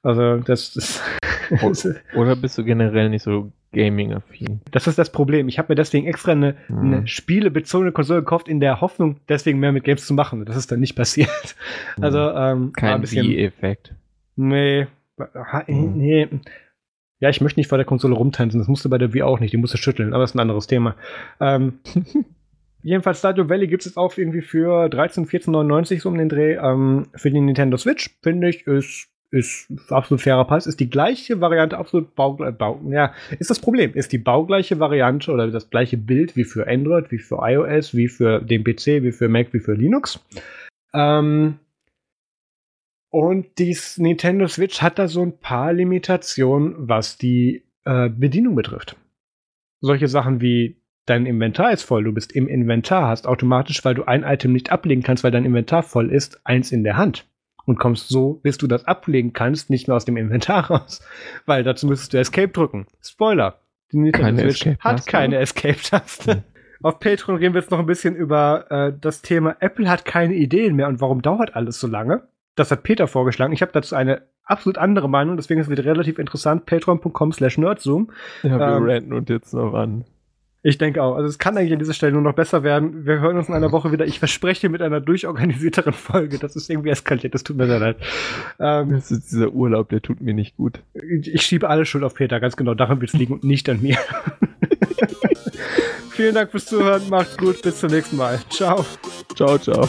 Also das, das, Oder bist du generell nicht so gaming-affin? das ist das Problem. Ich habe mir deswegen extra eine, Hm. eine spielebezogene Konsole gekauft, in der Hoffnung, deswegen mehr mit Games zu machen. Das ist dann nicht passiert. Also ähm, Kein bisschen, Wii-Effekt. nee, Hm. Nee. Ja, ich möchte nicht vor der Konsole rumtanzen. Das musste bei der Wii auch nicht. Die musste schütteln, aber das ist ein anderes Thema. Ähm, jedenfalls Stardew Valley gibt es jetzt auch irgendwie für 13, 14,99 so um den Dreh ähm, für die Nintendo Switch. Finde ich, ist ist absolut fairer Preis, ist die gleiche Variante, absolut baugleich, Bau, ja, ist das Problem, ist die baugleiche Variante oder das gleiche Bild wie für Android, wie für iOS, wie für den PC, wie für Mac, wie für Linux. Ähm, und die Nintendo Switch hat da so ein paar Limitationen, was die äh, Bedienung betrifft. Solche Sachen wie dein Inventar ist voll, du bist im Inventar, hast automatisch, weil du ein Item nicht ablegen kannst, weil dein Inventar voll ist, eins in der Hand. Und kommst so, bis du das ablegen kannst, nicht mehr aus dem Inventar raus. Weil dazu müsstest du Escape drücken. Spoiler. Die Nintendo keine Switch hat keine Escape-Taste. Hm. Auf Patreon reden wir jetzt noch ein bisschen über äh, das Thema Apple hat keine Ideen mehr und warum dauert alles so lange. Das hat Peter vorgeschlagen. Ich habe dazu eine absolut andere Meinung, deswegen ist es wieder relativ interessant. Patreon.com slash nerdzoom. Ja, wir ähm, ranten und jetzt noch an. Ich denke auch. Also es kann eigentlich an dieser Stelle nur noch besser werden. Wir hören uns in einer Woche wieder. Ich verspreche mit einer durchorganisierteren Folge. Das ist irgendwie eskaliert. Das tut mir sehr leid. Ähm, das ist dieser Urlaub, der tut mir nicht gut. Ich schiebe alle Schuld auf Peter. Ganz genau. Daran wird es liegen und nicht an mir. Vielen Dank fürs Zuhören. Macht's gut. Bis zum nächsten Mal. Ciao. Ciao, ciao.